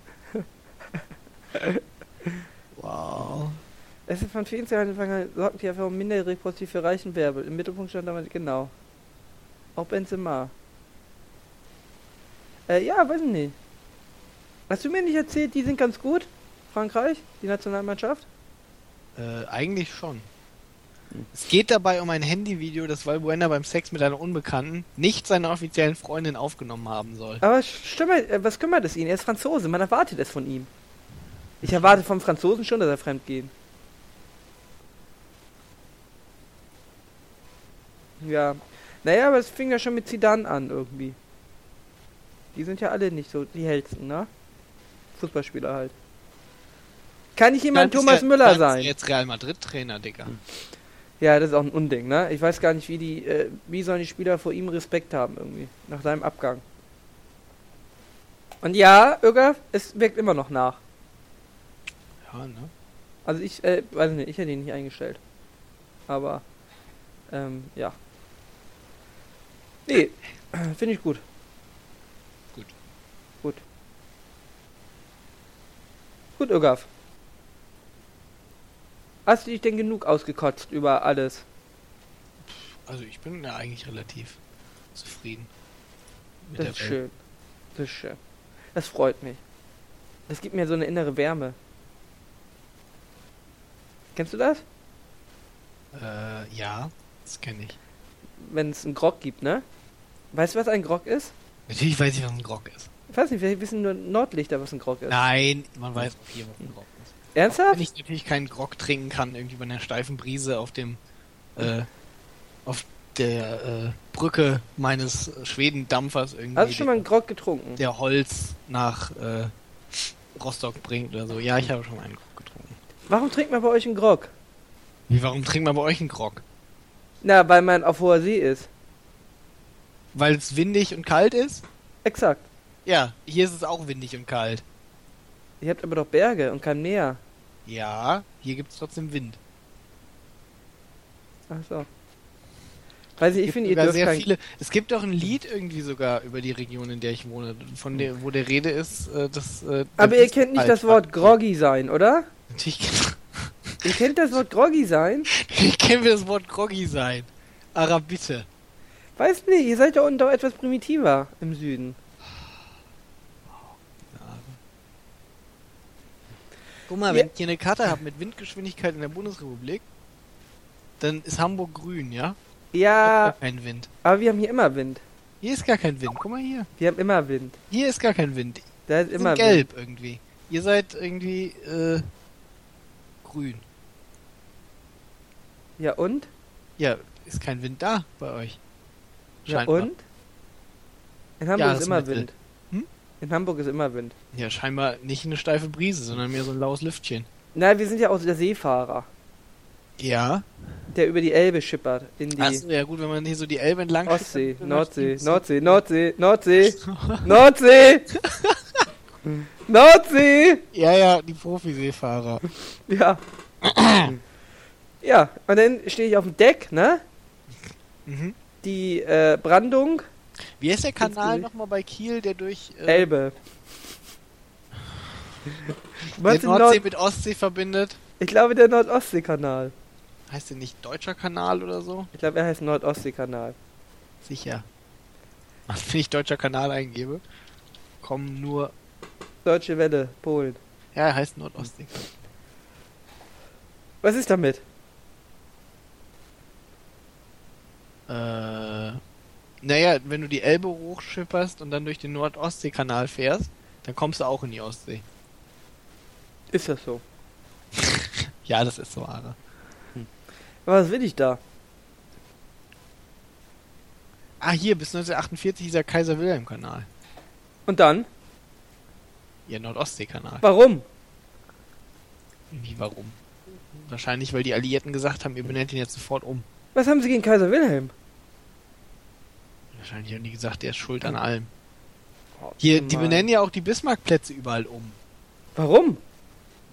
Wow. Es ist von vielen Jahren angefangen, sorgten die einfach um Minderreportiv für reichen Werbe. Im Mittelpunkt stand damit, genau. Auch Benzema. Äh, ja, weiß ich nicht. Hast du mir nicht erzählt, die sind ganz gut? Frankreich, die Nationalmannschaft? Äh, eigentlich schon. Es geht dabei um ein Handyvideo, das Valbuena beim Sex mit einer Unbekannten nicht seiner offiziellen Freundin aufgenommen haben soll. Aber stimmt, äh, was kümmert es ihn? Er ist Franzose, man erwartet es von ihm. Ich erwarte vom Franzosen schon, dass er fremd geht. Ja. Naja, aber es fing ja schon mit Zidane an irgendwie. Die sind ja alle nicht so die hellsten, ne? Fußballspieler halt. Kann nicht jemand Thomas er- Müller er sein? Jetzt Real Madrid Trainer, Digga. Ja, das ist auch ein Unding, ne? Ich weiß gar nicht, wie die, äh, wie sollen die Spieler vor ihm Respekt haben irgendwie, nach seinem Abgang. Und ja, Öger, es wirkt immer noch nach. Ja, ne? Also ich, äh, weiß nicht, ich hätte ihn nicht eingestellt. Aber, ähm, ja. Nee, [clears throat] finde ich gut. Gut. Gut. Gut, Ögaf. Hast du dich denn genug ausgekotzt über alles? Also ich bin ja eigentlich relativ zufrieden. Das ist schön. Das ist schön. Das freut mich. Das gibt mir so eine innere Wärme. Kennst du das? Äh, ja, das kenne ich. Wenn es einen Grog gibt, ne? Weißt du, was ein Grog ist? Natürlich weiß ich, was ein Grog ist. Ich weiß nicht, vielleicht wissen nur Nordlichter, was ein Grog ist. Nein, man weiß auch hier, was ein Grog ist. Ernsthaft? Wenn ich natürlich keinen Grog trinken kann, irgendwie bei einer steifen Brise auf dem, äh, auf der äh, Brücke meines Schwedendampfers irgendwie, Hast du schon mal einen Grog getrunken? der Holz nach äh, Rostock bringt oder so. Ja, ich habe schon einen Grog getrunken. Warum trinkt man bei euch einen Grog? Wie, warum trinkt man bei euch einen Grog? Na, weil man auf hoher See ist. Weil es windig und kalt ist? Exakt. Ja, hier ist es auch windig und kalt. Ihr habt aber doch Berge und kein Meer. Ja, hier gibt's trotzdem Wind. Ach so. Weiß ich, ich Gibt finde, ihr dürft sehr kein... viele. Es gibt auch ein Lied irgendwie sogar über die Region, in der ich wohne, von der, wo der Rede ist, äh, dass. Äh, Aber ihr kennt nicht das Wort groggy sein, oder? Natürlich kenn- Ihr kennt das Wort groggy sein? ich kennen wir das Wort groggy sein. Aber bitte. Weiß nicht, ihr seid ja unten doch etwas primitiver im Süden. Guck mal, Ja. wenn ich hier eine Karte habe mit Windgeschwindigkeit in der Bundesrepublik, dann ist Hamburg grün, ja? Ja, kein Wind. aber wir haben hier immer Wind. Hier ist gar kein Wind. Guck mal hier. Wir haben immer Wind. Hier ist gar kein Wind. Da ist immer gelb irgendwie. Ihr seid irgendwie äh, grün. Ja und? Ja, ist kein Wind da bei euch. Ja Scheinbar. und? In Hamburg ist immer. Wind. Hm? In Hamburg ist immer Wind. Ja, scheinbar nicht eine steife Brise, sondern mehr so ein laues Lüftchen. Nein, wir sind ja auch der Seefahrer, Ja. der über die Elbe schippert in die Achso, ja gut, wenn man hier so die Elbe entlang Ostsee, Nordsee, Nordsee, [laughs] Nordsee, Nordsee, [laughs] Nordsee, [laughs] Nordsee. Ja, ja, die Profiseefahrer. Ja. ja, und dann stehe ich auf dem Deck, ne? Mhm. Die äh, Brandung, Wie heißt der Kanal nochmal bei Kiel, der durch äh, Elbe. [laughs] der Was Nordsee Nord mit Ostsee verbindet? ich glaube, der Nordostseekanal. Heißt der nicht Deutscher Kanal oder so? Ich glaube, er heißt Nordostseekanal. Sicher. [laughs] Wenn ich Deutscher Kanal eingebe, kommen nur. Deutsche Welle, Polen. Ja, er heißt Nordostsee. Was ist damit? Äh. Naja, wenn du die Elbe hochschipperst und dann durch den Nordostseekanal fährst, dann kommst du auch in die Ostsee. Ist das so? [laughs] Ja, das ist so, Ara. Aber was will ich da? Ah, hier, bis 1948 dieser Kaiser-Wilhelm-Kanal. Und dann? Ja, Nordostseekanal. Warum? Wie, warum? Wahrscheinlich, weil die Alliierten gesagt haben, ihr benennt ihn jetzt sofort um. Was haben sie gegen Kaiser Wilhelm? Wahrscheinlich haben die gesagt, der ist schuld an allem. Oh, Hier, die benennen ja auch die Bismarck-Plätze überall um. Warum?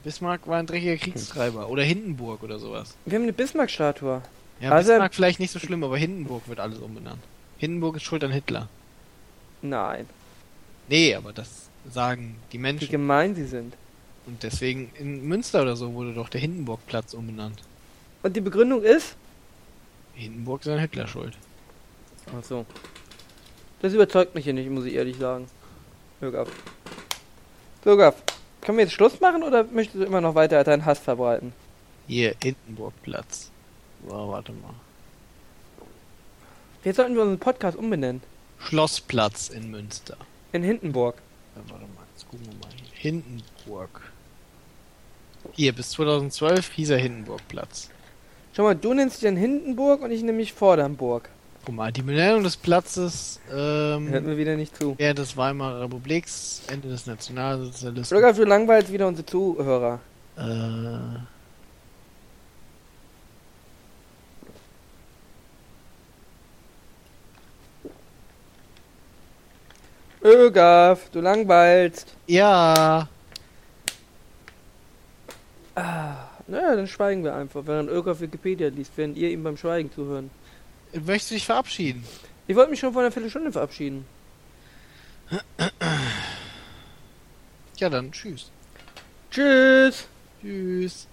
Bismarck war ein dreckiger Kriegstreiber. Oder Hindenburg oder sowas. Wir haben eine Bismarck-Statue. Ja, Also- Bismarck vielleicht nicht so schlimm, aber Hindenburg wird alles umbenannt. Hindenburg ist schuld an Hitler. Nein. Nee, aber das sagen die Wie Menschen. gemein sie sind. Und deswegen in Münster oder so wurde doch der Hindenburgplatz umbenannt. Und die Begründung ist? Hindenburg ist an Hitler schuld. Ach so. Das überzeugt mich hier nicht, muss ich ehrlich sagen. So, Gaff. Können wir jetzt Schluss machen oder möchtest du immer noch weiter deinen Hass verbreiten? Hier, Hindenburgplatz. So, warte mal. Jetzt sollten wir unseren Podcast umbenennen. Schlossplatz in Münster. In Hindenburg. Ja, warte mal, jetzt gucken wir mal hier. Hindenburg. Hier, bis 2012 hieß er Hindenburgplatz. Schau mal, du nennst dich dann Hindenburg und ich nenne mich Vordernburg. Guck mal, die Benennung des Platzes Hört ähm, mir wieder nicht zu. während des Weimarer Republiks, Ende des Nationalsozialismus. Jörgaf, du langweilst wieder unsere Zuhörer. Äh, Ögaf, du langweilst. ja, Ah, naja, dann schweigen wir einfach, während Ögaf Wikipedia liest, während ihr ihm beim Schweigen zuhören. möchtest du dich verabschieden? Ich wollte mich schon vor einer Viertelstunde verabschieden. Ja, dann tschüss. Tschüss! Tschüss.